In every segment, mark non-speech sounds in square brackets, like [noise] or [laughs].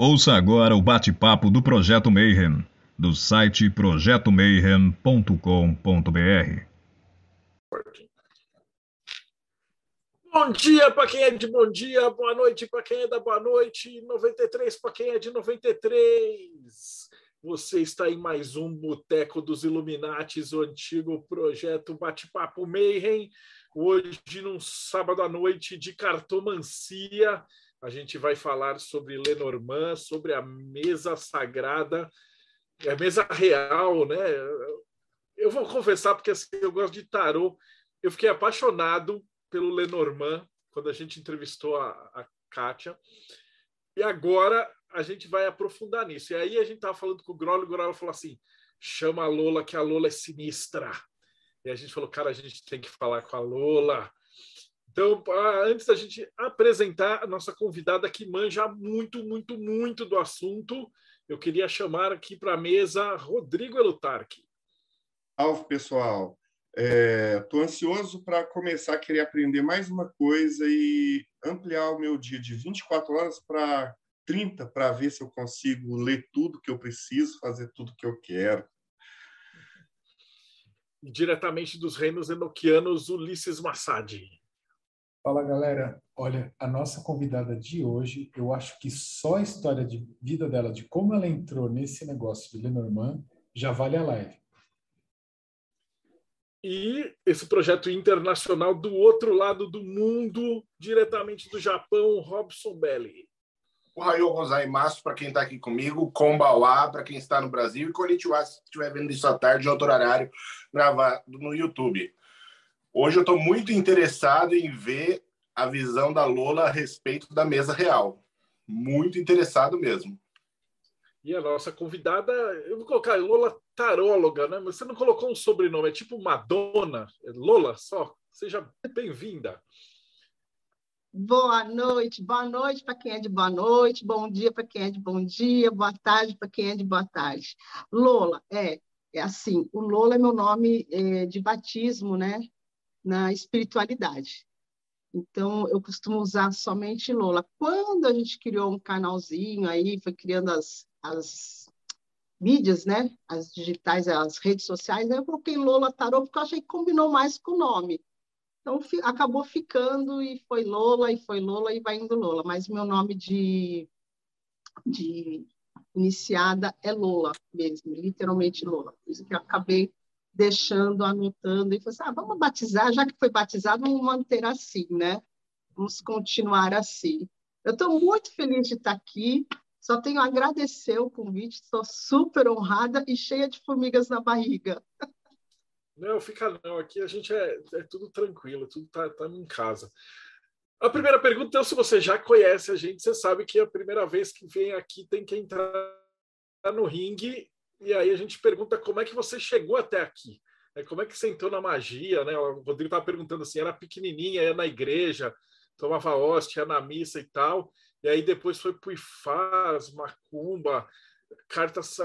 Ouça agora o bate-papo do Projeto Mayhem, do site projetomayhem.com.br. Bom dia para quem é de bom dia, boa noite para quem é da boa noite, 93 para quem é de 93. Você está em mais um Boteco dos Illuminates, o antigo projeto Bate-Papo Mayhem. Hoje, num sábado à noite de cartomancia, a gente vai falar sobre Lenormand, sobre a mesa sagrada, a mesa real, né? Eu vou confessar, porque assim, eu gosto de tarô. Eu fiquei apaixonado pelo Lenormand quando a gente entrevistou a, a Kátia. E agora a gente vai aprofundar nisso. E aí a gente estava falando com o Grolo, o Grolo falou assim: chama a Lola, que a Lola é sinistra. E a gente falou, cara, a gente tem que falar com a Lola. Então, antes da gente apresentar a nossa convidada que manja muito, muito, muito do assunto, eu queria chamar aqui para a mesa Rodrigo Elutarque. Salve, pessoal. Estou é, ansioso para começar a querer aprender mais uma coisa e ampliar o meu dia de 24 horas para 30, para ver se eu consigo ler tudo que eu preciso, fazer tudo que eu quero. diretamente dos reinos enoquianos, Ulisses Massadi. Fala galera, olha, a nossa convidada de hoje, eu acho que só a história de vida dela, de como ela entrou nesse negócio de Lenormand, já vale a live. E esse projeto internacional do outro lado do mundo, diretamente do Japão, Robson Belli. Ohayou gozaimasu para quem está aqui comigo, Kombawa para quem está no Brasil e Konnichiwa se estiver vendo isso à tarde em outro horário gravado no YouTube. Hoje eu estou muito interessado em ver a visão da Lola a respeito da mesa real. Muito interessado mesmo. E a nossa convidada, eu vou colocar Lola Taróloga, né? Mas você não colocou um sobrenome, é tipo Madonna. É Lola só. Seja bem-vinda. Boa noite, boa noite para quem é de boa noite, bom dia para quem é de bom dia, boa tarde para quem é de boa tarde. Lola, é, é assim, o Lola é meu nome é, de batismo, né? Na espiritualidade. Então, eu costumo usar somente Lola. Quando a gente criou um canalzinho aí, foi criando as, as mídias, né? As digitais, as redes sociais, eu coloquei Lola Tarô porque eu achei que combinou mais com o nome. Então, acabou ficando e foi Lola, e foi Lola, e vai indo Lola. Mas meu nome de, de iniciada é Lola mesmo, literalmente Lola. Por isso que eu acabei deixando, anotando, e falou assim, ah, vamos batizar, já que foi batizado, vamos manter assim, né? Vamos continuar assim. Eu estou muito feliz de estar aqui, só tenho a agradecer o convite, estou super honrada e cheia de formigas na barriga. Não, fica não, aqui a gente é, é tudo tranquilo, tudo está tá em casa. A primeira pergunta, então, se você já conhece a gente, você sabe que a primeira vez que vem aqui tem que entrar no ringue e aí a gente pergunta como é que você chegou até aqui. Né? Como é que você entrou na magia? Né? O Rodrigo estava perguntando assim, era pequenininha, ia na igreja, tomava hóstia, ia na missa e tal. E aí depois foi para o Ifás, Macumba, cartas,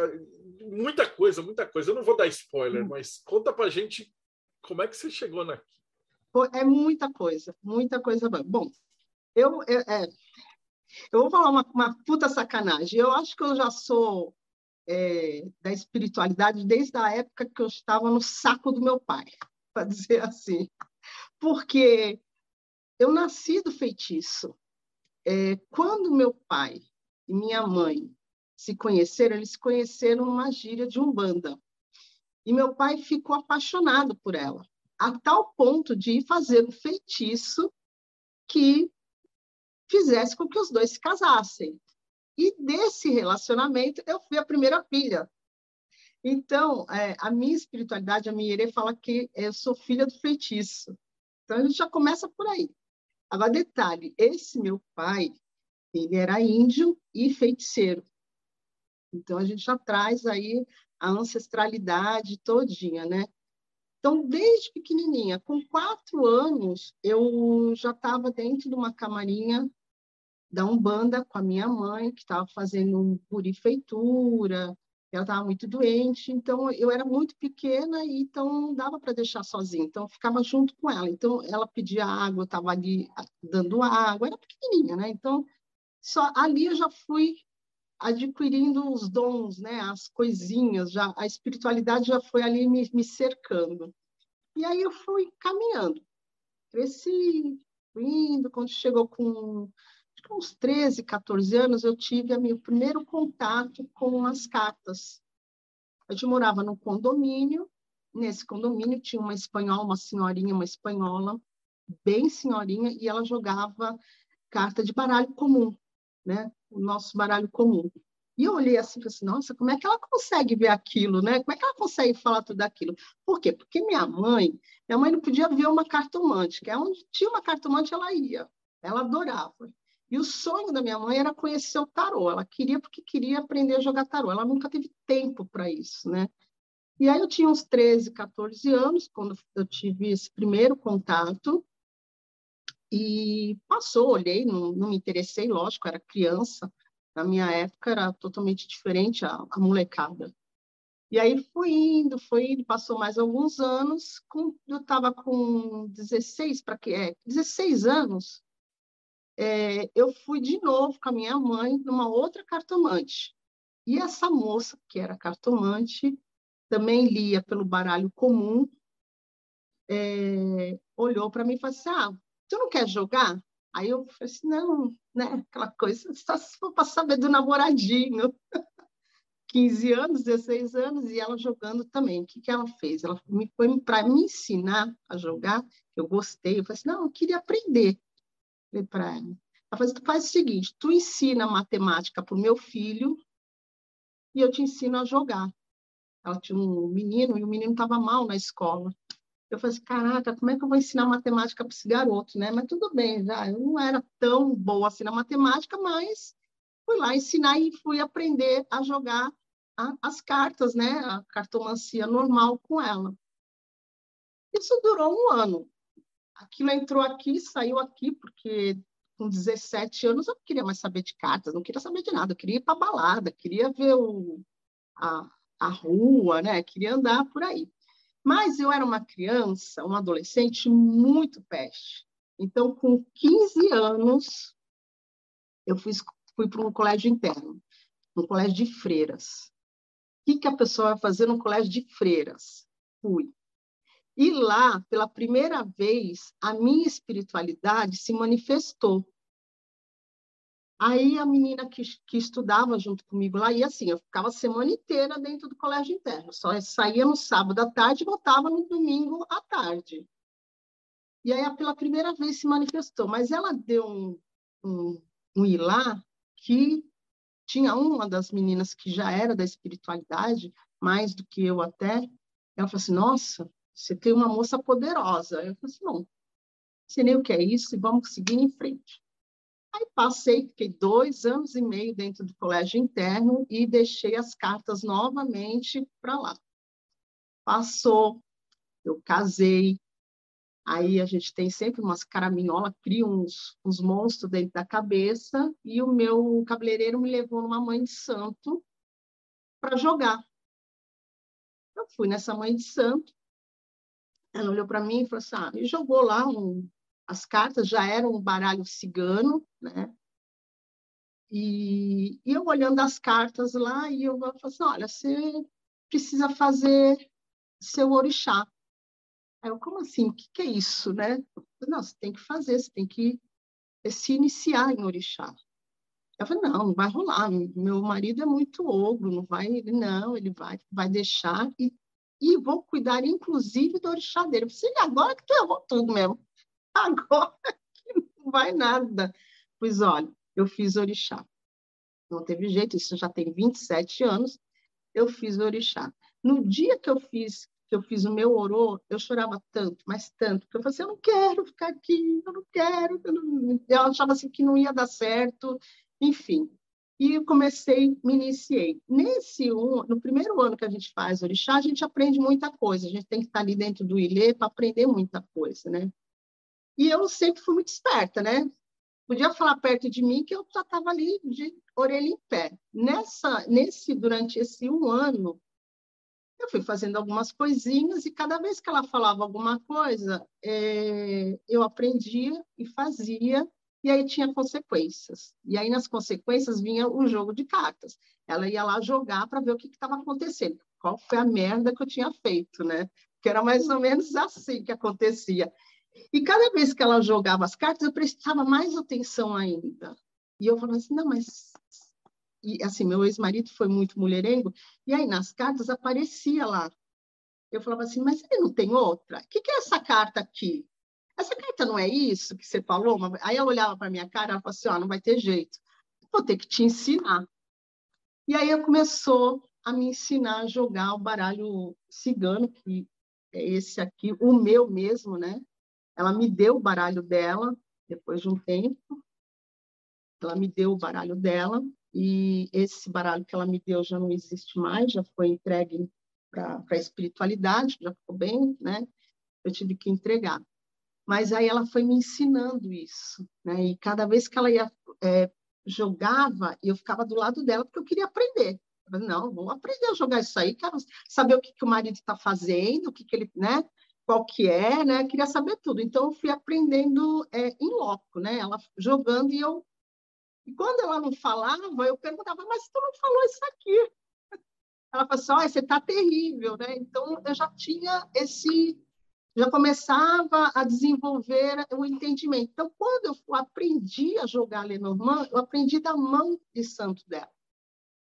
muita coisa, muita coisa. Eu não vou dar spoiler, hum. mas conta para gente como é que você chegou aqui. É muita coisa, muita coisa. Bom, eu, é, é, eu vou falar uma, uma puta sacanagem. Eu acho que eu já sou é, da espiritualidade desde a época que eu estava no saco do meu pai, [laughs] para dizer assim. Porque eu nasci do feitiço. É, quando meu pai e minha mãe se conheceram, eles se conheceram numa gíria de Umbanda. E meu pai ficou apaixonado por ela, a tal ponto de fazer um feitiço que fizesse com que os dois se casassem. E desse relacionamento, eu fui a primeira filha. Então, é, a minha espiritualidade, a minha irê fala que eu sou filha do feitiço. Então, a gente já começa por aí. Agora, detalhe, esse meu pai, ele era índio e feiticeiro. Então, a gente já traz aí a ancestralidade todinha, né? Então, desde pequenininha, com quatro anos, eu já estava dentro de uma camarinha da Umbanda com a minha mãe, que estava fazendo purifeitura, ela estava muito doente, então eu era muito pequena e então não dava para deixar sozinha, então eu ficava junto com ela. Então ela pedia água, estava ali dando água, era pequenininha, né? Então só ali eu já fui adquirindo os dons, né, as coisinhas, já a espiritualidade já foi ali me, me cercando. E aí eu fui caminhando, cresci, indo, quando chegou com uns 13, 14 anos, eu tive meu primeiro contato com as cartas. A gente morava num condomínio, nesse condomínio tinha uma espanhola, uma senhorinha, uma espanhola, bem senhorinha, e ela jogava carta de baralho comum, né? O nosso baralho comum. E eu olhei assim e falei assim, nossa, como é que ela consegue ver aquilo, né? Como é que ela consegue falar tudo aquilo? Por quê? Porque minha mãe, minha mãe não podia ver uma cartomante, que é onde tinha uma cartomante, ela ia. Ela adorava. E o sonho da minha mãe era conhecer o tarô. Ela queria porque queria aprender a jogar tarô. Ela nunca teve tempo para isso, né? E aí eu tinha uns 13, 14 anos quando eu tive esse primeiro contato. E passou, olhei, não, não me interessei, lógico, era criança. Na minha época era totalmente diferente a, a molecada. E aí fui indo, foi indo, passou mais alguns anos. Com, eu estava com 16 para que é 16 anos. É, eu fui de novo com a minha mãe numa outra cartomante. E essa moça, que era cartomante, também lia pelo baralho comum, é, olhou para mim e falou assim: Ah, tu não quer jogar? Aí eu falei assim, não, né? Aquela coisa, [laughs] só se for para saber do namoradinho. [laughs] 15 anos, 16 anos, e ela jogando também. O que, que ela fez? Ela foi para me ensinar a jogar, eu gostei. Eu falei assim, não, eu queria aprender. Falei para ela. Ela falou assim, tu faz o seguinte, tu ensina matemática para o meu filho e eu te ensino a jogar. Ela tinha um menino e o menino estava mal na escola. Eu falei assim, caraca, como é que eu vou ensinar matemática para esse garoto, né? Mas tudo bem, já. Eu não era tão boa assim na matemática, mas fui lá ensinar e fui aprender a jogar a, as cartas, né? A cartomancia normal com ela. Isso durou um ano. Aquilo entrou aqui, saiu aqui, porque com 17 anos eu não queria mais saber de cartas, não queria saber de nada, eu queria ir para balada, queria ver o, a, a rua, né? Queria andar por aí. Mas eu era uma criança, uma adolescente muito peste. Então, com 15 anos, eu fui, fui para um colégio interno, um colégio de freiras. O que, que a pessoa vai fazer no colégio de freiras? Fui. E lá, pela primeira vez, a minha espiritualidade se manifestou. Aí a menina que, que estudava junto comigo lá, e assim, eu ficava a semana inteira dentro do colégio interno, só saía no sábado à tarde e voltava no domingo à tarde. E aí, pela primeira vez, se manifestou, mas ela deu um, um, um ilá que tinha uma das meninas que já era da espiritualidade, mais do que eu até, ela falou assim, nossa, você tem uma moça poderosa. Eu falei assim, não, nem o que é isso e vamos seguir em frente. Aí passei, fiquei dois anos e meio dentro do colégio interno e deixei as cartas novamente para lá. Passou, eu casei, aí a gente tem sempre umas caraminholas, cria uns, uns monstros dentro da cabeça, e o meu cabeleireiro me levou numa mãe de santo para jogar. Eu fui nessa mãe de santo, ela olhou para mim e falou assim, ah, e jogou lá um, as cartas já eram um baralho cigano, né? E, e eu olhando as cartas lá, e eu falei assim, olha, você precisa fazer seu orixá. Aí eu, como assim? O que, que é isso, né? Falei, não, você tem que fazer, você tem que se iniciar em orixá. Eu falei, não, não vai rolar, meu marido é muito ogro, não vai, ele não, ele vai, vai deixar e, e vou cuidar, inclusive, do orixá dele. Eu falei, agora que tu errou tudo mesmo. [laughs] Agora não vai nada. Pois olha, eu fiz orixá. Não teve jeito, isso já tem 27 anos. Eu fiz orixá. No dia que eu fiz que eu fiz o meu orô, eu chorava tanto, mas tanto, porque eu falei assim, eu não quero ficar aqui, eu não quero, eu, não... eu achava assim que não ia dar certo, enfim. E comecei, me iniciei. Nesse um, no primeiro ano que a gente faz orixá, a gente aprende muita coisa, a gente tem que estar ali dentro do ilê para aprender muita coisa, né? E eu sempre fui muito esperta, né? Podia falar perto de mim que eu já estava ali de orelha em pé. Nessa, nesse, durante esse um ano, eu fui fazendo algumas coisinhas e cada vez que ela falava alguma coisa, é, eu aprendia e fazia e aí tinha consequências. E aí nas consequências vinha o jogo de cartas. Ela ia lá jogar para ver o que estava acontecendo, qual foi a merda que eu tinha feito, né? Que era mais ou menos assim que acontecia. E cada vez que ela jogava as cartas, eu prestava mais atenção ainda. E eu falava assim, não, mas e assim, meu ex-marido foi muito mulherengo, e aí nas cartas aparecia lá. Eu falava assim, mas ele não tem outra? O que, que é essa carta aqui? Essa carta não é isso que você falou? Aí ela olhava para minha cara e falava assim, ó, não vai ter jeito. Vou ter que te ensinar. E aí ela começou a me ensinar a jogar o baralho cigano, que é esse aqui, o meu mesmo, né? Ela me deu o baralho dela, depois de um tempo. Ela me deu o baralho dela, e esse baralho que ela me deu já não existe mais, já foi entregue para a espiritualidade, já ficou bem, né? Eu tive que entregar. Mas aí ela foi me ensinando isso, né? E cada vez que ela ia é, jogava, eu ficava do lado dela porque eu queria aprender. Eu falei, não, vou aprender a jogar isso aí, quero saber o que, que o marido está fazendo, o que, que ele, né? Qual que é, né? Queria saber tudo. Então eu fui aprendendo é, em loco, né? Ela jogando e eu e quando ela não falava, eu perguntava, mas tu não falou isso aqui? Ela falou assim, olha, você está terrível, né? Então, eu já tinha esse... Já começava a desenvolver o entendimento. Então, quando eu aprendi a jogar Lenormand, eu aprendi da mão de santo dela.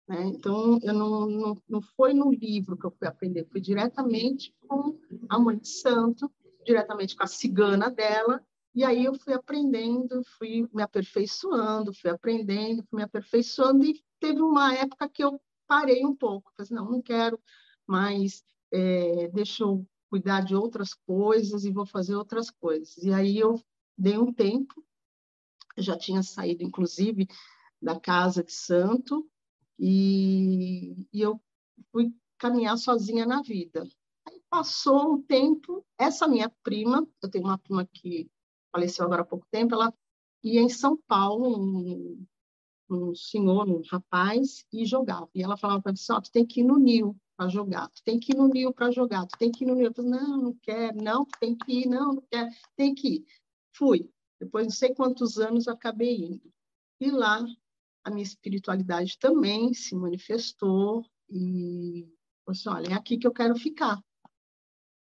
Né? Então, eu não, não, não foi no livro que eu fui aprender, foi diretamente com a mãe de santo, diretamente com a cigana dela, e aí eu fui aprendendo, fui me aperfeiçoando, fui aprendendo, fui me aperfeiçoando, e teve uma época que eu parei um pouco. Falei assim, não, não quero mais, é, deixa eu cuidar de outras coisas e vou fazer outras coisas. E aí eu dei um tempo, já tinha saído, inclusive, da casa de santo, e, e eu fui caminhar sozinha na vida. Aí passou um tempo, essa minha prima, eu tenho uma prima que faleceu agora há pouco tempo, ela ia em São Paulo, um, um senhor, um rapaz, e jogava. E ela falava para mim assim, tu tem que ir no Nil para jogar, tu tem que ir no Nil para jogar, tu tem que ir no Nil. Falei, não, não quero, não, tu tem que ir, não, não quero, tem que ir. Fui. Depois de não sei quantos anos acabei indo. E lá a minha espiritualidade também se manifestou e falei assim, olha, é aqui que eu quero ficar.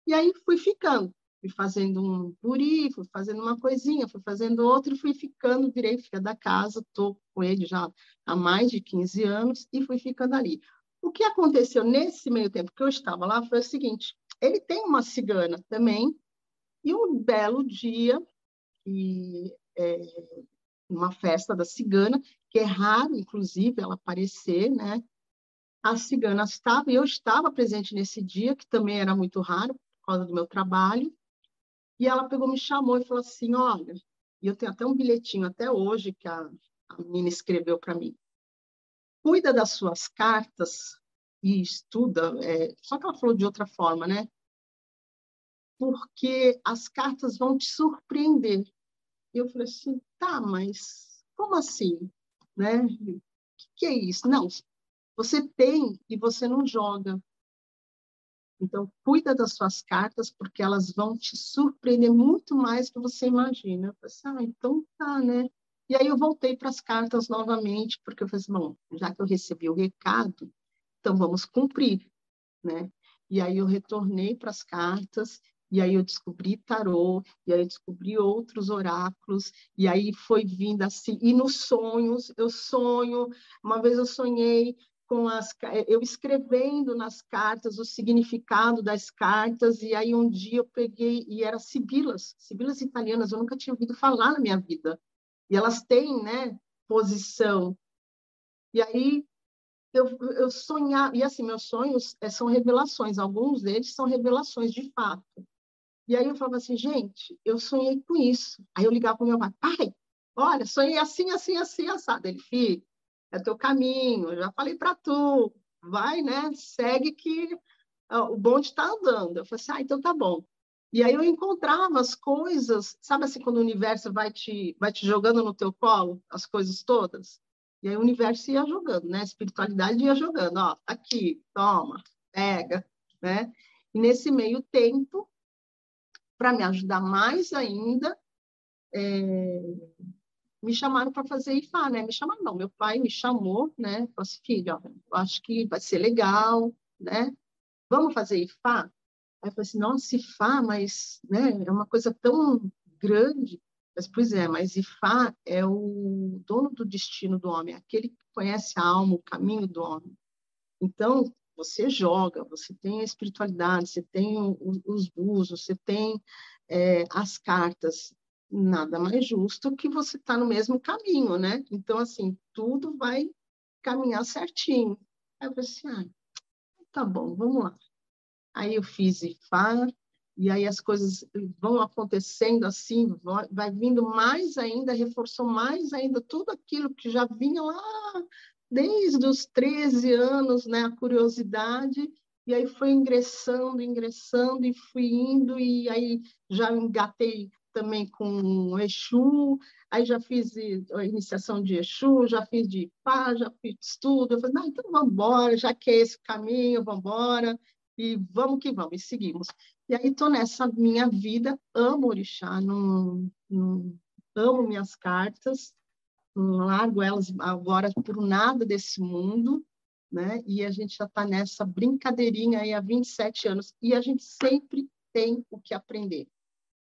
E aí fui ficando fui fazendo um puri, fui fazendo uma coisinha, fui fazendo outra e fui ficando, virei filha da casa, estou com ele já há mais de 15 anos e fui ficando ali. O que aconteceu nesse meio tempo que eu estava lá foi o seguinte, ele tem uma cigana também, e um belo dia, e, é, uma festa da cigana, que é raro, inclusive, ela aparecer, né? A cigana estava, e eu estava presente nesse dia, que também era muito raro, por causa do meu trabalho, e ela pegou, me chamou e falou assim: Olha, e eu tenho até um bilhetinho até hoje que a, a menina escreveu para mim. Cuida das suas cartas e estuda. É, só que ela falou de outra forma, né? Porque as cartas vão te surpreender. E eu falei assim: tá, mas como assim? Né? O que, que é isso? Não, você tem e você não joga. Então, cuida das suas cartas, porque elas vão te surpreender muito mais do que você imagina. Eu falei assim, ah, então tá, né? E aí eu voltei para as cartas novamente, porque eu falei assim, bom, já que eu recebi o recado, então vamos cumprir, né? E aí eu retornei para as cartas, e aí eu descobri tarô, e aí eu descobri outros oráculos, e aí foi vindo assim, e nos sonhos, eu sonho, uma vez eu sonhei com as eu escrevendo nas cartas o significado das cartas e aí um dia eu peguei e era sibilas, sibilas italianas, eu nunca tinha ouvido falar na minha vida. E elas têm, né, posição. E aí eu, eu sonhava, e assim, meus sonhos é, são revelações, alguns deles são revelações de fato. E aí eu falava assim, gente, eu sonhei com isso. Aí eu ligava para o meu pai, pai, olha, sonhei assim, assim, assim, assado. Ele, filho, é teu caminho, eu já falei para tu, vai, né? Segue que o bonde está andando. Eu falei assim, ah, então tá bom. E aí eu encontrava as coisas, sabe assim, quando o universo vai te, vai te jogando no teu colo, as coisas todas? E aí o universo ia jogando, né? A espiritualidade ia jogando, ó, aqui, toma, pega, né? E nesse meio tempo, para me ajudar mais ainda, é, me chamaram para fazer IFA, né? Me chamaram, não, meu pai me chamou, né? Falou assim, filho, ó, eu acho que vai ser legal, né? Vamos fazer IFA? Aí eu falei assim, nossa, IFA, mas né, é uma coisa tão grande. Mas, pois é, mas Ifá é o dono do destino do homem, aquele que conhece a alma, o caminho do homem. Então, você joga, você tem a espiritualidade, você tem os búzios, você tem é, as cartas, nada mais justo que você está no mesmo caminho, né? Então, assim, tudo vai caminhar certinho. Aí eu falei assim, ah, tá bom, vamos lá. Aí eu fiz IFAR, e aí as coisas vão acontecendo assim, vai vindo mais ainda, reforçou mais ainda tudo aquilo que já vinha lá desde os 13 anos, né, a curiosidade, e aí foi ingressando, ingressando, e fui indo, e aí já engatei também com Exu, aí já fiz a iniciação de Exu, já fiz de Ipá, já fiz tudo. Eu falei, não, então vamos embora, já que é esse caminho, vamos embora, e vamos que vamos, e seguimos. E aí estou nessa minha vida, amo orixá, não, não, amo minhas cartas, não largo elas agora por nada desse mundo, né? E a gente já está nessa brincadeirinha aí há 27 anos, e a gente sempre tem o que aprender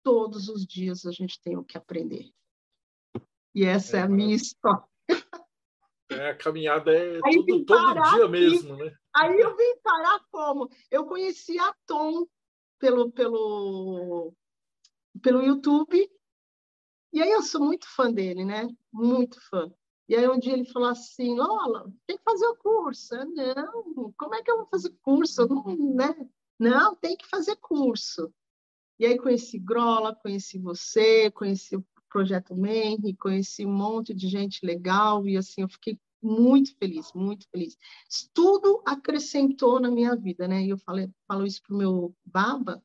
todos os dias a gente tem o que aprender. E essa é, é a minha história. É, a caminhada é tudo, todo dia aqui. mesmo, né? Aí eu vim parar como? Eu conheci a Tom pelo, pelo, pelo YouTube, e aí eu sou muito fã dele, né? Muito fã. E aí um dia ele falou assim, Lola, tem que fazer o curso. Eu, não, como é que eu vou fazer curso? Não, né? não, tem que fazer curso. E aí conheci Grola, conheci você, conheci o Projeto Menri, conheci um monte de gente legal e assim eu fiquei muito feliz, muito feliz. Tudo acrescentou na minha vida, né? E eu falei, falo isso pro meu baba,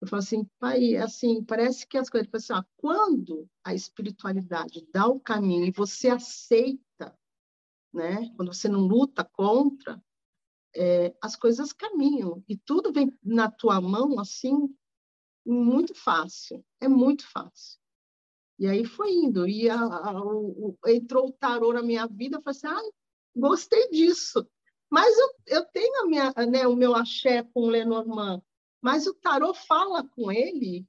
eu falo assim, pai, assim, parece que as coisas, assim, ó, quando a espiritualidade dá o caminho e você aceita, né? Quando você não luta contra, é, as coisas caminham e tudo vem na tua mão assim muito fácil, é muito fácil. E aí foi indo, e a, a, o, entrou o tarô na minha vida, eu falei assim, ah, gostei disso. Mas eu, eu tenho a minha, né, o meu axé com o Lenormand, mas o tarô fala com ele,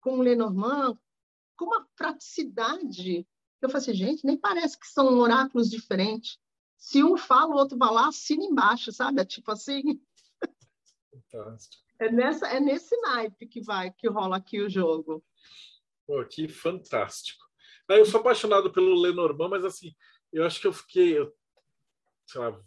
com o Lenormand, com uma praticidade. Eu falei assim, gente, nem parece que são oráculos diferentes. Se um fala, o outro vai lá, assina embaixo, sabe? É tipo assim. Fantástico. É, nessa, é nesse naipe que vai, que rola aqui o jogo. Pô, que fantástico. Eu sou apaixonado pelo Lenormand, mas assim, eu acho que eu fiquei, sei lá,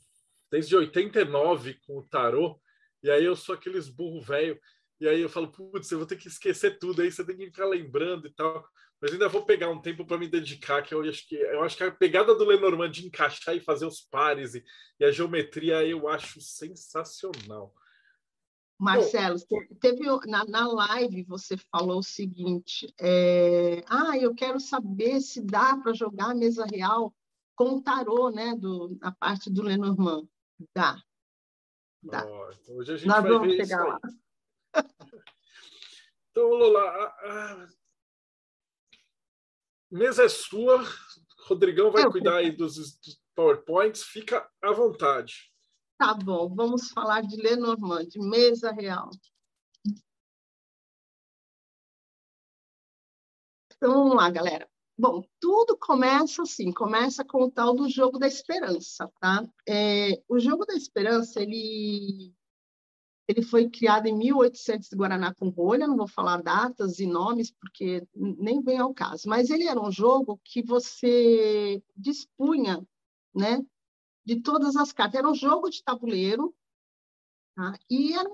desde 89 com o tarô, e aí eu sou aqueles burro velho, e aí eu falo, putz, eu vou ter que esquecer tudo, aí você tem que ficar lembrando e tal. Mas ainda vou pegar um tempo para me dedicar, que eu acho que eu acho que a pegada do Lenormand de encaixar e fazer os pares e, e a geometria eu acho sensacional. Marcelo, teve na, na live você falou o seguinte: é, ah, eu quero saber se dá para jogar a mesa real com o tarô, né? Do, a parte do Lenormand. Dá. Dá. Oh, então hoje a gente Nós vai vamos ver chegar lá. [laughs] então, Lola, a, a... mesa é sua. Rodrigão vai eu cuidar aí dos, dos PowerPoints. Fica à vontade. Tá bom, vamos falar de Lenormand, de mesa real. Então, vamos lá, galera. Bom, tudo começa assim, começa com o tal do jogo da esperança, tá? É, o jogo da esperança, ele, ele foi criado em 1800 de Guaraná com rolha, não vou falar datas e nomes, porque nem vem ao caso, mas ele era um jogo que você dispunha, né, de todas as cartas. Era um jogo de tabuleiro tá? e era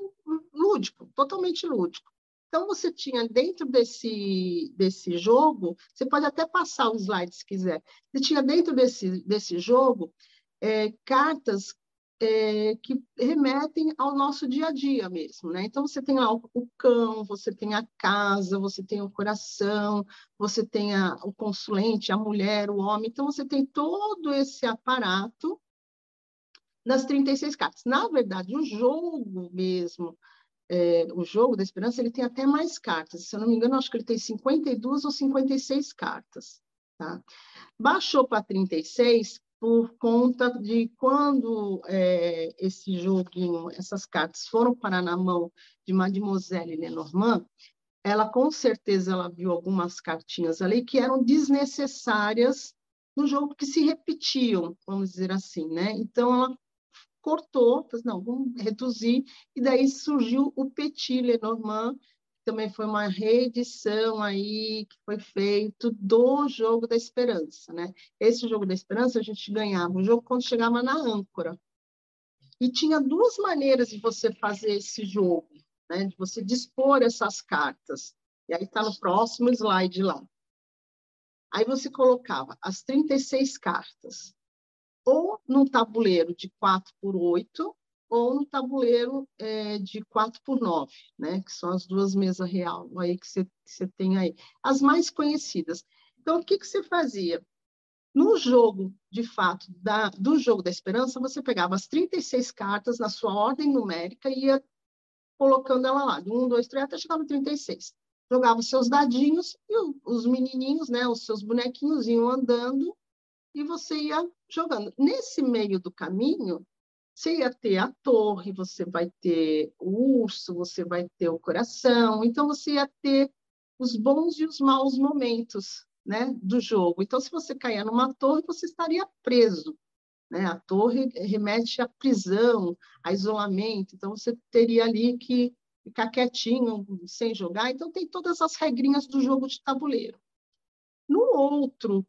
lúdico, totalmente lúdico. Então, você tinha dentro desse, desse jogo, você pode até passar os slides se quiser, você tinha dentro desse, desse jogo é, cartas é, que remetem ao nosso dia a dia mesmo, né? Então você tem lá o, o, cão, você tem a casa, você tem o coração, você tem a, o consulente, a mulher, o homem. Então você tem todo esse aparato nas 36 cartas. Na verdade, o jogo mesmo, é, o jogo da esperança, ele tem até mais cartas. Se eu não me engano, acho que ele tem 52 ou 56 cartas. Tá? Baixou para 36 por conta de quando é, esse joguinho, essas cartas foram parar na mão de Mademoiselle Lenormand, ela com certeza ela viu algumas cartinhas ali que eram desnecessárias no jogo, que se repetiam, vamos dizer assim, né? Então ela cortou, falou, não, vamos reduzir, e daí surgiu o Petit Lenormand, também foi uma reedição aí que foi feito do Jogo da Esperança, né? Esse Jogo da Esperança a gente ganhava o jogo quando chegava na âncora. E tinha duas maneiras de você fazer esse jogo, né? De você dispor essas cartas. E aí está no próximo slide lá. Aí você colocava as 36 cartas ou num tabuleiro de 4 por 8 ou no tabuleiro é, de 4 por 9, né? que são as duas mesas real aí que você tem aí. As mais conhecidas. Então, o que, você fazia? No jogo, de fato, da, do jogo da esperança, você pegava as 36 cartas na sua ordem numérica e ia colocando ela lá, de 1, 2, 3, até chegar no 36. Jogava os seus dadinhos e os menininhos, né, os seus bonequinhos iam andando e você ia jogando. Nesse meio do caminho, você ia ter a torre, você vai ter o urso, você vai ter o coração, então você ia ter os bons e os maus momentos né, do jogo. Então, se você cair numa torre, você estaria preso. Né? A torre remete à prisão, a isolamento, então você teria ali que ficar quietinho, sem jogar. Então, tem todas as regrinhas do jogo de tabuleiro. No outro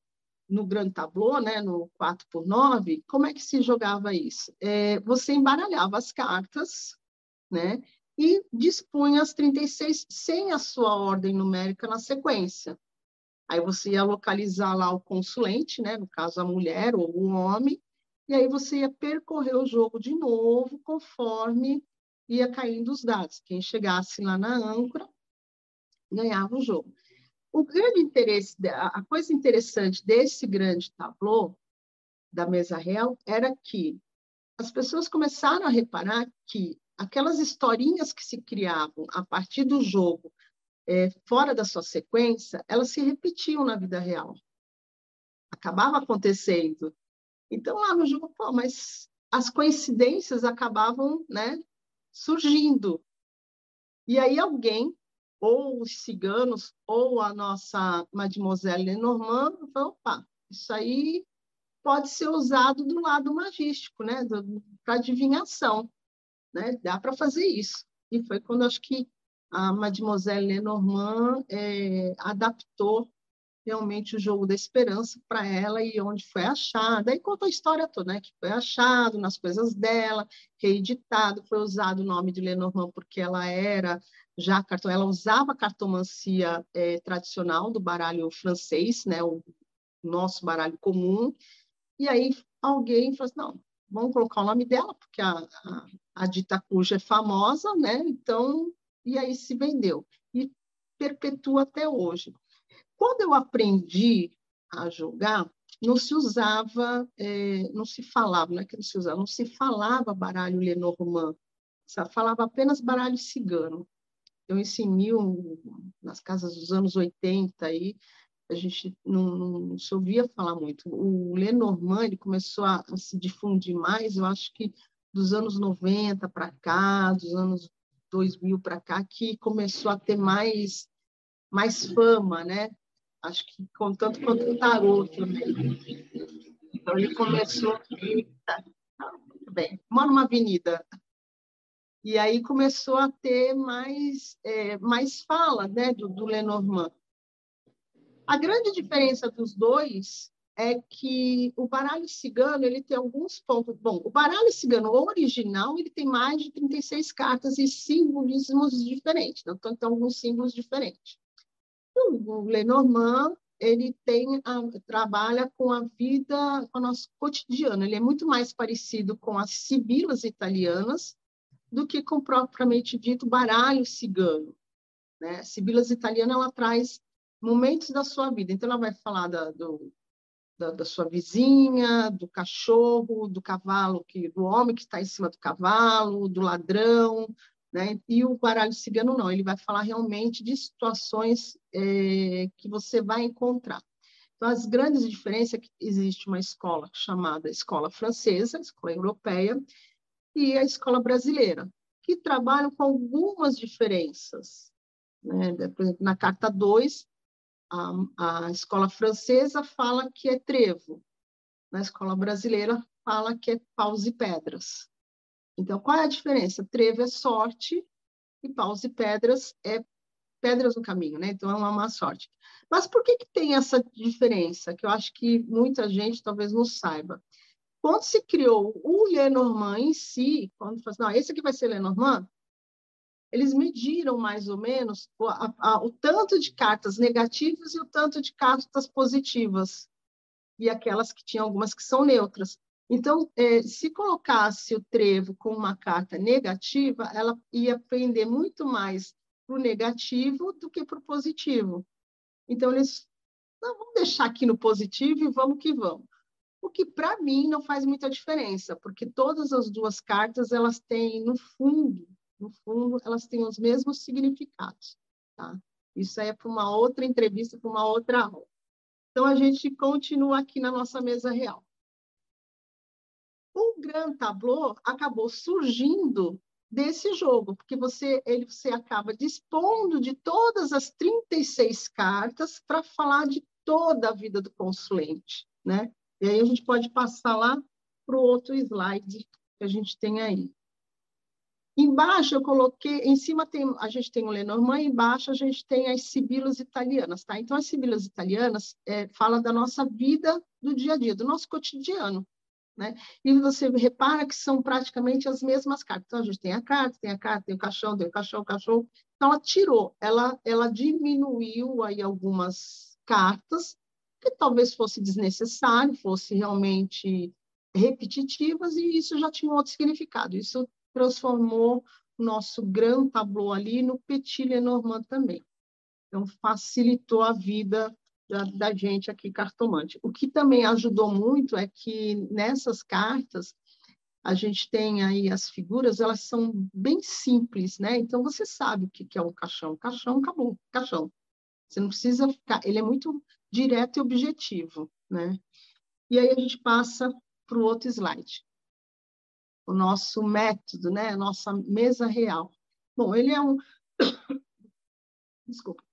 no grande tableau, né, no 4 por 9, como é que se jogava isso? É, você embaralhava as cartas, né, e dispunha as 36 sem a sua ordem numérica na sequência. Aí você ia localizar lá o consulente, né, no caso a mulher ou o homem, e aí você ia percorrer o jogo de novo conforme ia caindo os dados. Quem chegasse lá na âncora ganhava o jogo. O grande interesse, a coisa interessante desse grande tablô da mesa real era que as pessoas começaram a reparar que aquelas historinhas que se criavam a partir do jogo, é, fora da sua sequência, elas se repetiam na vida real. Acabava acontecendo. Então, lá no jogo, pô, mas as coincidências acabavam né, surgindo. E aí alguém ou os ciganos, ou a nossa Mademoiselle Lenormand, falou, opa, isso aí pode ser usado do lado magístico, né? para adivinhação. Né? Dá para fazer isso. E foi quando acho que a Mademoiselle Lenormand é, adaptou realmente o jogo da esperança para ela e onde foi achado. Aí conta a história toda, né? Que foi achado nas coisas dela, reeditado, foi usado o nome de Lenormand porque ela era já cartão, ela usava a cartomancia é, tradicional do baralho francês, né, o nosso baralho comum, e aí alguém falou assim, não, vamos colocar o nome dela, porque a, a, a dita cuja é famosa, né, então, e aí se vendeu, e perpetua até hoje. Quando eu aprendi a jogar, não se usava, é, não se falava, não é que não se usava, não se falava baralho Lenormand, falava apenas baralho cigano. Então, esse mil, nas casas dos anos 80, aí, a gente não, não se ouvia falar muito. O Lenormand ele começou a, a, se difundir mais, eu acho que dos anos 90 para cá, dos anos 2000 para cá, que começou a ter mais, mais fama, né? Acho que tanto quanto o tarô também. Então, ele começou... Eita, muito bem. Mora numa avenida e aí começou a ter mais, é, mais fala né, do, do Lenormand. A grande diferença dos dois é que o baralho cigano ele tem alguns pontos. Bom, o baralho cigano original ele tem mais de 36 cartas e simbolismos diferentes, né? então tem alguns símbolos diferentes. O Lenormand ele tem a, trabalha com a vida, com o nosso cotidiano. Ele é muito mais parecido com as sibilas italianas do que com propriamente dito baralho cigano. Né? Sibilas italiana ela traz momentos da sua vida. Então, ela vai falar da, do, da, da, sua vizinha, do cachorro, do cavalo, que, do homem que está em cima do cavalo, do ladrão. Né? E o baralho cigano não, ele vai falar realmente de situações é, que você vai encontrar. Então, as grandes diferenças é que existe uma escola chamada escola francesa, escola europeia, e a escola brasileira, que trabalham com algumas diferenças. Né? Por exemplo, na carta 2, a, a escola francesa fala que é trevo, na escola brasileira fala que é paus e pedras. Então, qual é a diferença? Trevo é sorte e paus e pedras é pedras no caminho, né? Então, é uma má sorte. Mas por que, que tem essa diferença? Que eu acho que muita gente talvez não saiba. Quando se criou o Lenormand em si, quando falou assim, não, esse aqui vai ser Lenormand, eles mediram mais ou menos o, a, a, o tanto de cartas negativas e o tanto de cartas positivas, e aquelas que tinham algumas que são neutras. Então, é, se colocasse o trevo com uma carta negativa, ela ia pender muito mais para o negativo do que para o positivo. Então, eles, não, vamos deixar aqui no positivo e vamos que vamos. O que, para mim, não faz muita diferença, porque todas as duas cartas, elas têm, no fundo, no fundo, elas têm os mesmos significados, tá? Isso aí é para uma outra entrevista, para uma outra aula. Então, a gente continua aqui na nossa mesa real. O Grand Tableau acabou surgindo desse jogo, porque você, ele, você acaba dispondo de todas as 36 cartas para falar de toda a vida do consulente, né? E aí a gente pode passar lá para o outro slide que a gente tem aí. Embaixo eu coloquei, em cima tem, a gente tem o Lenormand, embaixo a gente tem as sibilas italianas, tá? Então as sibilas italianas é, falam da nossa vida do dia a dia, do nosso cotidiano, né? E você repara que são praticamente as mesmas cartas. Então a gente tem a carta, tem a carta, tem o caixão, tem o caixão, o cachorro. Então ela tirou, ela, ela diminuiu aí algumas cartas que talvez fosse desnecessário, fosse realmente repetitivas e isso já tinha um outro significado. Isso transformou o nosso Grand Tableau ali no Petit Lenormand também. Então, facilitou a vida da, da, gente aqui, cartomante. O que também ajudou muito é que nessas cartas, a gente tem aí as figuras, elas são bem simples, né? Então, você sabe o que é um caixão. Caixão, acabou, caixão. Você não precisa ficar... Ele é muito direto e objetivo, né? E aí a gente passa para o outro slide o nosso método, né? a nossa mesa real. Bom, ele é um. [coughs] Desculpa.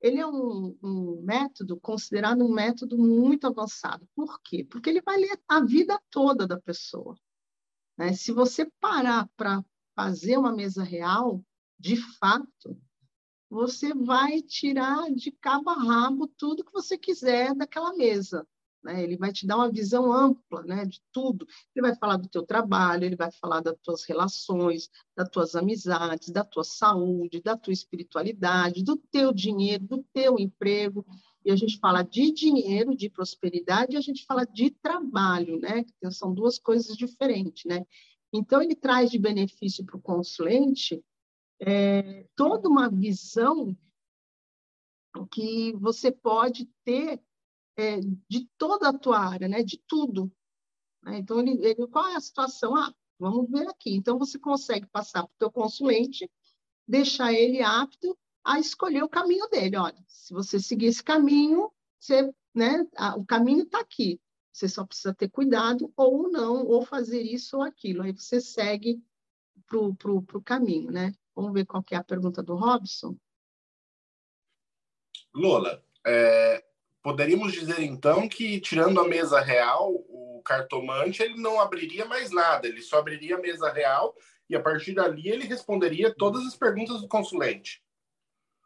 Ele é um, um, método considerado um método muito avançado. Por quê? Porque ele vai ler a vida toda da pessoa. Né? Se você parar para fazer uma mesa real, de fato, você vai tirar de cabo a rabo tudo que você quiser daquela mesa. Né? Ele vai te dar uma visão ampla né, de tudo. Ele vai falar do teu trabalho, ele vai falar das tuas relações, das tuas amizades, da tua saúde, da tua espiritualidade, do teu dinheiro, do teu emprego. E a gente fala de dinheiro, de prosperidade, e a gente fala de trabalho, né? São duas coisas diferentes, né? Então, ele traz de benefício para o consulente é, toda uma visão que você pode ter é, de toda a tua área, né? de tudo. Né? Então, ele, ele, qual é a situação? Ah, vamos ver aqui. Então, você consegue passar para o teu consulente, deixar ele apto a escolher o caminho dele. Olha, se você seguir esse caminho, você, né, o caminho está aqui. Você só precisa ter cuidado ou não, ou fazer isso ou aquilo. Aí você segue para o caminho, né? Vamos ver qual é a pergunta do Robson. Lola, é, Poderíamos dizer então que, tirando a mesa real, o cartomante ele não abriria mais nada, ele só abriria a mesa real e a partir dali ele responderia todas as perguntas do consulente.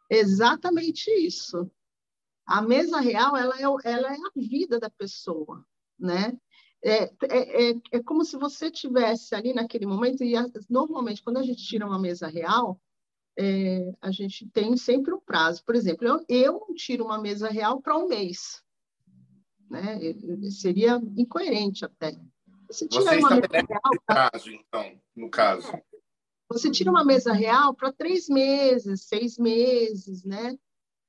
Exatamente isso. A mesa real ela é, ela é a vida da pessoa, né? É, é, é, é como se você tivesse ali naquele momento, e normalmente quando a gente tira uma mesa real, é, a gente tem sempre um prazo. Por exemplo, eu, eu tiro uma mesa real para um mês. Né? Seria incoerente até. Você, tira você uma mesa real pra... prazo, então, no caso. É, você tira uma mesa real para três meses, seis meses, né?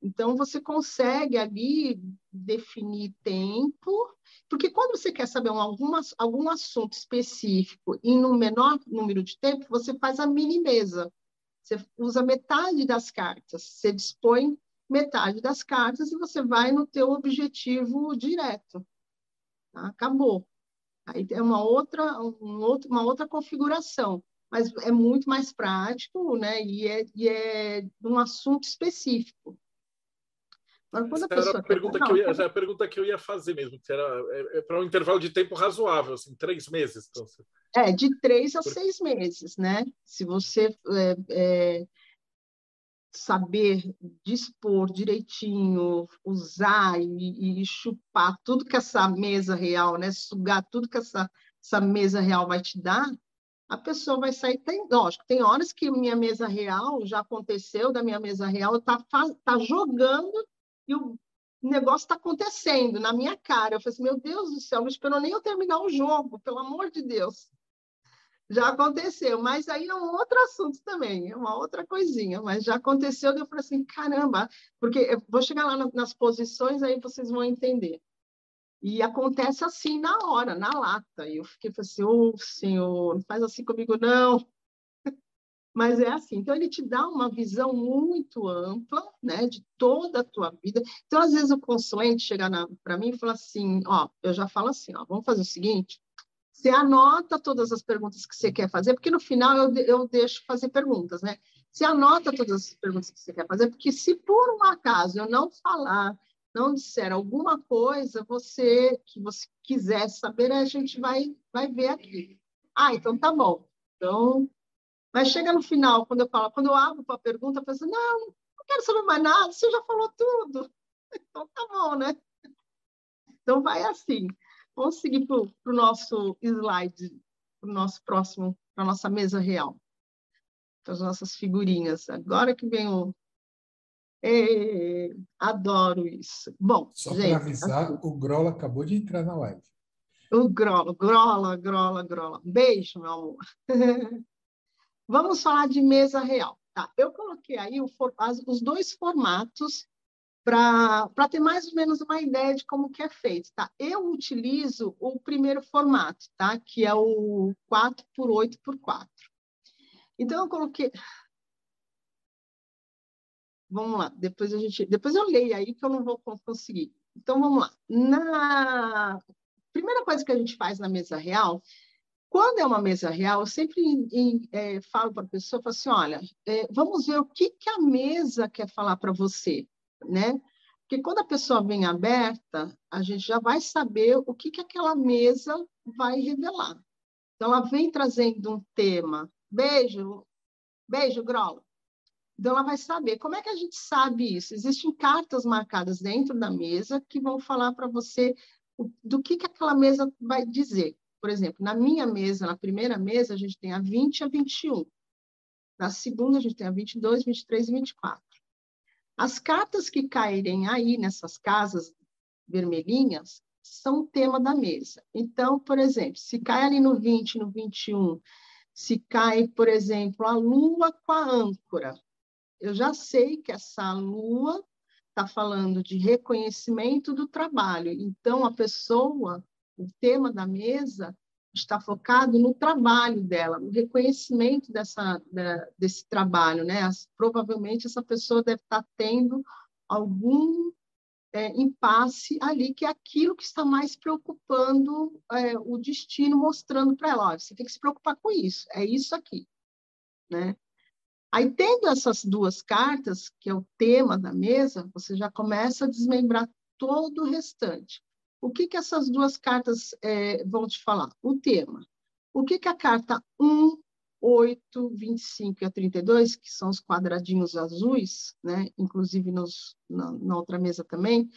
Então, você consegue ali definir tempo, porque quando você quer saber um, algum, algum assunto específico em um menor número de tempo, você faz a mini mesa. Você usa metade das cartas, você dispõe metade das cartas e você vai no teu objetivo direto. Tá? Acabou. Aí é uma outra, um outro, uma outra configuração, mas é muito mais prático, né? E é, e é um assunto específico. Agora, quando a pessoa era a pergunta, que eu ia, é a pergunta que eu ia fazer mesmo, que era é, é para um intervalo de tempo razoável, assim, três meses. Então. É, de três a seis meses, né? Se você é, é, saber dispor direitinho, usar e, e, chupar tudo que essa mesa real, né, sugar tudo que essa, essa mesa real vai te dar, a pessoa vai sair. Tem, lógico, tem horas que minha mesa real já aconteceu, da minha mesa real, tá, tá jogando e o negócio está acontecendo na minha cara. Eu falei assim, meu Deus do céu, não esperou nem eu terminar o jogo, pelo amor de Deus já aconteceu, mas aí é um outro assunto também, é uma outra coisinha, mas já aconteceu, eu falei assim, caramba, porque eu vou chegar lá nas posições, aí vocês vão entender. E acontece assim na hora, na lata. E eu fiquei assim, ô oh, senhor, não faz assim comigo, não. Mas é assim. Então, ele te dá uma visão muito ampla, né, de toda a tua vida. Então, às vezes, o consulente chega para mim e fala assim: ó, eu já falo assim, ó, vamos fazer o seguinte: você anota todas as perguntas que você quer fazer, porque no final eu, eu deixo fazer perguntas, né? Você anota todas as perguntas que você quer fazer, porque se por um acaso eu não falar, não disser alguma coisa, você que você quiser saber, a gente vai, vai ver aqui. Ah, então tá bom. Então, mas chega no final, quando eu falo, quando eu abro para a pergunta, eu penso, não, não quero saber mais nada, você já falou tudo. [laughs] Então tá bom, né? Então vai assim. Vamos seguir para o nosso slide, para o nosso próximo, para a nossa mesa real. Para as nossas figurinhas. Agora que vem o. É, adoro isso. Bom, só para avisar, assim, o Grola acabou de entrar na live. O Grola, Grola, Grola, Grola. Beijo, meu amor. [laughs] Vamos falar de mesa real. Tá, eu coloquei aí o, os dois formatos para ter mais ou menos uma ideia de como que é feito, tá? Eu utilizo o primeiro formato, tá? Que é o 4 por 8 por 4. Então eu coloquei Vamos lá, depois a gente, depois eu leio aí que eu não vou conseguir. Então vamos lá. Na primeira coisa que a gente faz na mesa real, quando é uma mesa real, eu sempre em, é, falo para a pessoa, falo assim, olha, é, vamos ver o que, que a mesa quer falar para você né? Porque quando a pessoa vem aberta, a gente já vai saber o que, que aquela mesa vai revelar. Então, ela vem trazendo um tema. Beijo, beijo, Grola. Então, ela vai saber. Como é que a gente sabe isso? Existem cartas marcadas dentro da mesa que vão falar para você do que, que aquela mesa vai dizer. Por exemplo, na minha mesa, na primeira mesa, a gente tem a 20 e a 21. Na segunda, a gente tem a 22, 23 e 24. As cartas que caírem aí nessas casas vermelhinhas são o tema da mesa. Então, por exemplo, se cai ali no 20, no 21, se cai, por exemplo, a lua com a âncora, eu já sei que essa lua está falando de reconhecimento do trabalho. Então, a pessoa, o tema da mesa está focado no trabalho dela, no reconhecimento dessa, da, desse trabalho, né? As, provavelmente essa pessoa deve estar tendo algum é, impasse ali, que é aquilo que está mais preocupando é, o destino, mostrando para ela, você tem que se preocupar com isso, é isso aqui, né? Aí, tendo essas duas cartas, que é o tema da mesa, você já começa a desmembrar todo o restante. O que, que essas duas cartas é, vão te falar? O tema. O que, que a carta 1, 8, 25 e a 32, que são os quadradinhos azuis, né? inclusive nos, na, na outra mesa também,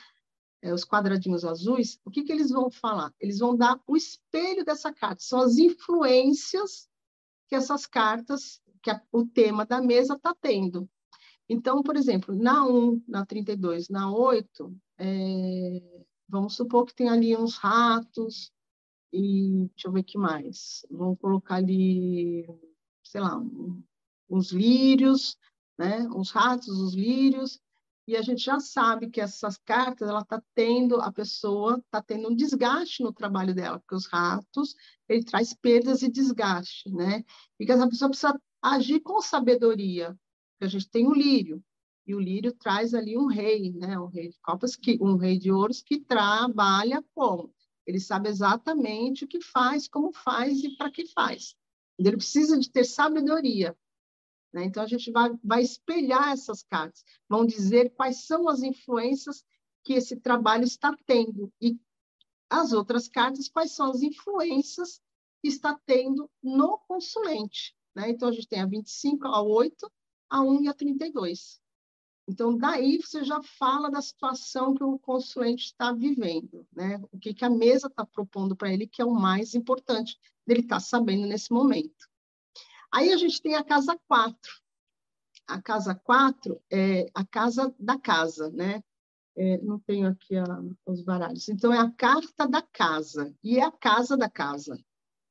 é, os quadradinhos azuis, o que, que eles vão falar? Eles vão dar o espelho dessa carta, são as influências que essas cartas, que a, o tema da mesa está tendo. Então, por exemplo, na 1, na 32, na 8, é, Vamos supor que tem ali uns ratos e deixa eu ver o que mais. Vamos colocar ali, sei lá, uns lírios, né? Uns ratos, os lírios. E a gente já sabe que essas cartas, ela está tendo, a pessoa está tendo um desgaste no trabalho dela, porque os ratos, ele traz perdas e desgaste, né? E que essa pessoa precisa agir com sabedoria, porque a gente tem o lírio, E o lírio traz ali um rei, né? Um rei de copas, que, um rei de ouros que trabalha como? Ele sabe exatamente o que faz, como faz e para que faz. Ele precisa de ter sabedoria. Né? Então, a gente vai, vai espelhar essas cartas, vão dizer quais são as influências que esse trabalho está tendo e as outras cartas, quais são as influências que está tendo no consulente. Né? Então, a gente tem a 25, a 8, a 1 e a 32. Então, daí você já fala da situação que o consulente está vivendo, né? O que, que a mesa está propondo para ele, que é o mais importante dele estar tá sabendo nesse momento. Aí a gente tem a casa 4. A casa 4 é a casa da casa, né? É, não tenho aqui a, os baralhos. Então, é a carta da casa, e é a casa da casa,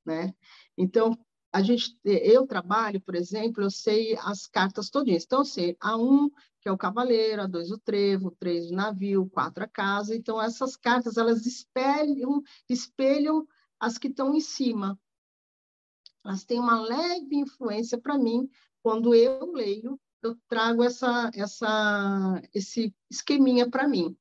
né? Então, a gente, eu trabalho, por exemplo, eu sei as cartas todinhas. Então, eu sei a um, que é o cavaleiro, a dois, o trevo, três, o navio, quatro, a casa. Então, essas cartas, elas espelham, espelham as que estão em cima. Elas têm uma leve influência para mim quando eu leio, eu trago essa, essa, esse esqueminha para mim.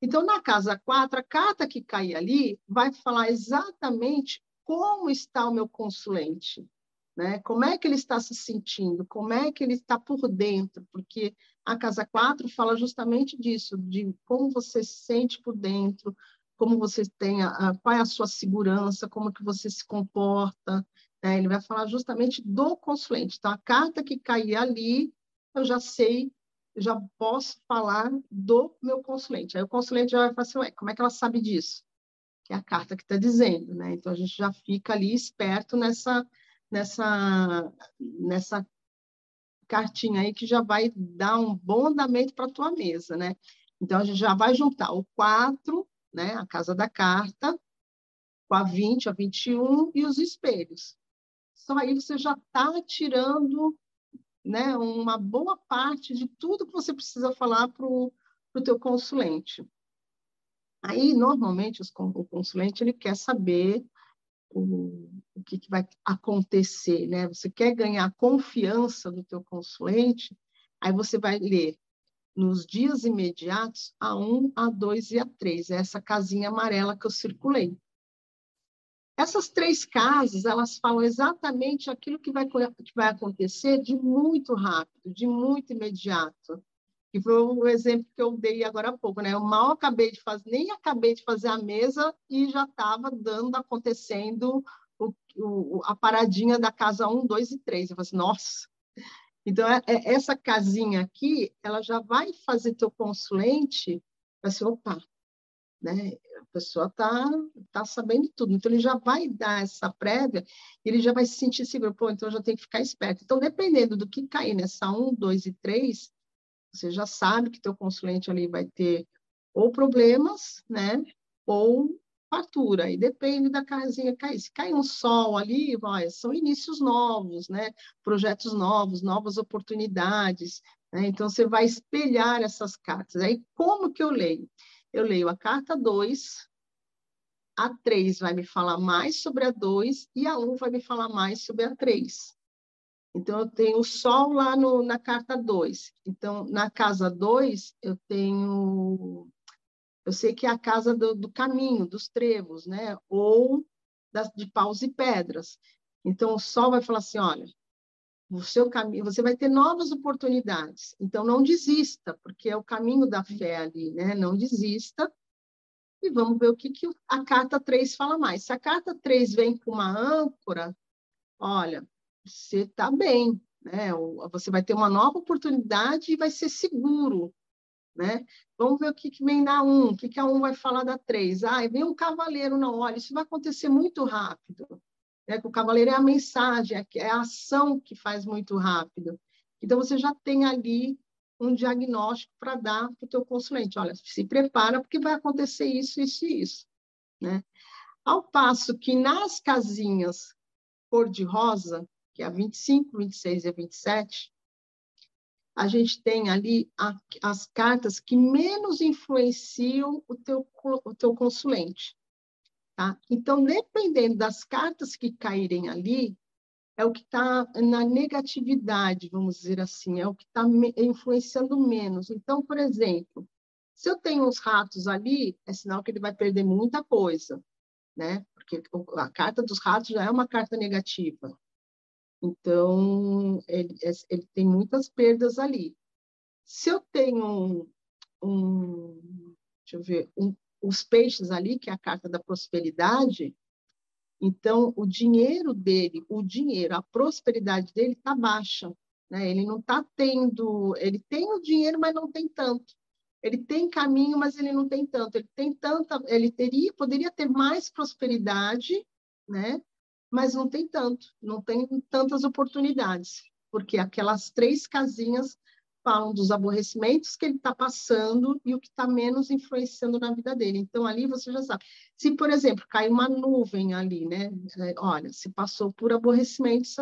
Então, na casa 4, a carta que cai ali vai falar exatamente como está o meu consulente, né? Como é que ele está se sentindo? Como é que ele está por dentro? Porque a casa 4 fala justamente disso, de como você se sente por dentro, como você tem a, qual é a sua segurança, como que você se comporta. Né? Ele vai falar justamente do consulente. Então, a carta que cair ali, eu já sei, já posso falar do meu consulente. Aí o consulente já vai falar assim, ué, como é que ela sabe disso? Que é a carta que está dizendo, né? Então a gente já fica ali esperto nessa nessa nessa cartinha aí que já vai dar um bom andamento para a tua mesa, né? Então a gente já vai juntar o 4, né, a casa da carta, com a 20, a 21 e os espelhos. Só aí você já está tirando né, uma boa parte de tudo que você precisa falar para o teu consulente. Aí, normalmente, os, o consulente ele quer saber o, o que, que, vai acontecer, né? Você quer ganhar confiança do teu consulente, aí você vai ler nos dias imediatos a 1, a 2 e a 3, é essa casinha amarela que eu circulei. Essas três casas, elas falam exatamente aquilo que vai, que vai acontecer de muito rápido, de muito imediato que foi o exemplo que eu dei agora há pouco, né? Eu mal acabei de fazer, nem acabei de fazer a mesa e já estava dando, acontecendo o, o, a paradinha da casa 1, 2 e 3. Eu falei assim, nossa! Então, é, é, essa casinha aqui, ela já vai fazer teu consulente, vai ser, opa, né? A pessoa está tá sabendo tudo. Então, ele já vai dar essa prévia, ele já vai se sentir seguro. Pô, então, eu já tenho que ficar esperto. Então, dependendo do que cair nessa 1, 2 e 3, você já sabe que teu consulente ali vai ter ou problemas, né? Ou fartura, e depende da casinha cair. Se cai um sol ali, vai, são inícios novos, né? Projetos novos, novas oportunidades. Né? Então, você vai espelhar essas cartas. Aí, como que eu leio? Eu leio a carta 2, a 3 vai me falar mais sobre a 2 e a 1 vai me falar mais sobre a 3. Então, eu tenho o Sol lá no, na carta 2. Então, na casa 2, eu tenho. Eu sei que é a casa do, do caminho, dos trevos, né? Ou das, de paus e pedras. Então, o Sol vai falar assim: olha, o seu caminho, você vai ter novas oportunidades. Então, não desista, porque é o caminho da fé ali, né? Não desista. E vamos ver o que, que a carta 3 fala mais. Se a carta 3 vem com uma âncora, olha, você está bem, né? Você vai ter uma nova oportunidade e vai ser seguro, né? Vamos ver o que, que vem da um, o que, que a um vai falar da três. Ah, vem um cavaleiro, não, olha, isso vai acontecer muito rápido. Né? O cavaleiro é a mensagem, é, é a ação que faz muito rápido. Então, você já tem ali um diagnóstico para dar para o teu consulente. Olha, se prepara porque vai acontecer isso, isso e isso. Né? Ao passo que nas casinhas cor-de-rosa, que é a 25, 26 e a 27, a gente tem ali a, as cartas que menos influenciam o teu, o teu consulente. Tá? Então, dependendo das cartas que caírem ali, é o que está na negatividade, vamos dizer assim, é o que está influenciando menos. Então, por exemplo, se eu tenho uns ratos ali, é sinal que ele vai perder muita coisa, né? Porque a carta dos ratos já é uma carta negativa. Então, ele, ele tem muitas perdas ali. Se eu tenho um, um deixa eu ver, um, os peixes ali, que é a carta da prosperidade, então o dinheiro dele, o dinheiro, a prosperidade dele está baixa. Né? Ele não está tendo, ele tem o dinheiro, mas não tem tanto. Ele tem caminho, mas ele não tem tanto. Ele tem tanta, ele teria, poderia ter mais prosperidade, né? Mas não tem tanto, não tem tantas oportunidades, porque aquelas três casinhas falam dos aborrecimentos que ele está passando e o que está menos influenciando na vida dele. Então, ali você já sabe. Se, por exemplo, cai uma nuvem ali, né? É, olha, se passou por aborrecimentos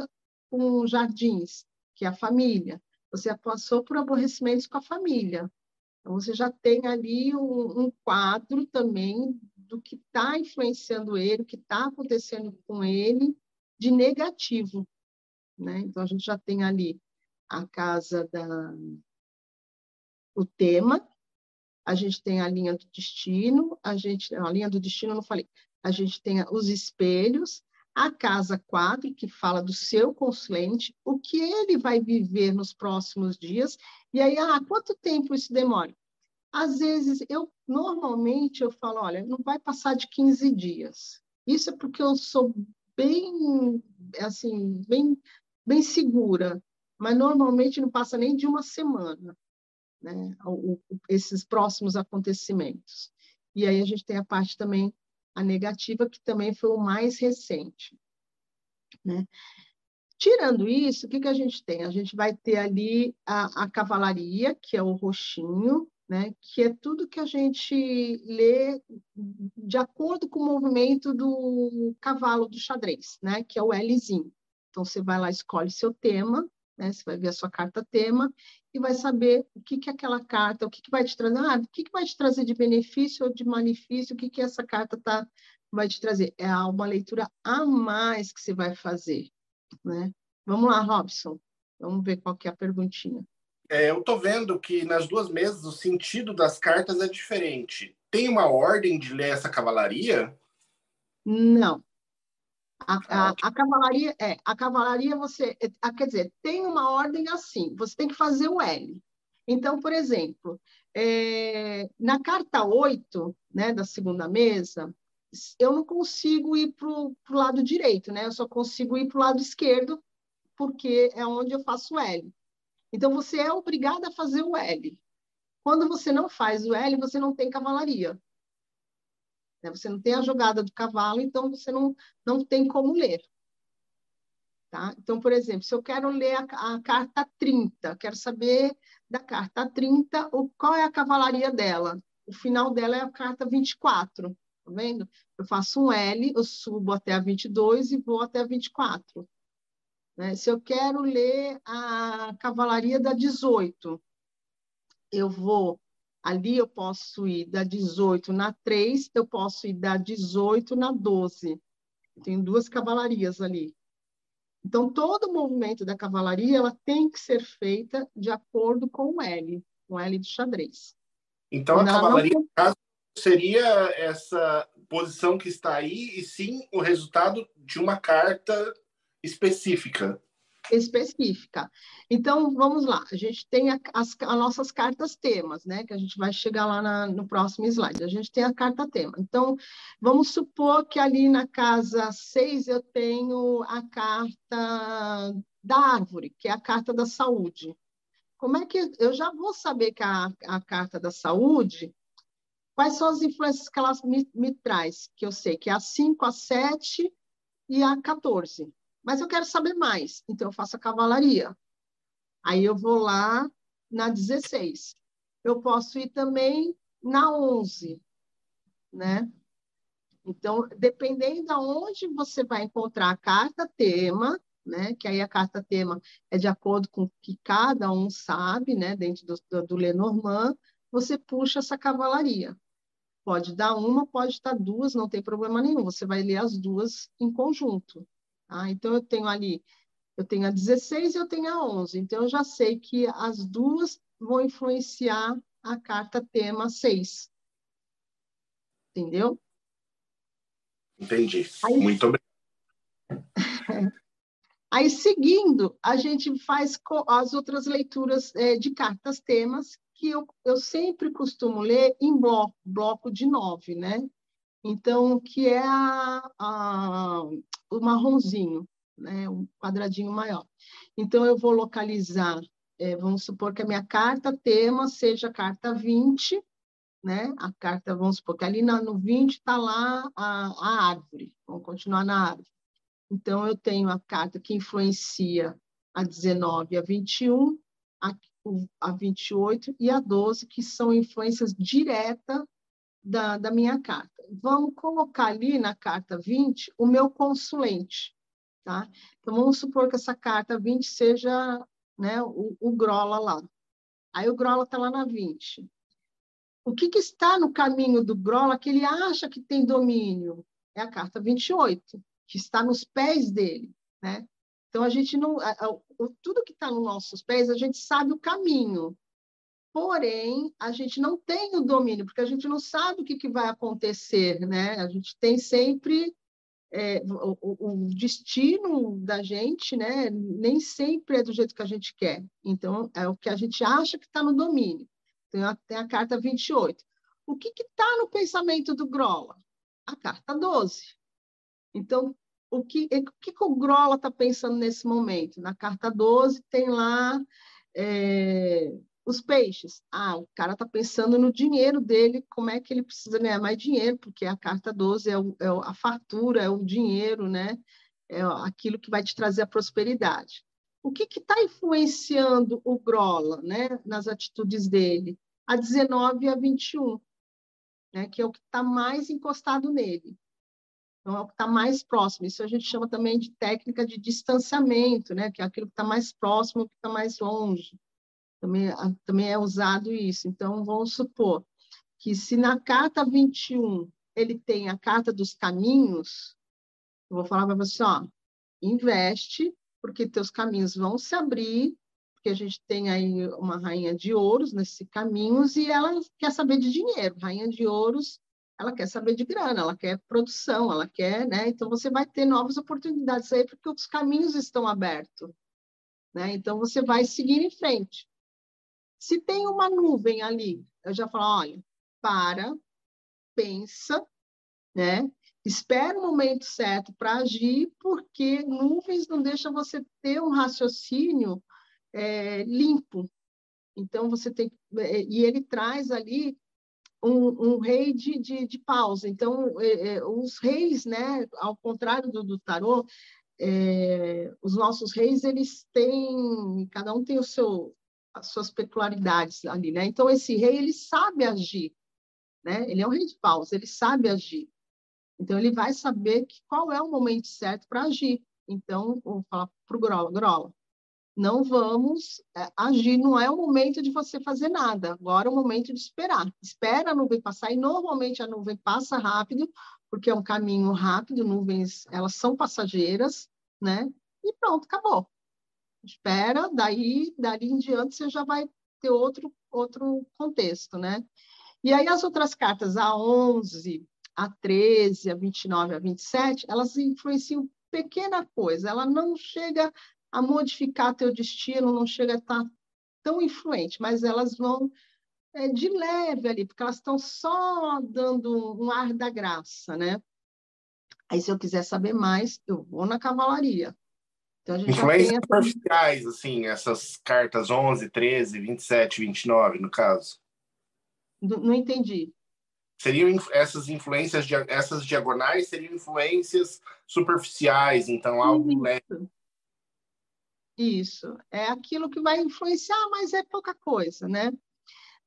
com jardins, que é a família. Você passou por aborrecimentos com a família. Então, você já tem ali um, um quadro também do que está influenciando ele, o que está acontecendo com ele de negativo. Né? Então, a gente já tem ali a casa da o tema, a gente tem a linha do destino, a gente a linha do destino não falei, a gente tem os espelhos, a casa 4, que fala do seu consulente, o que ele vai viver nos próximos dias, e aí, ah, quanto tempo isso demora? Às vezes, eu normalmente eu falo, olha, não vai passar de 15 dias. Isso é porque eu sou bem, assim, bem, bem segura mas normalmente não passa nem de uma semana, né, o, esses próximos acontecimentos. E aí a gente tem a parte também, a negativa, que também foi o mais recente. Né? Tirando isso, o que, que a gente tem? A gente vai ter ali a, a cavalaria, que é o roxinho, né, que é tudo que a gente lê de acordo com o movimento do cavalo do xadrez, né, que é o Lzinho. Então, você vai lá, escolhe seu tema, né? Você vai ver a sua carta tema e vai saber o que que aquela carta, o que que vai te trazer, ah, o que que vai te trazer de benefício ou de malefício, o que que essa carta tá vai te trazer. É uma leitura a mais que você vai fazer, né? Vamos lá, Robson. Vamos ver qual que é a perguntinha. É, eu tô vendo que nas duas mesas o sentido das cartas é diferente. Tem uma ordem de ler essa cavalaria? Não. A, a, a, cavalaria é a cavalaria você a, quer dizer tem uma ordem assim você tem que fazer o L então por exemplo é, na carta 8 né da segunda mesa eu não consigo ir para o lado direito né eu só consigo ir para o lado esquerdo porque é onde eu faço o L então você é obrigado a fazer o L quando você não faz o L você não tem cavalaria né? Você não tem a jogada do cavalo, então você não, não tem como ler. Tá? Então, por exemplo, se eu quero ler a, a carta 30, quero saber da carta 30 o, qual é a cavalaria dela. O final dela é a carta 24, tá vendo? Eu faço um L, eu subo até a 22 e vou até a 24. Né? Se eu quero ler a cavalaria da 18, eu vou Ali eu posso ir da 18 na 3, eu posso ir da 18 na 12. Tem duas cavalarias ali. Então, todo o movimento da cavalaria ela tem que ser feita de acordo com o L, com o L de xadrez. Então, a cavalaria, não... no caso, seria essa posição que está aí, e sim o resultado de uma carta específica específica. Então, vamos lá, a gente tem a, as, as nossas cartas temas, né? Que a gente vai chegar lá na, no próximo slide. A gente tem a carta tema. Então, vamos supor que ali na casa 6 eu tenho a carta da árvore, que é a carta da saúde. Como é que eu já vou saber que a, a carta da saúde, quais são as influências que ela me, me traz? Que eu sei que é a 5, a 7 e a 14. Mas eu quero saber mais, então eu faço a cavalaria. Aí eu vou lá na 16. Eu posso ir também na 11, né? Então, dependendo de onde você vai encontrar a carta tema, né? Que aí a carta tema é de acordo com o que cada um sabe, né? Dentro do, do, do Lenormand, você puxa essa cavalaria. Pode dar uma, pode dar duas, não tem problema nenhum. Você vai ler as duas em conjunto, ah, então, eu tenho ali Eu tenho a 16 e eu tenho a 11. Então, eu já sei que as duas vão influenciar a carta tema 6. Entendeu? Entendi. Aí, Muito obrigado. [laughs] Aí, seguindo, a gente faz as outras leituras é, de cartas temas, que eu, eu sempre costumo ler em bloco, bloco de nove, né? Então, que é a, a, o marronzinho, né? um quadradinho maior. Então, eu vou localizar, é, vamos supor que a minha carta tema seja a carta 20, né? A carta, vamos supor que ali no 20 está lá a, a árvore, vamos continuar na árvore. Então, eu tenho a carta que influencia a 19 e a 21, a, a 28 e a 12, que são influências diretas da, da minha carta. Vamos colocar ali na carta 20 o meu consulente, tá? Então, vamos supor que essa carta 20 seja né, o, o Grola lá. Aí o Grola está lá na 20. O que, que está no caminho do Grola que ele acha que tem domínio? É a carta 28 que está nos pés dele, né? Então a gente não, tudo que está nos nossos pés a gente sabe o caminho, porém a gente não tem o domínio porque a gente não sabe o que, que vai acontecer, né? A gente tem sempre é, o, o, destino da gente, né? Nem sempre é do jeito que a gente quer. Então é o que a gente acha que está no domínio. Tem a, tem a carta 28. O que está no pensamento do Grola? A carta 12. Então, o que, o que o Grola está pensando nesse momento? Na carta 12 tem lá é, os peixes. Ah, o cara está pensando no dinheiro dele, como é que ele precisa ganhar mais dinheiro, porque a carta 12 é, o, é a fartura, é o dinheiro, né? É aquilo que vai te trazer a prosperidade. O que está influenciando o Grola né, nas atitudes dele? A 19 e a 21, né, que é o que está mais encostado nele. Então, é o que está mais próximo. Isso a gente chama também de técnica de distanciamento, né? que é aquilo que está mais próximo, que está mais longe. Também, também é usado isso. Então, vamos supor que se na carta 21 ele tem a carta dos caminhos, eu vou falar para você, ó, investe, porque teus caminhos vão se abrir, porque a gente tem aí uma rainha de ouros nesse caminhos e ela quer saber de dinheiro. Rainha de ouros ela quer saber de grana, ela quer produção, ela quer, né? Então você vai ter novas oportunidades aí porque os caminhos estão abertos, né? Então você vai seguir em frente. Se tem uma nuvem ali, eu já falo, olha, para, pensa, né? Espera o momento certo para agir, porque nuvens não deixam você ter um raciocínio é, limpo. Então você tem é, e ele traz ali um, um rei de, de, de, paus. Então, é, é, os reis, né, ao contrário do, do tarô, é, os nossos reis, eles têm, cada um tem o seu, as suas peculiaridades ali, né? Então, esse rei, ele sabe agir, né? Ele é um rei de paus, ele sabe agir. Então, ele vai saber que, qual é o momento certo para agir. Então, vou falar para o Grola, Grola, não vamos é, agir, não é o momento de você fazer nada, agora é o momento de esperar. Espera a nuvem passar, e normalmente a nuvem passa rápido, porque é um caminho rápido, nuvens, elas são passageiras, né? E pronto, acabou. Espera, daí, dali em diante você já vai ter outro, outro contexto, né? E aí as outras cartas, a 11, a 13, a 29, a 27, elas influenciam pequena coisa, ela não chega a modificar teu destino, não chega a estar tão influente, mas elas vão é, de leve ali, porque elas estão só dando um ar da graça, né? Aí, se eu quiser saber mais, eu vou na cavalaria. Então, Influências essa... parciais, assim, essas cartas 11, 13, 27, 29, no caso? Não, não entendi. Seriam essas influências, essas diagonais seriam influências superficiais, então algo Isso. leve. Isso, é aquilo que vai influenciar, mas é pouca coisa, né?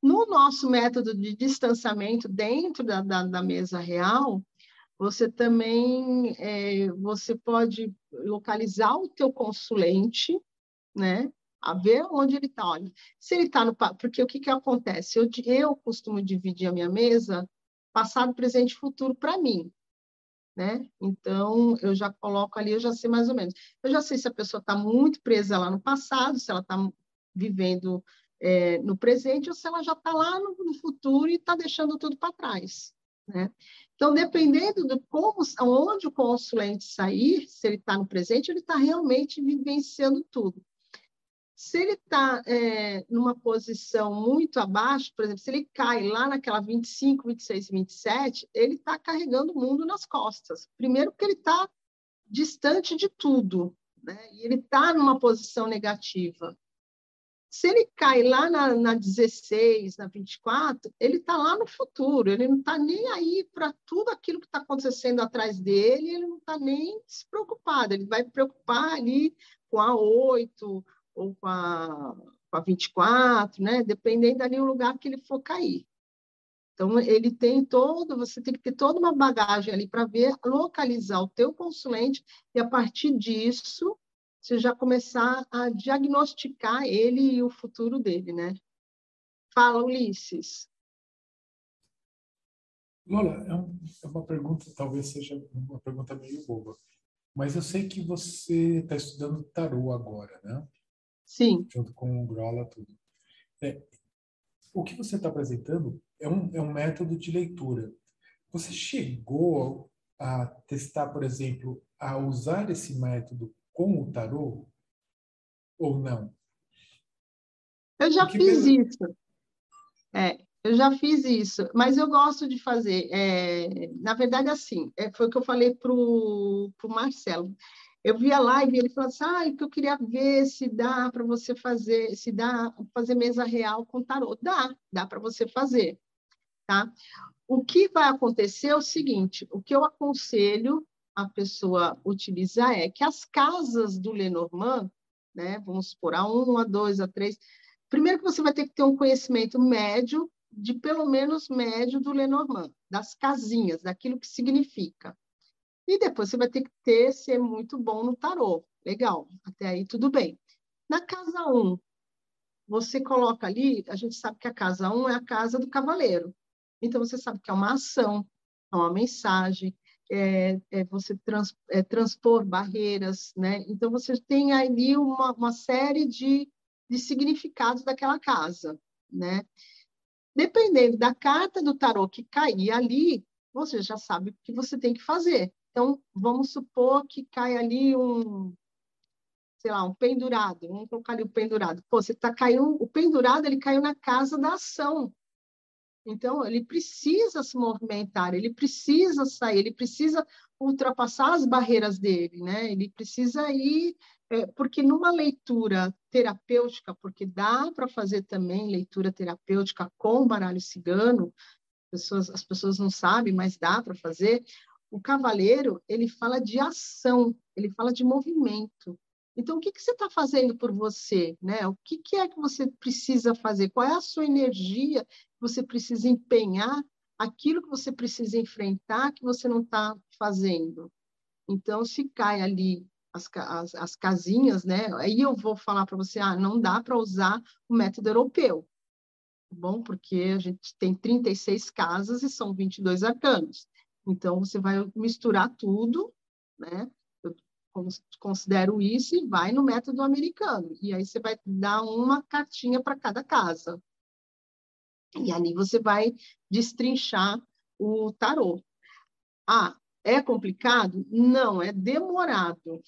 No nosso método de distanciamento dentro da, da, da mesa real, você também é, você pode localizar o teu consulente, né? A ver onde ele está. Se ele está no... Porque o que, que acontece? Eu, eu costumo dividir a minha mesa passado, presente e futuro para mim. né? Então, eu já coloco ali, eu já sei mais ou menos. Eu já sei se a pessoa está muito presa lá no passado, se ela está vivendo é, no presente, ou se ela já está lá no, no, futuro e está deixando tudo para trás, né? Então, dependendo de como, onde o consulente sair, se ele está no presente, ele está realmente vivenciando tudo. Se ele está é, numa posição muito abaixo, por exemplo, se ele cai lá naquela 25, 26, 27, ele está carregando o mundo nas costas. Primeiro, porque ele está distante de tudo, né? e ele está numa posição negativa. Se ele cai lá na, na 16, na 24, ele está lá no futuro, ele não está nem aí para tudo aquilo que está acontecendo atrás dele, ele não está nem se preocupado, ele vai preocupar ali com a 8 ou com a, com a 24, né? dependendo ali do lugar que ele for cair. Então, ele tem todo, você tem que ter toda uma bagagem ali para ver, localizar o teu consulente e, a partir disso, você já começar a diagnosticar ele e o futuro dele, né? Fala, Ulisses. Lola, é, um, é uma pergunta, talvez seja uma pergunta meio boba, mas eu sei que você está estudando tarô agora, né? Sim. Junto com o Grola, tudo. É, o que você está apresentando é um, é um método de leitura. Você chegou a testar, por exemplo, a usar esse método com o tarô ou não? Eu já Porque fiz isso. É, eu já fiz isso, mas eu gosto de fazer. É, na verdade, assim, é, foi o que eu falei para o Marcelo. Eu vi a live e ele falou assim: ah, que eu queria ver se dá para você fazer, se dá fazer mesa real com tarô. Dá, dá para você fazer. Tá? O que vai acontecer é o seguinte: o que eu aconselho a pessoa utilizar é que as casas do Lenormand, né, vamos supor, a 1, a 2, a 3, primeiro que você vai ter que ter um conhecimento médio, de pelo menos médio do Lenormand, das casinhas, daquilo que significa. E depois você vai ter que ter, ser muito bom no tarô. Legal, até aí tudo bem. Na casa 1, você coloca ali, a gente sabe que a casa 1 é a casa do cavaleiro. Então, você sabe que é uma ação, é uma mensagem, é, é você trans, é, transpor barreiras, né? Então, você tem ali uma, uma série de, de significados daquela casa, né? Dependendo da carta do tarô que cair ali, você já sabe o que você tem que fazer. Então, vamos supor que cai ali um, sei lá, um pendurado, vamos colocar ali o pendurado. Pô, você tá caindo, o pendurado, ele caiu na casa da ação, então, ele precisa se movimentar, ele precisa sair, ele precisa ultrapassar as barreiras dele, né? Ele precisa ir, é, porque numa leitura terapêutica, porque dá para fazer também leitura terapêutica com baralho cigano, pessoas, as pessoas não sabem, mas dá para fazer. O cavaleiro, ele fala de ação, ele fala de movimento. Então, o que, que você está fazendo por você? Né? O que, que é que você precisa fazer? Qual é a sua energia que você precisa empenhar? Aquilo que você precisa enfrentar que você não está fazendo. Então, se cai ali as, as, as casinhas, né? aí eu vou falar para você, ah, não dá para usar o método europeu. Tá bom, porque a gente tem 36 casas e são 22 arcanos. Então, você vai misturar tudo, né? Considero isso e vai no método americano. E aí você vai dar uma cartinha para cada casa. E ali você vai destrinchar o tarô. Ah, é complicado? Não, é demorado.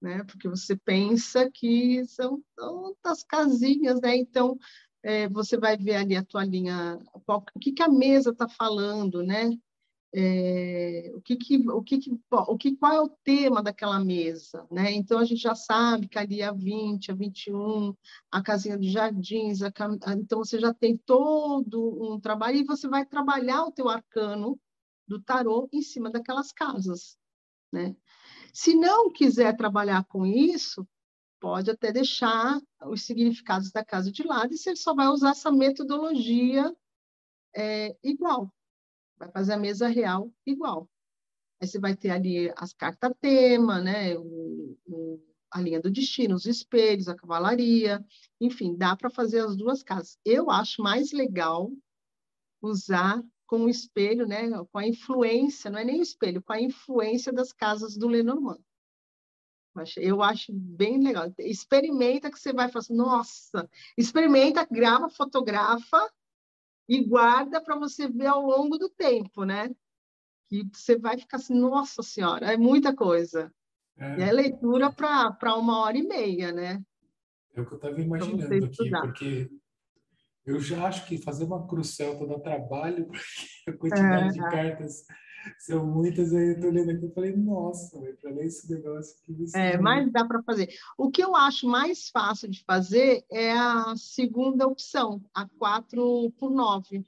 Né? Porque você pensa que são tantas casinhas, né? Então, é, você vai ver ali a tua linha, qual, o que, que a mesa está falando, né? É, o que, que, o que, que, o que, qual é o tema daquela mesa, né? Então a gente já sabe que ali é a 20, a 21, a casinha dos jardins, a, então você já tem todo um trabalho e você vai trabalhar o teu arcano do tarô em cima daquelas casas, né? Se não quiser trabalhar com isso, pode até deixar os significados da casa de lado e você só vai usar essa metodologia é, igual, vai fazer a mesa real igual. Aí você vai ter ali as cartas tema, né? O, o, a linha do destino, os espelhos, a cavalaria, enfim, dá para fazer as duas casas. Eu acho mais legal usar com o espelho, né, com a influência, não é nem o espelho, com a influência das casas do Lenormand. Eu acho bem legal. Experimenta que você vai fazer, assim, nossa, experimenta, grava, fotografa e guarda para você ver ao longo do tempo, né? Que você vai ficar assim, nossa senhora, é muita coisa. É, é leitura para uma hora e meia, né? É o que eu estava imaginando aqui, porque eu já acho que fazer uma crucel dá trabalho, [laughs] porque a quantidade é. de cartas são muitas. Aí eu estou lendo aqui e falei, nossa, para ler esse negócio aqui. É, mas dá para fazer. O que eu acho mais fácil de fazer é a segunda opção, a 4 por 9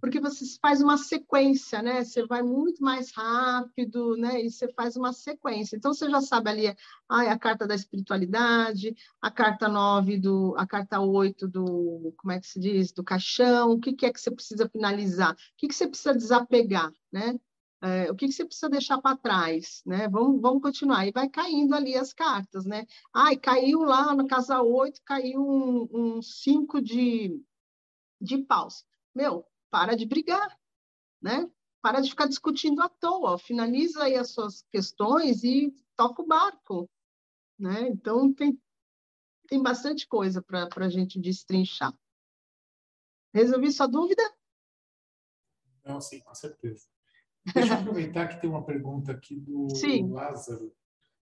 porque você faz uma sequência, né? Você vai muito mais rápido, né? E você faz uma sequência. Então você já sabe ali ah, a carta da espiritualidade, a carta 9 do, a carta 8 do, como é que se diz, do caixão, o que, que é que você precisa finalizar, o que, que você precisa desapegar, né? É, o que, que você precisa deixar para trás, né? Vamos, vamos continuar. E vai caindo ali as cartas, né? Ai, caiu lá na casa 8, caiu um 5 um de, de paus. Meu, para de brigar, né? Para de ficar discutindo à toa, finaliza aí as suas questões e toca o barco, né? Então tem tem bastante coisa para a gente destrinchar. Resolvi sua dúvida? Não, sim, com certeza. Deixa eu aproveitar que tem uma pergunta aqui do sim. Lázaro.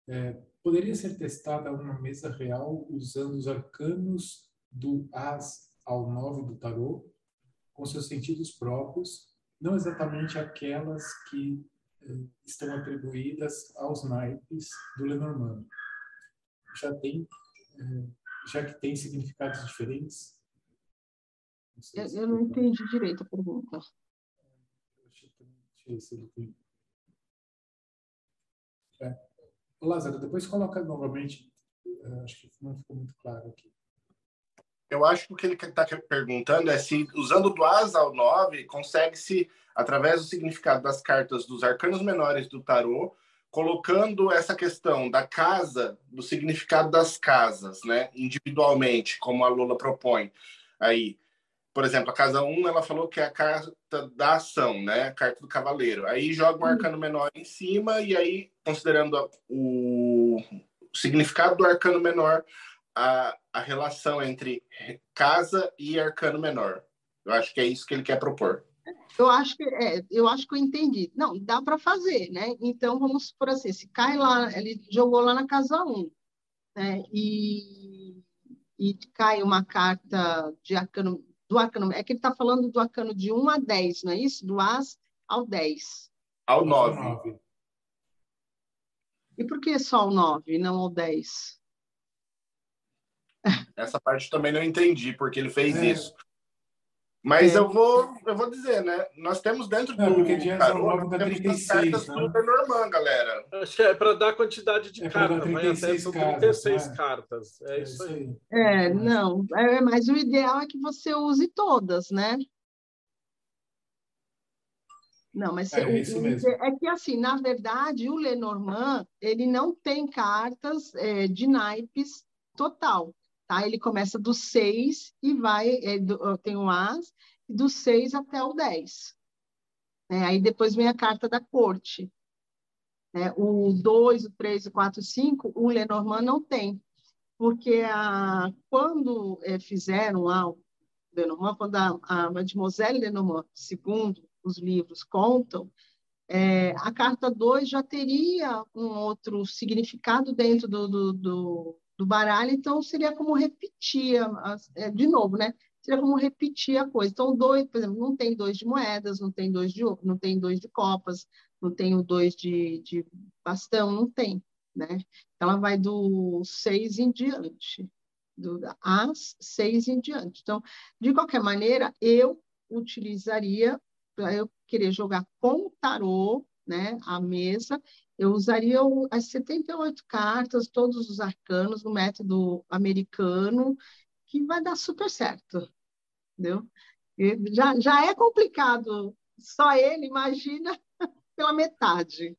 É, poderia ser testada uma mesa real usando os arcanos do As ao 9 do tarô com seus sentidos próprios, não exatamente aquelas que eh, estão atribuídas aos naipes do Lenormand. Já tem, eh, já que tem significados diferentes. Não eu, eu não entendi direito a pergunta. Deixa eu ver se ele tem. É. Lázaro, depois coloca novamente. Eh, acho que não ficou muito claro aqui. Eu acho que o que ele está perguntando é se, usando do asa ao 9, consegue-se, através do significado das cartas dos arcanos menores do tarô, colocando essa questão da casa, do significado das casas, né, individualmente, como a Lula propõe. Aí, por exemplo, a casa 1, ela falou que é a carta da ação, né, a carta do cavaleiro. Aí joga um arcano menor em cima e aí, considerando o significado do arcano menor, a, a relação entre casa e arcano menor. Eu acho que é isso que ele quer propor. Eu acho que é, eu acho que eu entendi. Não, dá para fazer, né? Então vamos por assim, se cai lá, ele jogou lá na casa 1, né? E, e cai uma carta de arcano do arcano, é que ele está falando do arcano de 1 a 10, não é isso? Do As ao 10. Ao 9. E por que só o 9, não o 10? Essa parte também não entendi porque ele fez é. isso. Mas é. eu vou eu vou dizer, né? Nós temos dentro do porque tarô, temos 36, cartas né? do Lenormand, galera. Acho que é para dar quantidade de é cartas, vai até são 36 né? cartas. É, é isso aí. É, não, é, mas o ideal é que você use todas, né? Não, mas é, o, isso mesmo. é que assim, na verdade, o Lenormand ele não tem cartas é, de naipes total. Tá? Ele começa do 6 e vai, é, do, tem o As, do 6 até o 10. É, aí depois vem a carta da corte. É, o 2, o 3, o 4, o 5, o Lenormand não tem. Porque a, quando é, fizeram lá o Lenormand, quando a, a Mademoiselle Lenormand, segundo os livros contam, é, a carta 2 já teria um outro significado dentro do, do, do, do baralho, então seria como repetir, é, de novo, né? Seria como repetir a coisa. Então, dois, por exemplo, não tem dois de moedas, não tem dois de não tem dois de copas, não tem o dois de, de bastão, não tem, né? Ela vai do seis em diante, do as seis em diante. Então, de qualquer maneira, eu utilizaria eu querer jogar com o tarô, né, a mesa, eu usaria as 78 cartas, todos os arcanos, no método americano, que vai dar super certo, entendeu? Já, já é complicado, só ele, imagina, [laughs] pela metade.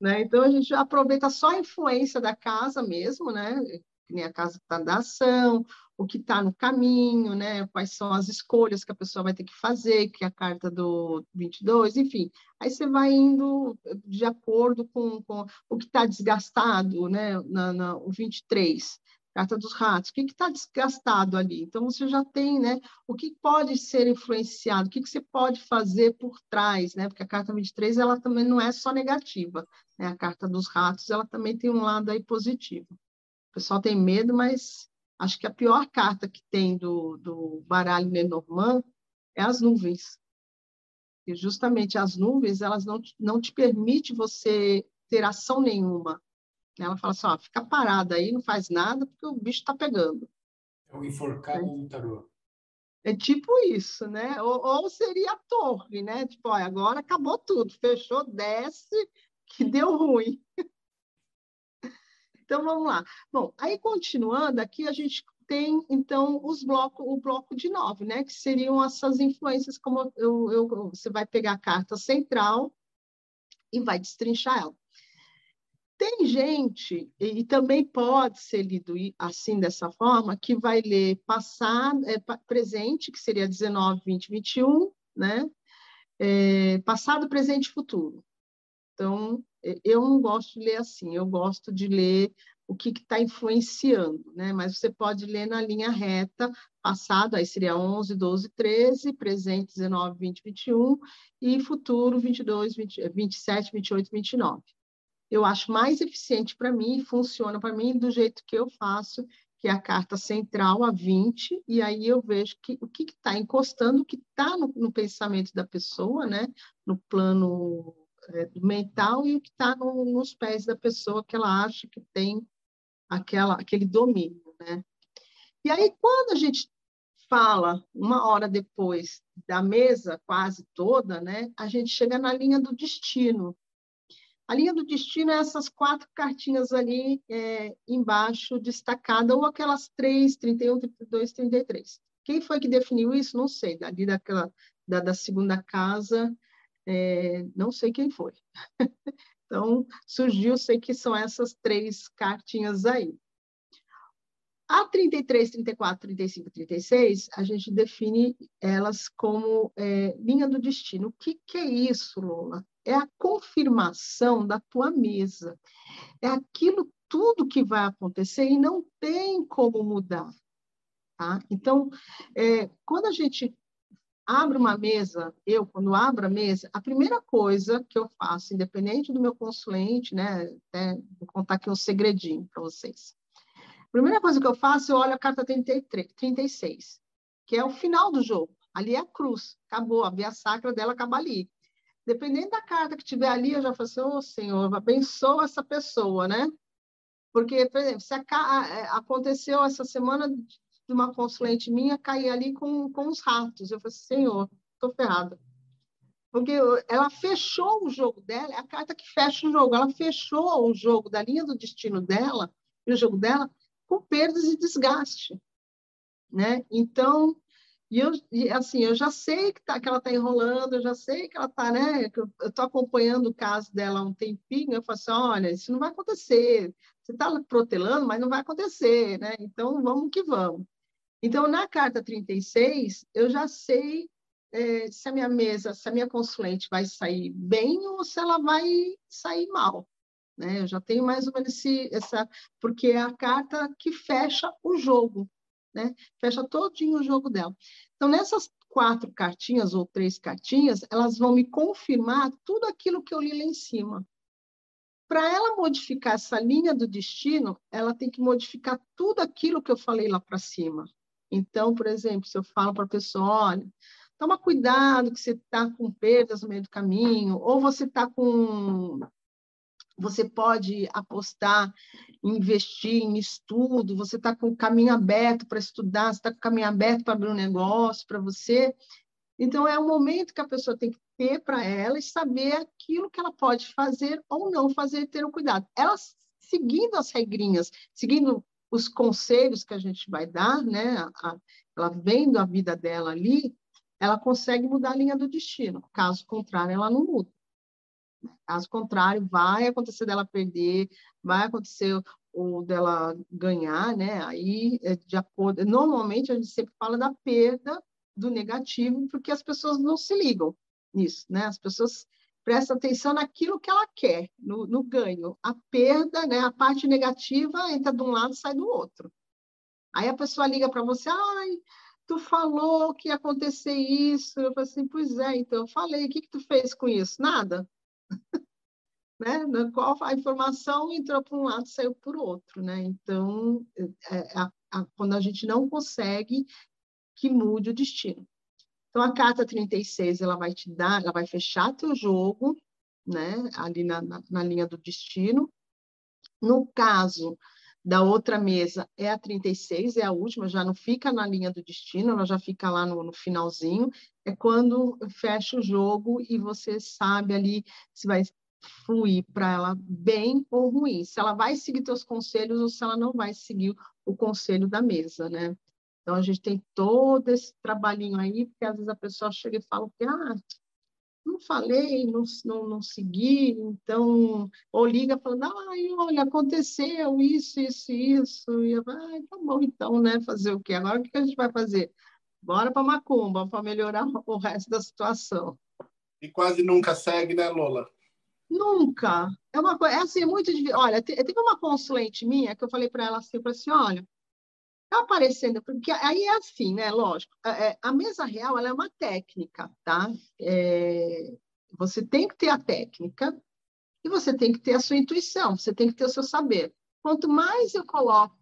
Né? Então, a gente aproveita só a influência da casa mesmo, né? que nem a casa está da ação, o que está no caminho, né? Quais são as escolhas que a pessoa vai ter que fazer, que é a carta do 22, enfim. Aí você vai indo de acordo com, com o que está desgastado, né? Na, na, o 23, carta dos ratos, o que está desgastado ali? Então, você já tem, né? O que pode ser influenciado, o que, que você pode fazer por trás, né? Porque a carta 23, ela também não é só negativa, né? A carta dos ratos, ela também tem um lado aí positivo. O pessoal tem medo, mas Acho que a pior carta que tem do, do baralho Lenormand é as nuvens. E justamente as nuvens, elas não, não te permitem você ter ação nenhuma. Ela fala assim, ó, fica parada aí, não faz nada, porque o bicho está pegando. É o enforcado é. do tarô. É tipo isso, né? Ou, ou, seria a torre, né? Tipo, ó, agora acabou tudo, fechou, desce, que deu ruim. [laughs] Então, vamos lá. Bom, aí continuando, aqui a gente tem, então, os blocos, o bloco de nove, né? Que seriam essas influências, como eu, eu, você vai pegar a carta central e vai destrinchar ela. Tem gente, e também pode ser lido assim, dessa forma, que vai ler passado, é, presente, que seria 19, 20, 21, né? É, passado, presente e futuro. Então, eu não gosto de ler assim, eu gosto de ler o que está influenciando, né? Mas você pode ler na linha reta, passado, aí seria 11, 12, 13, presente 19, 20, 21 e futuro 22, 20, 27, 28, 29. Eu acho mais eficiente para mim, funciona para mim do jeito que eu faço, que é a carta central a 20, e aí eu vejo que, o que está encostando, o que está no, no pensamento da pessoa, né? No plano é, mental e o que está no, nos pés da pessoa que ela acha que tem aquela, aquele domínio, né? E aí, quando a gente fala, uma hora depois da mesa quase toda, né, a gente chega na linha do destino. A linha do destino é essas quatro cartinhas ali é, embaixo, destacada, ou aquelas três, 31, 32, 33. Quem foi que definiu isso? Não sei. Ali daquela, da, da segunda casa, é, não sei quem foi. [laughs] então, surgiu, sei que são essas três cartinhas aí. A 33, 34, 35 36, a gente define elas como é, linha do destino. O que, que é isso, Lola? É a confirmação da tua mesa. É aquilo tudo que vai acontecer e não tem como mudar. Tá? Então, é, quando a gente abro uma mesa, eu, quando abro a mesa, a primeira coisa que eu faço, independente do meu consulente, né, até vou contar aqui um segredinho para vocês. A primeira coisa que eu faço, eu olho a carta 33, 36, que é o final do jogo. Ali é a cruz, acabou, a via sacra dela acaba ali. Dependendo da carta que tiver ali, eu já falo assim, ô oh, Senhor, abençoa essa pessoa, né? Porque, por exemplo, se a, é, aconteceu essa semana de uma consulente minha cair ali com, com os ratos. Eu falei, senhor, estou ferrada. Porque ela fechou o jogo dela, é a carta que fecha o jogo. Ela fechou o jogo da linha do destino dela, e o jogo dela, com perdas e desgaste. Né? Então, e eu, e assim, eu já sei que, tá, que ela está enrolando, eu já sei que ela está, né? Eu estou acompanhando o caso dela há um tempinho, eu falo assim, olha, isso não vai acontecer. Você está protelando, mas não vai acontecer, né? Então, vamos que vamos. Então, na carta 36, eu já sei é, se a minha mesa, se a minha consulente vai sair bem ou se ela vai sair mal. Né? Eu já tenho mais ou menos esse, essa... Porque é a carta que fecha o jogo, né? Fecha todinho o jogo dela. Então, nessas quatro cartinhas ou três cartinhas, elas vão me confirmar tudo aquilo que eu li lá em cima. Para ela modificar essa linha do destino, ela tem que modificar tudo aquilo que eu falei lá para cima. Então, por exemplo, se eu falo para a pessoa, olha, toma cuidado que você está com perdas no meio do caminho, ou você está com. Você pode apostar, investir em estudo, você está com o caminho aberto para estudar, você está com o caminho aberto para abrir um negócio para você. Então, é o momento que a pessoa tem que ter para ela e saber aquilo que ela pode fazer ou não fazer, ter o cuidado. Ela seguindo as regrinhas, seguindo os conselhos que a gente vai dar, né? A, ela vendo a vida dela ali, ela consegue mudar a linha do destino. Caso contrário, ela não muda. Caso contrário, vai acontecer dela perder, vai acontecer o dela ganhar, né? Aí, é de acordo, normalmente a gente sempre fala da perda do negativo, porque as pessoas não se ligam nisso, né? As pessoas prestam atenção naquilo que ela quer, no, no ganho. A perda, né? A parte negativa entra de um lado e sai do outro. Aí a pessoa liga para você, ai, tu falou que ia acontecer isso. Eu falei assim, pois é, então eu falei, o que, que tu fez com isso? Nada. [laughs] né? Na qual a informação entrou para um lado, saiu por outro, né? Então, é, a, a, quando a gente não consegue que mude o destino. Então, a carta 36, ela vai te dar, ela vai fechar teu jogo, né? Ali na, na, na linha do destino. No caso da outra mesa é a 36, é a última, já não fica na linha do destino, ela já fica lá no, no, finalzinho. É quando fecha o jogo e você sabe ali se vai fluir para ela bem ou ruim, se ela vai seguir teus conselhos ou se ela não vai seguir o conselho da mesa, né? Então a gente tem todo esse trabalhinho aí, porque às vezes a pessoa chega e fala que ah, não falei, não, não, não segui, então, ou liga falando, ai, olha, aconteceu isso, isso, isso, e eu, ah, tá bom, então, né, fazer o quê? Agora o que a gente vai fazer? Bora para Macumba, para melhorar [laughs] o resto da situação. E quase nunca segue, né, Lola? Nunca. É uma coisa, é assim, é muito difícil. Olha, teve uma consulente minha que eu falei para ela assim, eu falei assim, olha, tá aparecendo, porque aí é assim, né? Lógico, a, é, a mesa real é uma técnica, tá? É, você tem que ter a técnica e você tem que ter a sua intuição, você tem que ter o seu saber. Quanto mais eu coloco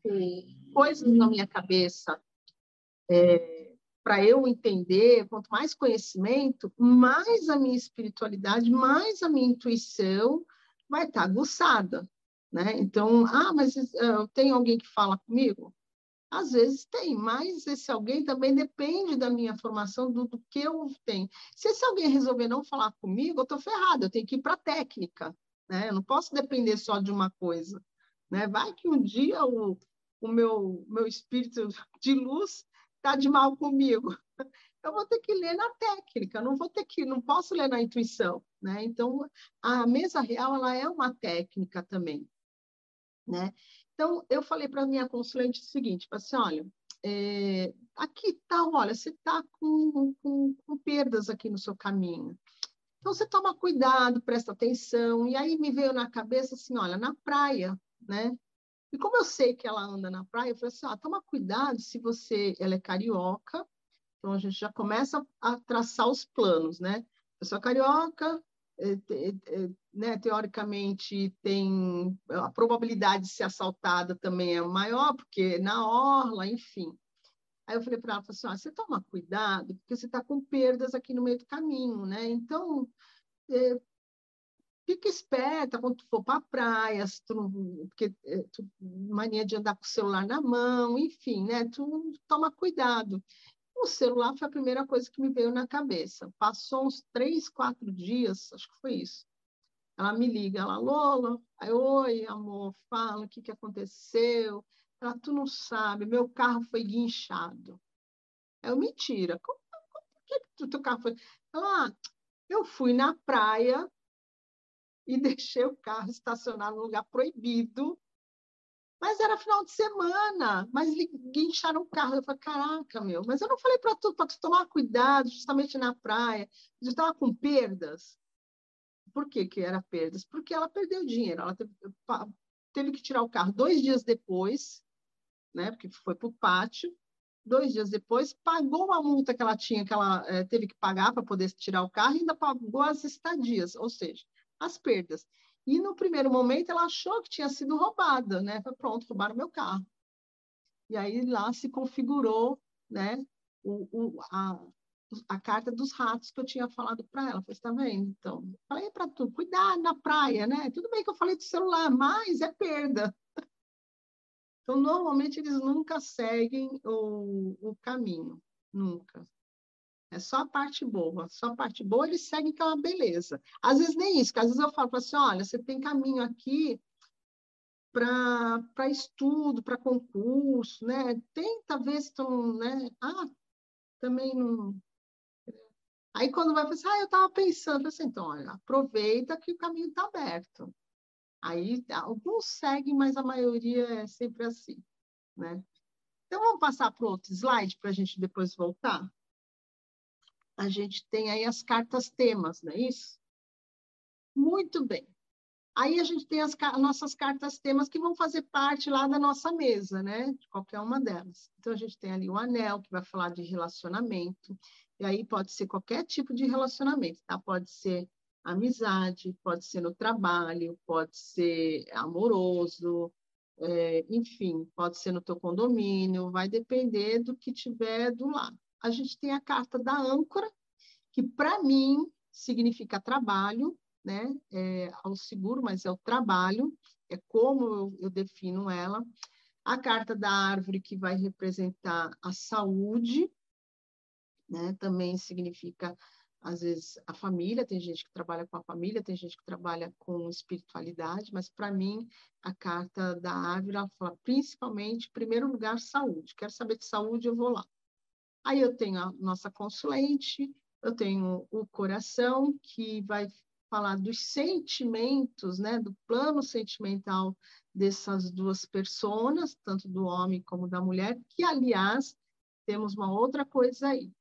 coisas na minha cabeça é, para eu entender, quanto mais conhecimento, mais a minha espiritualidade, mais a minha intuição vai estar tá aguçada, né? Então, ah, mas uh, tem alguém que fala comigo? Às vezes tem, mas esse alguém também depende da minha formação, do, do que eu tenho. Se esse alguém resolver não falar comigo, eu estou ferrada, eu tenho que ir para a técnica. Né? Eu não posso depender só de uma coisa. Né? Vai que um dia o, o meu, meu espírito de luz está de mal comigo. Eu vou ter que ler na técnica, não vou ter que, não posso ler na intuição. Né? Então, a mesa real ela é uma técnica também. Né? Então, eu falei para a minha consulente o seguinte, assim, olha, é, aqui tá, olha, você está com, com, com perdas aqui no seu caminho. Então, você toma cuidado, presta atenção. E aí me veio na cabeça assim, olha, na praia, né? E como eu sei que ela anda na praia, eu falei assim, toma cuidado se você, ela é carioca, então a gente já começa a traçar os planos, né? Pessoa carioca, é, é, né, teoricamente tem a probabilidade de ser assaltada também é maior, porque na orla, enfim. Aí eu falei para ela, assim, ah, você toma cuidado, porque você está com perdas aqui no meio do caminho, né? Então, é, fica esperta quando tu for para a praia, tu, porque é, tu, mania de andar com o celular na mão, enfim, né? Tu toma cuidado. O celular foi a primeira coisa que me veio na cabeça. Passou uns três, quatro dias, acho que foi isso. Ela me liga, ela, Lola, aí, oi, amor, fala o que, que aconteceu. Ela, tu não sabe, meu carro foi guinchado. Eu, mentira, como, que, que teu carro foi? Ela, ah, eu fui na praia e [laughs] deixei o carro estacionado no lugar proibido mas era final de semana, mas guincharam o carro. Eu falei, caraca, meu, mas eu não falei para tu, tu tomar cuidado, justamente na praia. Eu estava com perdas. Por que, que era perdas? Porque ela perdeu dinheiro. Ela teve, teve que tirar o carro dois dias depois, né? Porque foi para o pátio. Dois dias depois, pagou a multa que ela tinha, que ela é, teve que pagar para poder tirar o carro, e ainda pagou as estadias, ou seja, as perdas. E no primeiro momento ela achou que tinha sido roubada, né? Foi pronto, roubaram meu carro. E aí lá se configurou, né? O, o, a, a carta dos ratos que eu tinha falado para ela. Falei, está vendo? Então, falei para tu, cuidar na praia, né? Tudo bem que eu falei do celular, mas é perda. Então, normalmente eles nunca seguem o, o caminho, nunca. É só a parte boa. Só a parte boa eles seguem aquela beleza. Às vezes nem isso, às vezes eu falo assim: olha, você tem caminho aqui para estudo, para concurso, né? Tenta ver se tu, né? Ah, também não. Aí quando vai pensar, ah, eu estava pensando, assim, então, olha, aproveita que o caminho está aberto. Aí alguns seguem, mas a maioria é sempre assim, né? Então vamos passar para outro slide para a gente depois voltar. A gente tem aí as cartas temas, não é isso? Muito bem. Aí a gente tem as nossas cartas temas que vão fazer parte lá da nossa mesa, né? De qualquer uma delas. Então a gente tem ali o anel que vai falar de relacionamento. E aí pode ser qualquer tipo de relacionamento, tá? Pode ser amizade, pode ser no trabalho, pode ser amoroso, é, enfim, pode ser no teu condomínio, vai depender do que tiver do lado. A gente tem a carta da âncora, que para mim significa trabalho, né? É, ao seguro, mas é o trabalho, é como eu, eu defino ela. A carta da árvore, que vai representar a saúde, né? Também significa, às vezes, a família. Tem gente que trabalha com a família, tem gente que trabalha com espiritualidade, mas para mim, a carta da árvore, ela fala principalmente, em primeiro lugar, saúde. Quero saber de saúde, eu vou lá. Aí eu tenho a nossa consulente, eu tenho o coração, que vai falar dos sentimentos, né, do plano sentimental dessas duas pessoas, tanto do homem como da mulher, que, aliás, temos uma outra coisa aí.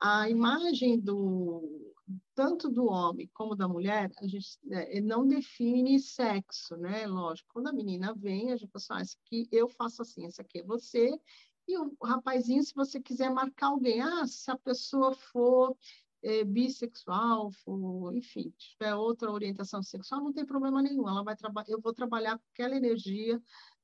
A imagem do tanto do homem como da mulher, a gente né, não define sexo, né? Lógico, quando a menina vem, a gente fala assim, ah, esse aqui eu faço assim, esse aqui é você, e o rapazinho, se você quiser marcar alguém, ah, se a pessoa for é, bissexual, for, enfim, tiver outra orientação sexual, não tem problema nenhum. Ela vai trabalhar, eu vou trabalhar com aquela energia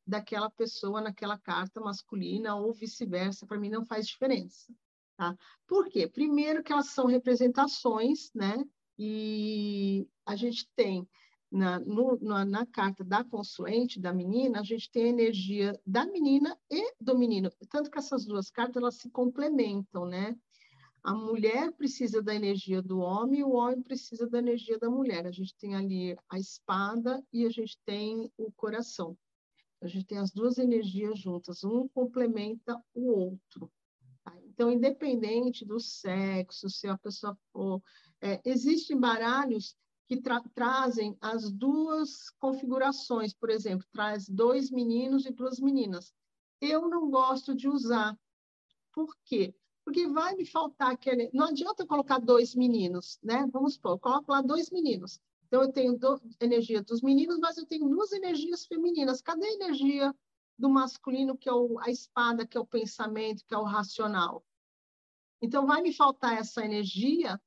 daquela pessoa naquela carta masculina ou vice-versa, para mim não faz diferença, tá? Por quê? Primeiro que elas são representações, né? E a gente tem na, no, na, na, carta da consulente, da menina, a gente tem a energia da menina e do menino. Tanto que essas duas cartas, elas se complementam, né? A mulher precisa da energia do homem, o homem precisa da energia da mulher. A gente tem ali a espada e a gente tem o coração. A gente tem as duas energias juntas, um complementa o outro. Tá? Então, independente do sexo, se a pessoa for. É, existem baralhos que tra trazem as duas configurações, por exemplo, traz dois meninos e duas meninas. Eu não gosto de usar. Por quê? porque vai me faltar aquele. Não adianta colocar dois meninos, né? Vamos supor, eu coloco lá dois meninos. Então, eu tenho do... energia dos meninos, mas eu tenho duas energias femininas. Cadê a energia do masculino, que é o... a espada, que é o pensamento, que é o racional? Então, vai me faltar essa energia,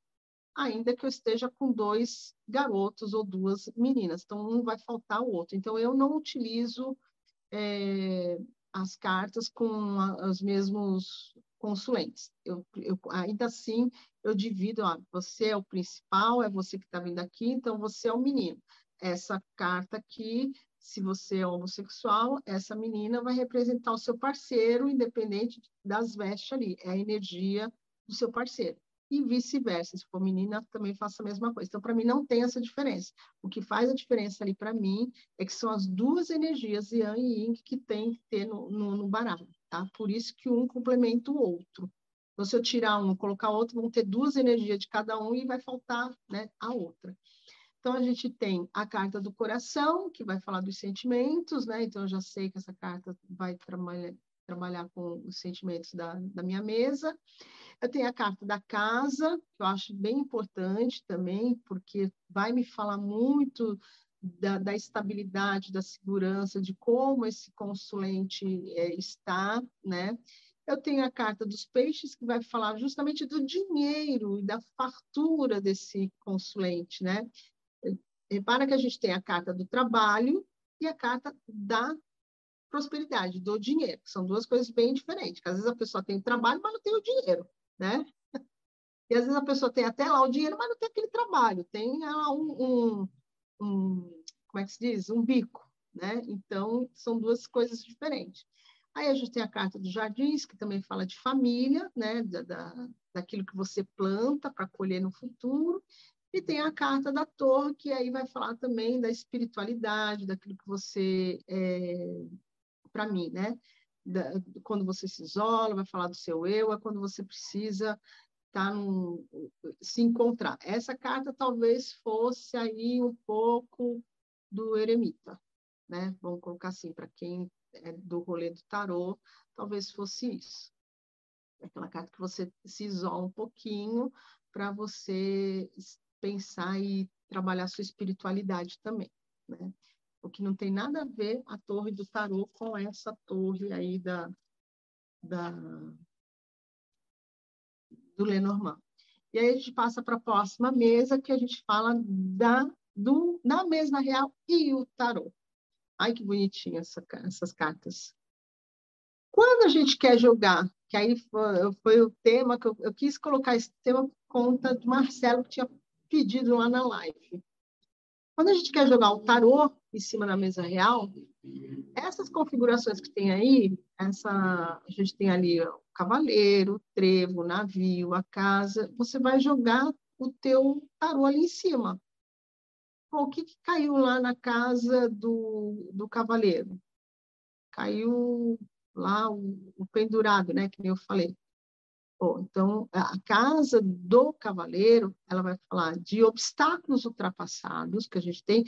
ainda que eu esteja com dois garotos ou duas meninas. Então, um vai faltar o outro. Então, eu não utilizo é, as cartas com a, os mesmos consulentes. Eu, eu, ainda assim, eu divido, ó, você é o principal, é você que está vindo aqui, então você é o menino. Essa carta aqui, se você é homossexual, essa menina vai representar o seu parceiro, independente das vestes ali, é a energia do seu parceiro. E vice-versa, se for menina, também faça a mesma coisa. Então, para mim, não tem essa diferença. O que faz a diferença ali para mim é que são as duas energias, Yang e Yin, que tem que ter no, no, no baralho tá? Por isso que um complementa o outro. Então, se eu tirar um, colocar outro, vão ter duas energias de cada um e vai faltar né, a outra. Então, a gente tem a carta do coração, que vai falar dos sentimentos, né? Então, eu já sei que essa carta vai trabalhar, trabalhar com os sentimentos da, da minha mesa. Eu tenho a carta da casa, que eu acho bem importante também, porque vai me falar muito da, da, estabilidade, da segurança, de como esse consulente é, está, né? Eu tenho a carta dos peixes, que vai falar justamente do dinheiro e da fartura desse consulente, né? Repara que a gente tem a carta do trabalho e a carta da prosperidade, do dinheiro, que são duas coisas bem diferentes. Às vezes a pessoa tem trabalho, mas não tem o dinheiro, né? [laughs] E às vezes a pessoa tem até lá o dinheiro, mas não tem aquele trabalho, tem lá um, um um, como é que se diz? Um bico, né? Então, são duas coisas diferentes. Aí a gente tem a carta dos jardins, que também fala de família, né? Da, da daquilo que você planta para colher no futuro. E tem a carta da torre, que aí vai falar também da espiritualidade, daquilo que você, é, para mim, né? Da, quando você se isola, vai falar do seu eu, é quando você precisa tá num, se encontrar. Essa carta talvez fosse aí um pouco do eremita, né? Vamos colocar assim, para quem é do rolê do tarô, talvez fosse isso. Aquela carta que você se isola um pouquinho para você pensar e trabalhar sua espiritualidade também, né? O que não tem nada a ver a torre do tarô com essa torre aí da, da do Lenormand. E aí a gente passa para a próxima mesa, que a gente fala da, do, da mesa real e o tarô. Ai, que bonitinho essa, essas cartas. Quando a gente quer jogar, que aí foi, foi o tema que eu, eu, quis colocar esse tema por conta do Marcelo, que tinha pedido lá na live. Quando a gente quer jogar o tarô em cima da mesa real, essas configurações que tem aí, essa, a gente tem ali cavaleiro, trevo, navio, a casa, você vai jogar o teu tarô ali em cima. Bom, o que, que caiu lá na casa do, do cavaleiro? Caiu lá o, o pendurado, né, que eu falei. Bom, então, a casa do cavaleiro, ela vai falar de obstáculos ultrapassados que a gente tem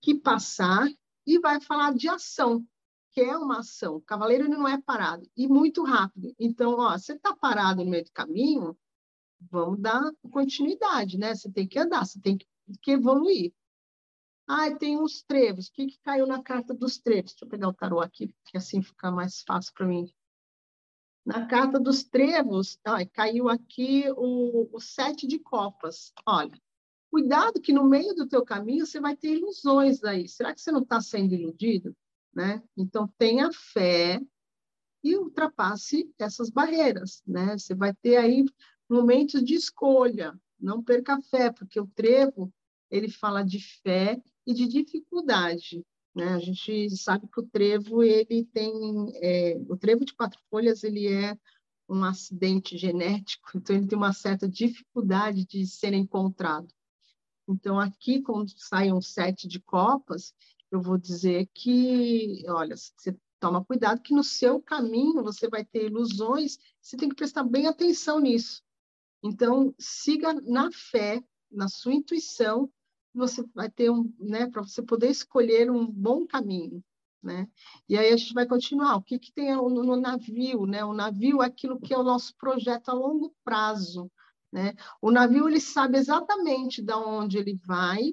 que passar e vai falar de ação, que é uma ação. O cavaleiro ele não é parado e muito rápido. Então, ó, você está parado no meio do caminho, vamos dar continuidade, né? Você tem que andar, você tem que, evoluir. Ah, tem uns trevos. O que, que caiu na carta dos trevos? Deixa eu pegar o tarô aqui, que assim fica mais fácil para mim. Na carta dos trevos, ó, caiu aqui o, o sete de copas. Olha, cuidado que no meio do teu caminho você vai ter ilusões aí. Será que você não está sendo iludido? né? Então, tenha fé e ultrapasse essas barreiras, né? Você vai ter aí momentos de escolha, não perca fé, porque o trevo, ele fala de fé e de dificuldade, né? A gente sabe que o trevo, ele tem... É, o trevo de quatro folhas, ele é um acidente genético, [laughs] então ele tem uma certa dificuldade de ser encontrado. Então, aqui, quando sai um sete de copas, eu vou dizer que, olha, você toma cuidado que no seu caminho você vai ter ilusões, você tem que prestar bem atenção nisso. Então, siga na fé, na sua intuição, você vai ter um, né, para você poder escolher um bom caminho, né? E aí a gente vai continuar. O que que tem no, no navio, né? O navio é aquilo que é o nosso projeto a longo prazo, né? O navio ele sabe exatamente de onde ele vai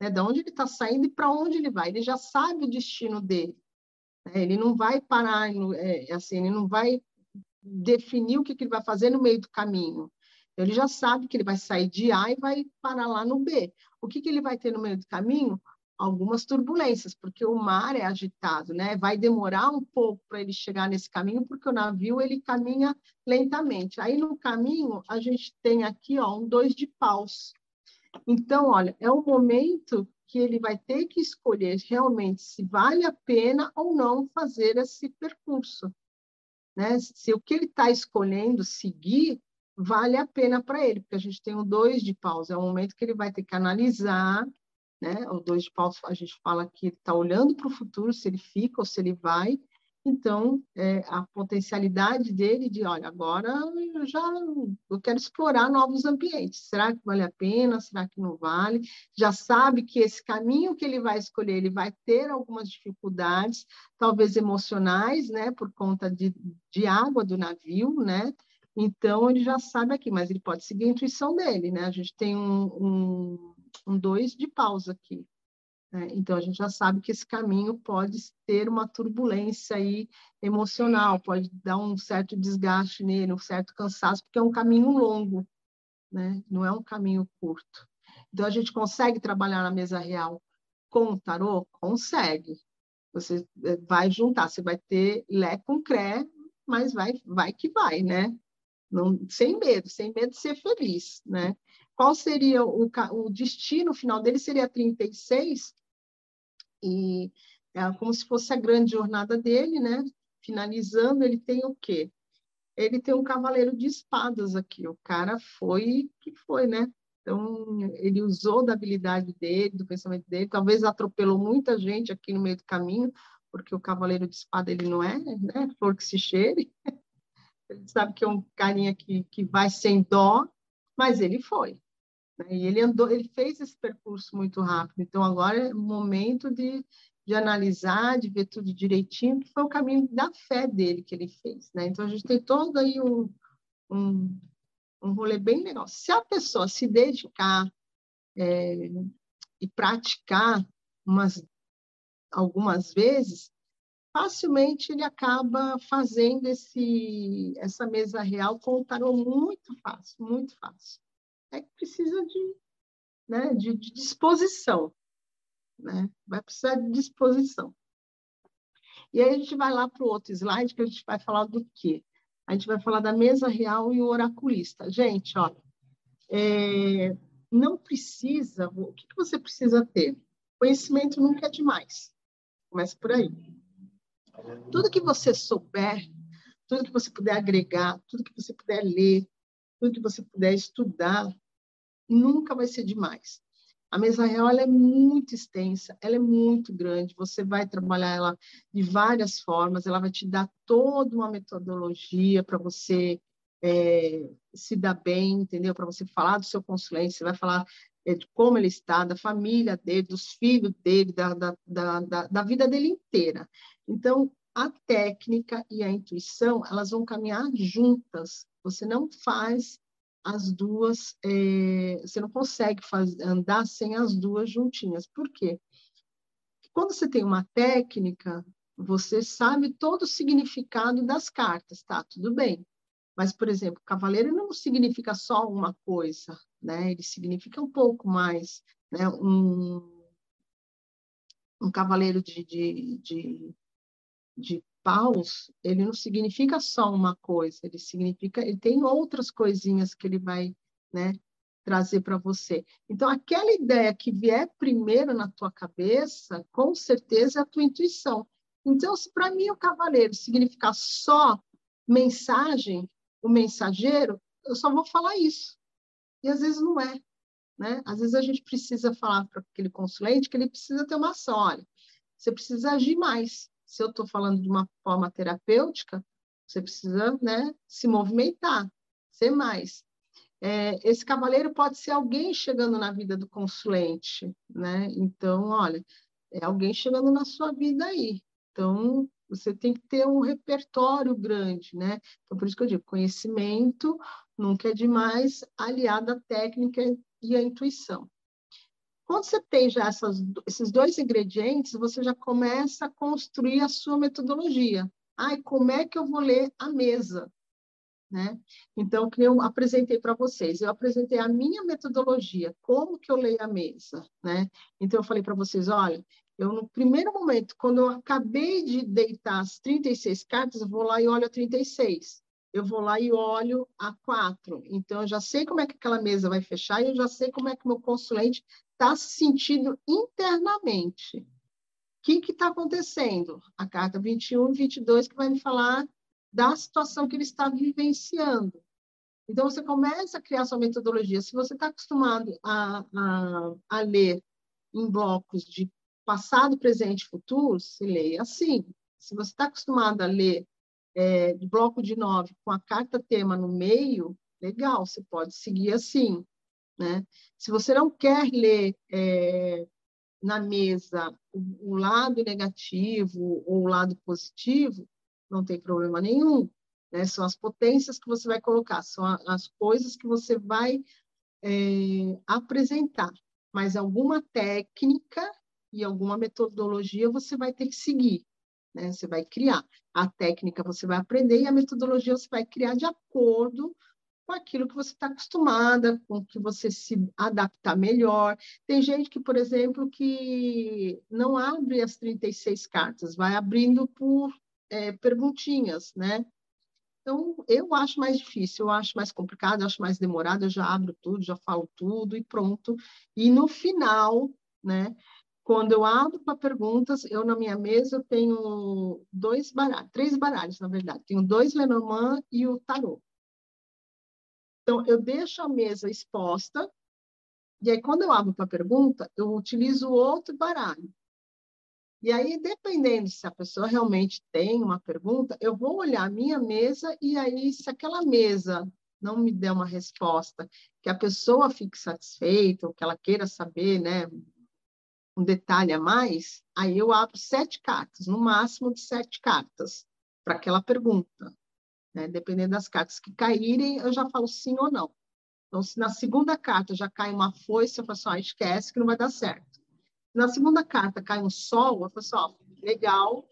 né? De onde ele está saindo e para onde ele vai. Ele já sabe o destino dele. Né? Ele não vai parar, é, assim, ele não vai definir o que, que ele vai fazer no meio do caminho. Ele já sabe que ele vai sair de A e vai parar lá no B. O que, que ele vai ter no meio do caminho? Algumas turbulências, porque o mar é agitado, né? Vai demorar um pouco para ele chegar nesse caminho, porque o navio ele caminha lentamente. Aí no caminho a gente tem aqui, ó, um dois de paus. Então, olha, é um momento que ele vai ter que escolher realmente se vale a pena ou não fazer esse percurso. Né? Se o que ele está escolhendo seguir vale a pena para ele, porque a gente tem o dois de pausa, é um momento que ele vai ter que analisar, né? O dois de pausa, a gente fala que ele está olhando para o futuro, se ele fica ou se ele vai, então, é, a potencialidade dele de, olha, agora eu já eu quero explorar novos ambientes. Será que vale a pena? Será que não vale? Já sabe que esse caminho que ele vai escolher, ele vai ter algumas dificuldades, talvez emocionais, né, por conta de, de água do navio, né? Então, ele já sabe aqui, mas ele pode seguir a intuição dele, né? A gente tem um, um, um dois de pausa aqui. Né? Então, a gente já sabe que esse caminho pode ter uma turbulência aí emocional, pode dar um certo desgaste nele, um certo cansaço, porque é um caminho longo, né? não é um caminho curto. Então, a gente consegue trabalhar na mesa real com o tarô? Consegue. Você eh, vai juntar, você vai ter lé com cré, mas vai, vai que vai, né? Não, sem medo, sem medo de ser feliz, né? Qual seria o, o destino final dele? Seria 36, e é como se fosse a grande jornada dele, né? Finalizando, ele tem o quê? Ele tem um cavaleiro de espadas aqui. O cara foi que foi, né? Então, ele usou da habilidade dele, do pensamento dele, talvez atropelou muita gente aqui no meio do caminho, porque o cavaleiro de espada ele não é, né? Flor que se cheire. [laughs] Ele sabe que é um carinha que, que vai sem dó, mas ele foi. Né? E ele andou, ele fez esse percurso muito rápido. Então agora é o momento de, de analisar, de ver tudo direitinho, que foi o caminho da fé dele que ele fez. Né? Então a gente tem todo aí um, um, um rolê bem legal. Se a pessoa se dedicar é, e praticar umas, algumas vezes, facilmente ele acaba fazendo esse, essa mesa real com o tarô muito fácil, muito fácil. É que precisa de, né, de, de disposição. Né? Vai precisar de disposição. E aí a gente vai lá para o outro slide, que a gente vai falar do quê? A gente vai falar da mesa real e o oraculista. Gente, ó, é, não precisa, o que, que você precisa ter? Conhecimento nunca é demais. Começa por aí. Tudo que você souber, tudo que você puder agregar, tudo que você puder ler, tudo que você puder estudar, nunca vai ser demais. A mesa real é muito extensa, ela é muito grande. Você vai trabalhar ela de várias formas, ela vai te dar toda uma metodologia para você é, se dar bem, entendeu? Para você falar do seu consulente, você vai falar é, de como ele está, da família dele, dos filhos dele, da, da, da, da vida dele inteira. Então, a técnica e a intuição, elas vão caminhar juntas. Você não faz as duas, é, você não consegue andar sem as duas juntinhas. Por quê? Quando você tem uma técnica, você sabe todo o significado das cartas, tá? Tudo bem. Mas, por exemplo, cavaleiro não significa só uma coisa, né? Ele significa um pouco mais, né? Um, um cavaleiro de, de, de, de paus, ele não significa só uma coisa, ele significa, ele tem outras coisinhas que ele vai, né, trazer para você. Então, aquela ideia que vier primeiro na tua cabeça, com certeza é a tua intuição. Então, se para mim o cavaleiro significar só mensagem, o mensageiro, eu só vou falar isso. E às vezes não é. Né? Às vezes a gente precisa falar para aquele consulente que ele precisa ter uma ação. Olha, você precisa agir mais. Se eu estou falando de uma forma terapêutica, você precisa né, se movimentar, ser mais. É, esse cavaleiro pode ser alguém chegando na vida do consulente, né? Então, olha, é alguém chegando na sua vida aí. Então, você tem que ter um repertório grande, né? Então, por isso que eu digo, conhecimento nunca é demais, aliado à técnica e à intuição. Quando você tem já essas, esses dois ingredientes, você já começa a construir a sua metodologia. Ai, como é que eu vou ler a mesa? Né? Então, que eu apresentei para vocês, eu apresentei a minha metodologia, como que eu leio a mesa, né? Então, eu falei para vocês, olha, eu, no primeiro momento, quando eu acabei de deitar as 36 cartas, eu vou lá e olho a 36. Eu vou lá e olho a 4. Então, eu já sei como é que aquela mesa vai fechar e eu já sei como é que meu consulente está se sentindo internamente. O que está acontecendo? A carta 21 e 22 que vai me falar da situação que ele está vivenciando. Então, você começa a criar sua metodologia. Se você está acostumado a, a, a ler em blocos de passado, presente e futuro, se leia assim. Se você está acostumado a ler é, bloco de nove com a carta tema no meio, legal, você pode seguir assim. Né? Se você não quer ler é, na mesa o, o, lado negativo ou o lado positivo, não tem problema nenhum. Né? São as potências que você vai colocar, são a, as coisas que você vai é, apresentar. Mas alguma técnica e alguma metodologia você vai ter que seguir, né? Você vai criar. A técnica você vai aprender e a metodologia você vai criar de acordo com aquilo que você está acostumada, com que você se adaptar melhor. Tem gente que, por exemplo, que não abre as 36 cartas, vai abrindo por é, perguntinhas, né? Então, eu acho mais difícil, eu acho mais complicado, eu acho mais demorado, eu já abro tudo, já falo tudo e pronto. E no final, né, quando eu abro para perguntas, eu na minha mesa tenho dois baralhos, três baralhos, na verdade. Tenho dois Lenormand e o tarô. Então, eu deixo a mesa exposta, e aí quando eu abro para pergunta, eu utilizo outro baralho. E aí, dependendo se a pessoa realmente tem uma pergunta, eu vou olhar a minha mesa e aí, se aquela mesa não me der uma resposta que a pessoa fique satisfeita, ou que ela queira saber, né, um detalhe a mais, aí eu abro sete cartas, no máximo de sete cartas, para aquela pergunta. Né? Dependendo das cartas que caírem, eu já falo sim ou não. Então, se na segunda carta já cai uma foice, eu falo assim, ah, esquece que não vai dar certo. Na segunda carta cai um sol, eu falo assim, ó, legal,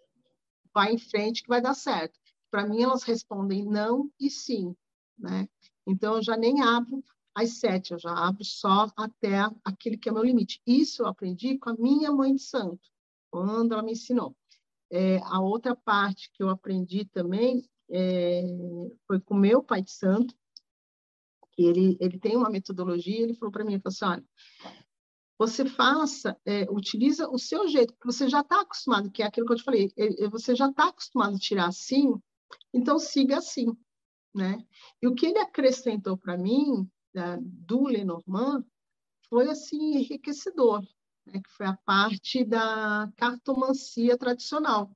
vai em frente que vai dar certo. Para mim, elas respondem não e sim, né? Então, eu já nem abro às sete, eu já abro só até aquele que é meu limite. Isso eu aprendi com a minha mãe de santo, quando ela me ensinou. É, a outra parte que eu aprendi também é, foi com meu pai de santo, que ele, ele tem uma metodologia, ele falou para mim, ele falou assim, olha, você faça, é, utiliza o seu jeito, porque você já está acostumado, que é aquilo que eu te falei, você já está acostumado a tirar assim, então siga assim, né? E o que ele acrescentou para mim da, do Lenormand foi assim enriquecedor, né? que foi a parte da cartomancia tradicional,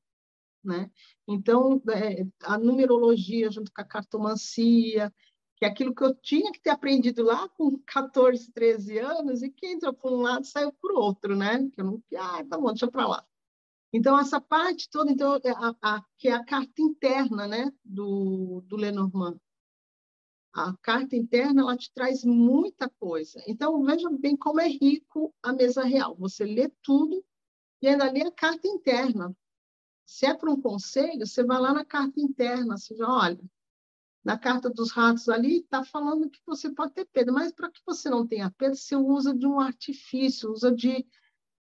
né? Então é, a numerologia junto com a cartomancia, que é aquilo que eu tinha que ter aprendido lá com 14, 13 anos e que entrou por um lado saiu por outro, né? Que eu não, ah, tá bom, deixa para lá. Então essa parte toda, então é a, a, que é a carta interna, né, do, do Lenormand, a carta interna ela te traz muita coisa. Então, veja bem como é rico a mesa real. Você lê tudo e ainda lê a carta interna. Se é para um conselho, você vai lá na carta interna, você já olha. Na carta dos ratos ali está falando que você pode ter perda, mas para que você não tenha perda, você usa de um artifício, usa de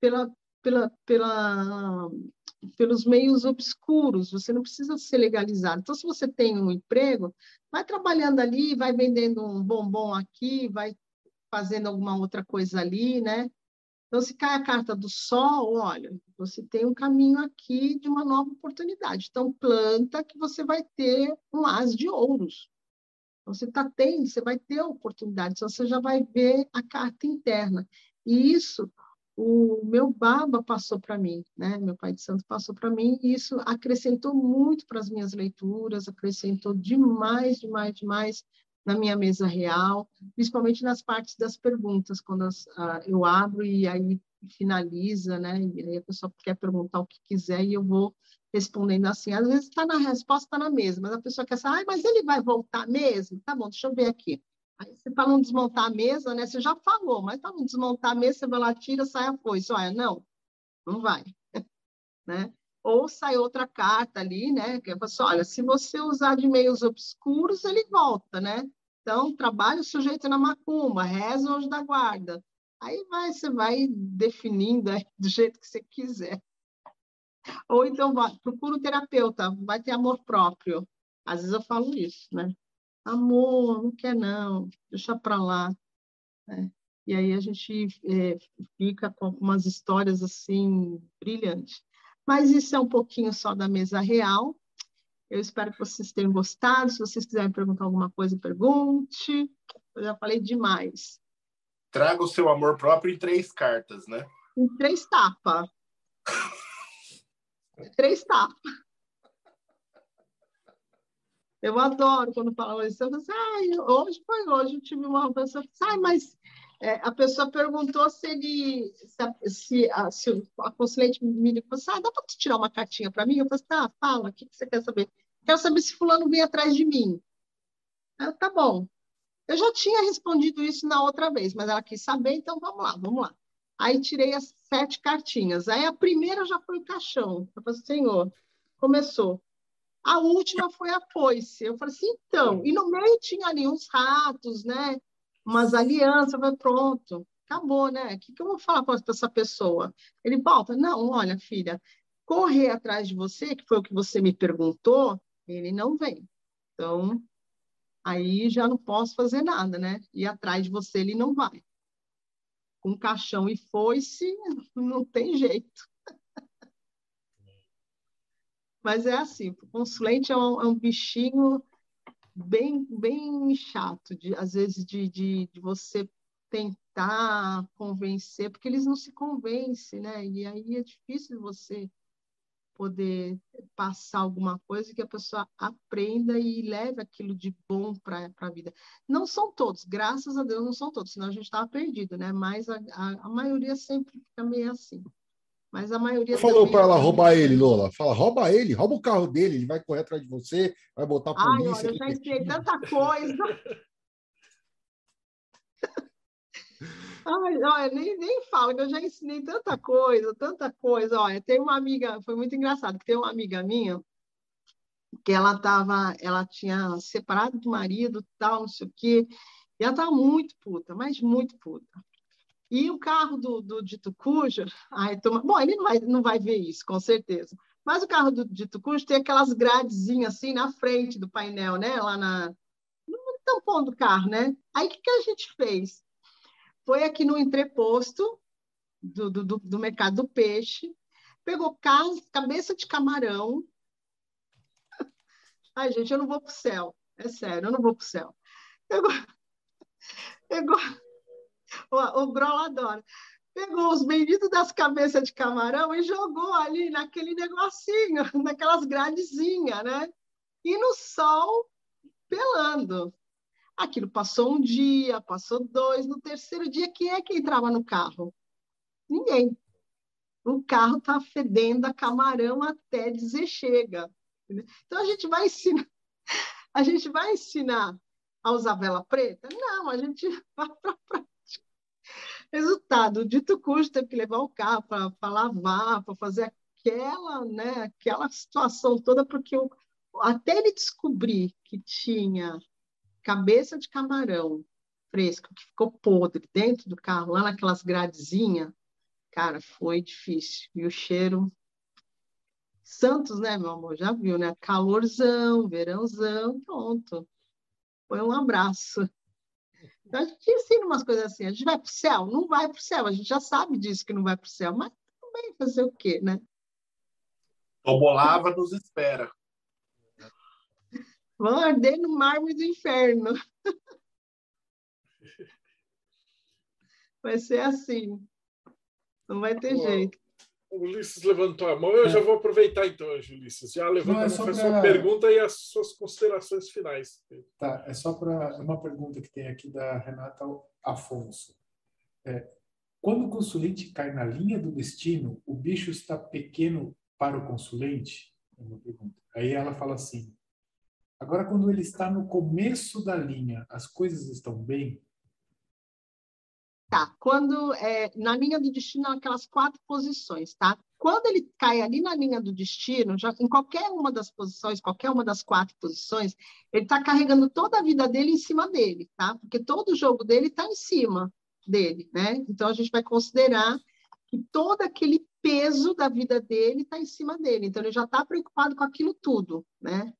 pela, pela, pela pelos meios obscuros, você não precisa ser legalizado. Então, se você tem um emprego, vai trabalhando ali, vai vendendo um bombom aqui, vai fazendo alguma outra coisa ali, né? Então, se cai a carta do sol, olha, você tem um caminho aqui de uma nova oportunidade. Então, planta que você vai ter um as de ouros. Então, você está tendo, você vai ter oportunidade, você já vai ver a carta interna. E isso o meu baba passou para mim, né? Meu pai de santo passou para mim e isso acrescentou muito para as minhas leituras, acrescentou demais, demais, demais na minha mesa real, principalmente nas partes das perguntas, quando as, uh, eu abro e aí finaliza, né? E aí a pessoa quer perguntar o que quiser e eu vou respondendo assim. Às vezes está na resposta, está na mesa, mas a pessoa quer saber, mas ele vai voltar mesmo? Tá bom, deixa eu ver aqui. Aí você para não desmontar a mesa, né? Você já falou, mas para não desmontar a mesa, você vai lá, tira, sai a foice. Olha, não, não vai. [laughs] né? Ou sai outra carta ali, né? Que é assim, olha, se você usar de meios obscuros, ele volta, né? Então, trabalha o sujeito na macumba, reza hoje da guarda. Aí vai, você vai definindo aí, do jeito que você quiser. Ou então, vai, procura o terapeuta, vai ter amor próprio. Às vezes eu falo isso, né? amor, não quer não, deixa para lá. Né? E aí a gente é, fica com algumas histórias assim brilhantes. Mas isso é um pouquinho só da mesa real. Eu espero que vocês tenham gostado. Se vocês quiserem perguntar alguma coisa, pergunte. Eu já falei demais. Traga o seu amor próprio em três cartas, né? Em três tapas. três tapas. Eu adoro quando falam isso. Eu falo assim, ah, hoje foi hoje, eu tive uma pessoa que disse, ah, mas é, a pessoa perguntou se ele, se a, se a, se a consulente me ligou, assim, ah, dá para tirar uma cartinha para mim? Eu falei, tá, fala, o que, que você quer saber? Quero saber se fulano vem atrás de mim. Aí, tá bom. Eu já tinha respondido isso na outra vez, mas ela quis saber, então vamos lá, vamos lá. Aí tirei as sete cartinhas. Aí a primeira já foi o caixão. Eu falei, senhor, começou. A última foi a foice. Eu falei assim, então, e no meio tinha ali uns ratos, né? Umas alianças, falei, pronto, acabou, né? O que, que eu vou falar para essa pessoa? Ele volta, não, olha, filha, correr atrás de você, que foi o que você me perguntou, ele não vem. Então, aí já não posso fazer nada, né? E atrás de você ele não vai. Com caixão e foice, [laughs] não tem jeito. [laughs] Mas é assim, o consulente é um, é um bichinho bem, bem chato, de, às vezes, de, de, de você tentar convencer, porque eles não se convencem, né? E aí é difícil você poder passar alguma coisa que a pessoa aprenda e leve aquilo de bom para a vida. Não são todos, graças a Deus não são todos, senão a gente estava perdido, né? Mas a, a, a, maioria sempre fica meio assim. Mas a maioria. Falou para ela roubar ele, Lola. Fala, rouba ele, rouba o carro dele, ele vai correr atrás de você, vai botar a polícia. Ai, olha, eu já ensinei tanta coisa. [laughs] Ai, olha, nem, nem falo, que eu já ensinei tanta coisa, tanta coisa. Olha, tem uma amiga, foi muito engraçado, que tem uma amiga minha que ela tava, ela tinha separado do marido, tal, não sei o quê, e ela estava muito puta, mas muito puta. E o carro do, do Dito Cujo, ai, toma, bom, ele não vai, não vai ver isso, com certeza. Mas o carro do Dito Cujo tem aquelas gradezinhas assim na frente do painel, né? Lá na, no tampão do carro, né? Aí o que, que a gente fez? foi aqui no entreposto do, do, do mercado do peixe, pegou cabeça de camarão. [laughs] Ai, gente, eu não vou para o céu. É sério, eu não vou para o céu. Pegou, [laughs] pegou, [laughs] o, o Grola adora. Pegou os benditos das cabeças de camarão e jogou ali naquele negocinho, [laughs] naquelas gradezinhas, né? E no sol, pelando. Aquilo passou um dia, passou dois, no terceiro dia, quem é que entrava no carro? Ninguém. O carro está fedendo a camarão até dizer chega. Então a gente vai ensinar, [laughs] a gente vai ensinar a usar vela preta? Não, a gente vai para. Resultado, dito custo, teve que levar o carro para lavar, para fazer aquela, né, aquela situação toda, porque eu, até ele descobrir que tinha cabeça de camarão fresco que ficou podre dentro do carro, lá naquelas gradezinhas, cara, foi difícil. E o cheiro. Santos, né, meu amor? Já viu, né? Calorzão, verãozão, pronto. Foi um abraço. Então a gente ensina umas coisas assim. A gente vai para o céu? Não vai para o céu. A gente já sabe disso que não vai para o céu, mas também fazer o quê, né? Tobolava nos espera. [laughs] Vão arder no mármore do inferno. [laughs] Vai ser assim. Não vai ter jeito. O Ulisses levantou a mão, eu é. já vou aproveitar então, Ulisses. Já levanta é a pra... sua pergunta e as suas considerações finais. Tá, é só para uma pergunta que tem aqui da Renata Afonso. É, quando o consulente cai na linha do destino, o bicho está pequeno para o consulente? É uma pergunta. Aí ela fala assim: Agora, quando ele está no começo da linha, as coisas estão bem? Tá, quando é, na linha do destino, aquelas quatro posições, tá? Quando ele cai ali na linha do destino, já em qualquer uma das posições, qualquer uma das quatro posições, ele está carregando toda a vida dele em cima dele, tá? Porque todo o jogo dele está em cima dele, né? Então a gente vai considerar que todo aquele peso da vida dele está em cima dele. Então ele já está preocupado com aquilo tudo, né?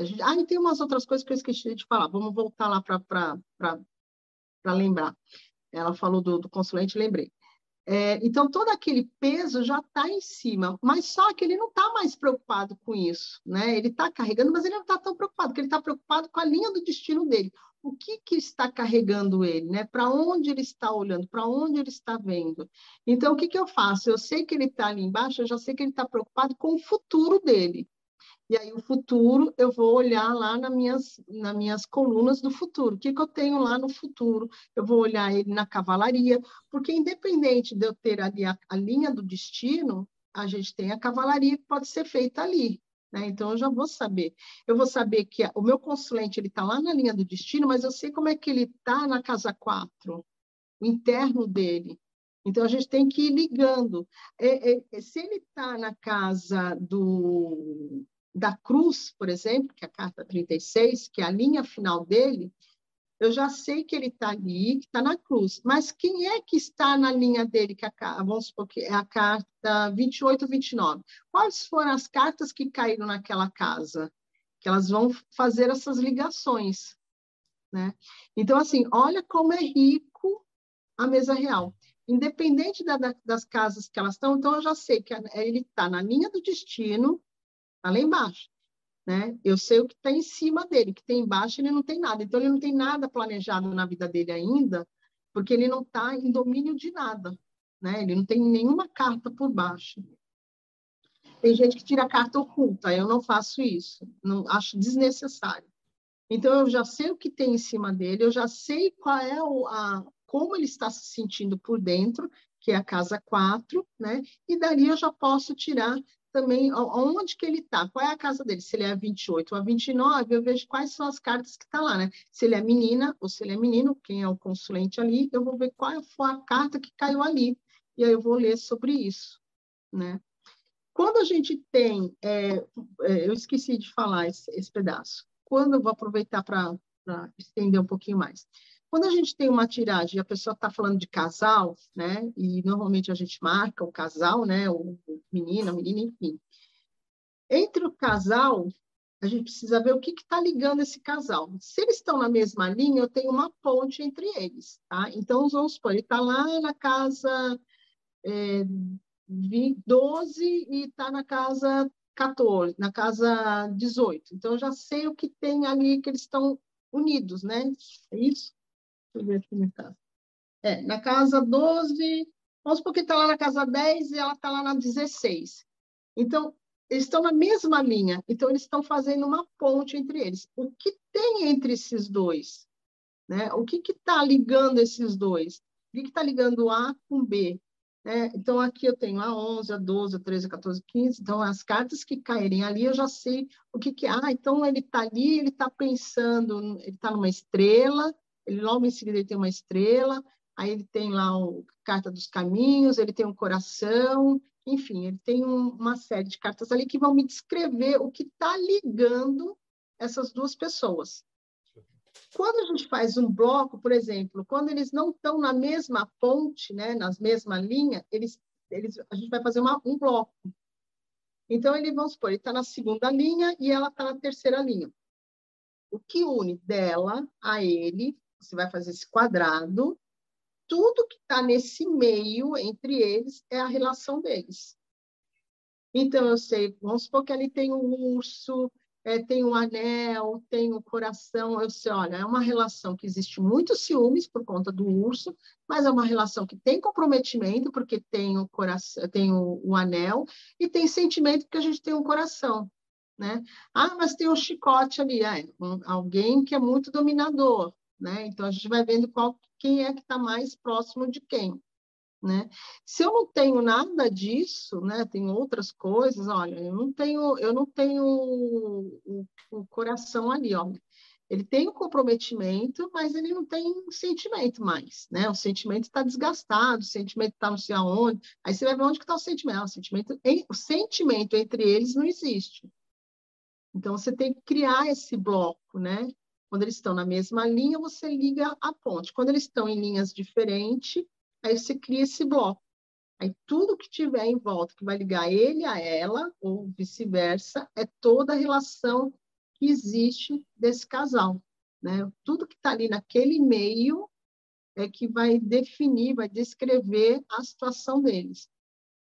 Gente, ah, e tem umas outras coisas que eu esqueci de falar. Vamos voltar lá para lembrar. Ela falou do, do consulente, lembrei. É, então, todo aquele peso já está em cima, mas só que ele não está mais preocupado com isso, né? Ele está carregando, mas ele não está tão preocupado, porque ele está preocupado com a linha do destino dele. O que, que está carregando ele, né? Para onde ele está olhando, para onde ele está vendo. Então, o que, que eu faço? Eu sei que ele está ali embaixo, eu já sei que ele está preocupado com o futuro dele. E aí, o futuro, eu vou olhar lá nas minhas, nas minhas colunas do futuro. O que, que eu tenho lá no futuro? Eu vou olhar ele na cavalaria, porque independente de eu ter ali a, a linha do destino, a gente tem a cavalaria que pode ser feita ali. Né? Então, eu já vou saber. Eu vou saber que o meu consulente está lá na linha do destino, mas eu sei como é que ele está na casa 4, o interno dele. Então, a gente tem que ir ligando. É, é, se ele está na casa do, da cruz, por exemplo, que é a carta 36, que é a linha final dele, eu já sei que ele está ali, que está na cruz. Mas quem é que está na linha dele, que é a, vamos supor que é a carta 28 29? Quais foram as cartas que caíram naquela casa? Que elas vão fazer essas ligações. Né? Então, assim, olha como é rico a mesa real. Independente da, da, das casas que elas estão, então eu já sei que ele está na linha do destino, Está lá embaixo. Né? Eu sei o que está em cima dele, o que tem embaixo ele não tem nada. Então, ele não tem nada planejado na vida dele ainda, porque ele não está em domínio de nada. Né? Ele não tem nenhuma carta por baixo. Tem gente que tira carta oculta, eu não faço isso, não acho desnecessário. Então eu já sei o que tem em cima dele, eu já sei qual é o, a, como ele está se sentindo por dentro, que é a casa 4, né? E dali eu já posso tirar também onde que ele está, qual é a casa dele, se ele é 28 ou a 29, eu vejo quais são as cartas que está lá, né? Se ele é menina ou se ele é menino, quem é o consulente ali, eu vou ver qual foi a carta que caiu ali, e aí eu vou ler sobre isso, né? Quando a gente tem, é, é, eu esqueci de falar esse, esse pedaço, quando eu vou aproveitar para estender um pouquinho mais. Quando a gente tem uma tiragem e a pessoa está falando de casal, né? E normalmente a gente marca o casal, né? O menino, a menina, enfim. Entre o casal, a gente precisa ver o que está ligando esse casal. Se eles estão na mesma linha, eu tenho uma ponte entre eles, tá? Então, vamos supor, ele está lá na casa é, 12 e está na casa 14, na casa 18. Então, eu já sei o que tem ali que eles estão unidos, né? É isso? Deixa eu ver aqui na casa. É, na casa 12, vamos supor que está lá na casa 10 e ela está lá na 16. Então, eles estão na mesma linha, então eles estão fazendo uma ponte entre eles. O que tem entre esses dois? Né? O que está ligando esses dois? O que está ligando A com B? É, então, aqui eu tenho a 11, a 12, a 13, a 14, a 15. Então, as cartas que caírem ali, eu já sei o que que é. Ah, então ele está ali, ele está pensando, ele está numa estrela, ele logo em seguida ele tem uma estrela, aí ele tem lá a carta dos caminhos, ele tem um coração, enfim, ele tem um, uma série de cartas ali que vão me descrever o que está ligando essas duas pessoas. Quando a gente faz um bloco, por exemplo, quando eles não estão na mesma ponte, né, nas mesma linha, eles, eles, a gente vai fazer uma, um bloco. Então, ele, vamos supor, ele está na segunda linha e ela está na terceira linha. O que une dela a ele, você vai fazer esse quadrado, tudo que está nesse meio entre eles é a relação deles. Então, eu sei, vamos supor que ali tem um urso, é, tem um anel, tem um coração. Eu sei, olha, é uma relação que existe muitos ciúmes por conta do urso, mas é uma relação que tem comprometimento, porque tem o coração, tem o, o anel, e tem sentimento porque a gente tem um coração. Né? Ah, mas tem um chicote ali, é, um, alguém que é muito dominador, né? Então a gente vai vendo qual, quem é que está mais próximo de quem. Né? Se eu não tenho nada disso, né, tem outras coisas, olha, eu não tenho, eu não tenho o, o, coração ali, ó. Ele tem o um comprometimento, mas ele não tem sentimento mais, né? O sentimento está desgastado, o sentimento está não sei aonde. Aí você vai ver onde está o sentimento. Ah, o sentimento, o sentimento entre eles não existe. Então você tem que criar esse bloco, né? Quando eles estão na mesma linha, você liga a ponte. Quando eles estão em linhas diferentes, Aí você cria esse bloco. Aí tudo que tiver em volta que vai ligar ele a ela, ou vice-versa, é toda a relação que existe desse casal. Né? Tudo que está ali naquele meio é que vai definir, vai descrever a situação deles.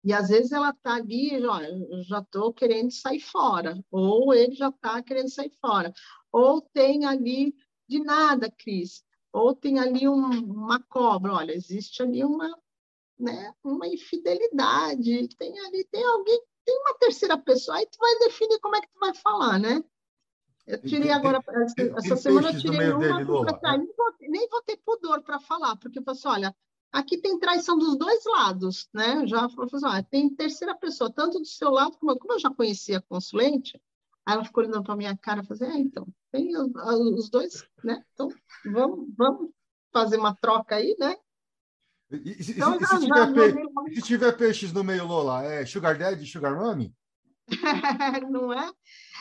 E às vezes ela está ali, ó, já estou querendo sair fora, ou ele já está querendo sair fora, ou tem ali de nada, Cris. Ou tem ali um, uma cobra, olha, existe ali uma, né, uma infidelidade, tem ali, tem alguém, tem uma terceira pessoa, aí tu vai definir como é que tu vai falar, né? Eu tirei agora, essa semana eu tirei uma, dele, nem, vou, nem vou ter pudor para falar, porque eu falei assim, olha, aqui tem traição dos dois lados, né? Já falou assim, tem terceira pessoa, tanto do seu lado, como, como eu já conhecia a consulente, Aí ela ficou olhando para minha cara e falou assim, é, então, tem os, os, dois, né? Então, vamos, vamos fazer uma troca aí, né? E, e, então, e, se, já, tiver pe... se, tiver peixes no meio, Lola, é Sugar Daddy Sugar Mommy? [laughs] Não é?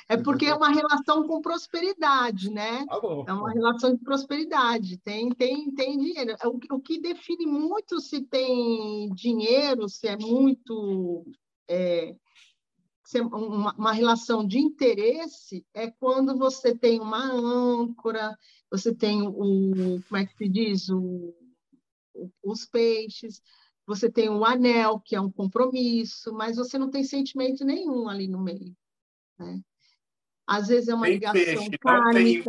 É porque é uma relação com prosperidade, né? Ah, é uma relação de prosperidade. Tem, tem, tem dinheiro. É o, o que define muito se tem dinheiro, se é muito é, uma, uma relação de interesse é quando você tem uma âncora, você tem o, como é que se diz, o, os peixes, você tem o anel, que é um compromisso, mas você não tem sentimento nenhum ali no meio. Né? Às vezes é uma tem ligação peixe. Tem,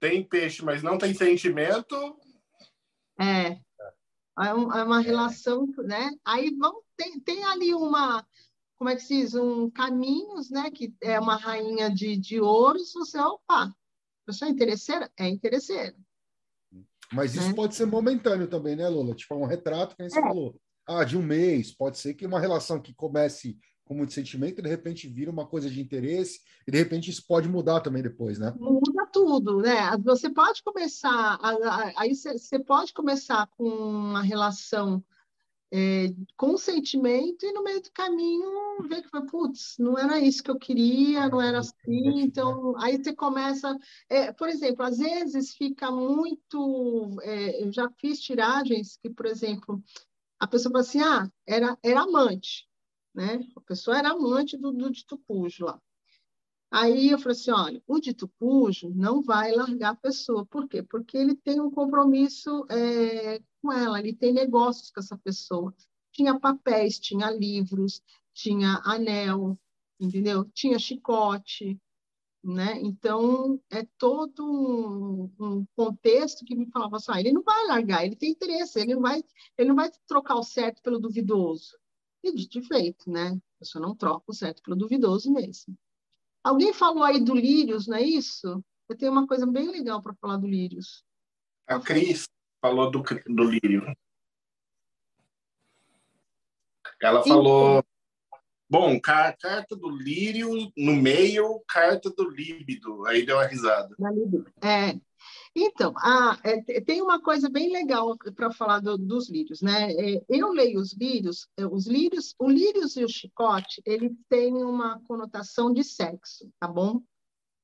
tem, peixe, mas não tem sentimento. É. É, um, é uma relação, né? Aí vão, tem, tem ali uma como é que se diz, um caminhos, né? Que é uma rainha de, de ouros, você, opa, a pessoa é interesseira? É interesseira. Mas isso né? pode ser momentâneo também, né, Lola? Tipo, é um retrato que nem você É. falou. Ah, de um mês. Pode ser que uma relação que comece com muito sentimento, de repente vira uma coisa de interesse, e de repente isso pode mudar também depois, né? muda tudo, né? Você pode começar, a- a- aí você pode começar com uma relação é, com sentimento e no meio do caminho ver que, foi, putz, não era isso que eu queria, não era assim, então aí você começa, é, por exemplo, às vezes fica muito, é, eu já fiz tiragens que, por exemplo, a pessoa fala assim, ah, era, era amante, né? A pessoa era amante do, do dito cujo lá. Aí eu falei assim, olha, o dito cujo não vai largar a pessoa. Por quê? Porque ele tem um compromisso é, com ela, ele tem negócios com essa pessoa. Tinha papéis, tinha livros, tinha anel, entendeu? Tinha chicote, né? Então, é todo um, um contexto que me falava assim, ah, ele não vai largar, ele tem interesse, ele não vai, ele não vai trocar o certo pelo duvidoso. E dito e feito, né? A pessoa não troca o certo pelo duvidoso mesmo. Alguém falou aí do Lírios, não é isso? Eu tenho uma coisa bem legal para falar do Lírios. A Cris falou do, do lírio. Ela falou. Bom, ca- carta do lírio, no meio, carta do líbido. Aí deu uma risada. É. Então, ah, é, te- tem uma coisa bem legal para falar do- dos lírios, né? É, eu leio os lírios, é, os lírios, o lírios e o chicote, ele tem uma conotação de sexo, tá bom?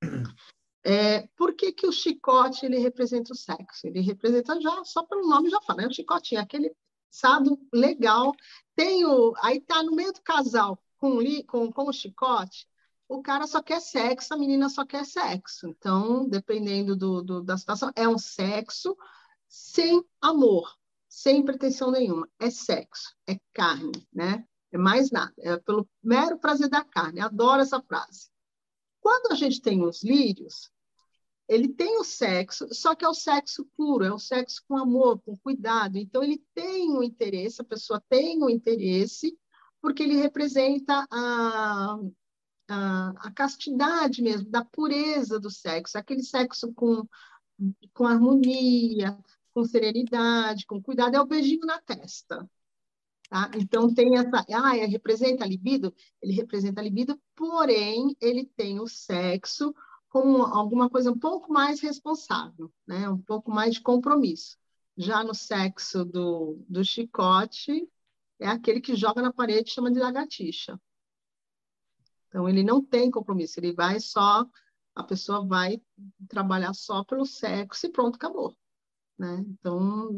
[clears throat] É, por que, que o chicote ele representa o sexo? Ele representa já, só pelo nome já fala, né? O chicotinho, aquele sado legal. Tem o, aí tá no meio do casal com, li- com, com o chicote, o cara só quer sexo, a menina só quer sexo. Então, dependendo do, do- da situação, é um sexo sem amor, sem pretensão nenhuma. É sexo, é carne, né? É mais nada, é pelo mero prazer da carne. Adoro essa frase. Quando a gente tem os lírios, ele tem o sexo, só que é o sexo puro, é o sexo com amor, com cuidado. Então, ele tem o interesse, a pessoa tem o interesse, porque ele representa a, a, castidade mesmo, da pureza do sexo, aquele sexo com, com harmonia, com serenidade, com cuidado, é o beijinho na testa. Tá? Então, tem essa. Ah, ele representa a libido? Ele representa a libido, porém, ele tem o sexo como alguma coisa um pouco mais responsável, né? um pouco mais de compromisso. Já no sexo do, do chicote, é aquele que joga na parede chama de lagartixa. Então, ele não tem compromisso, ele vai só, a pessoa vai trabalhar só pelo sexo e pronto, acabou. Né? Então,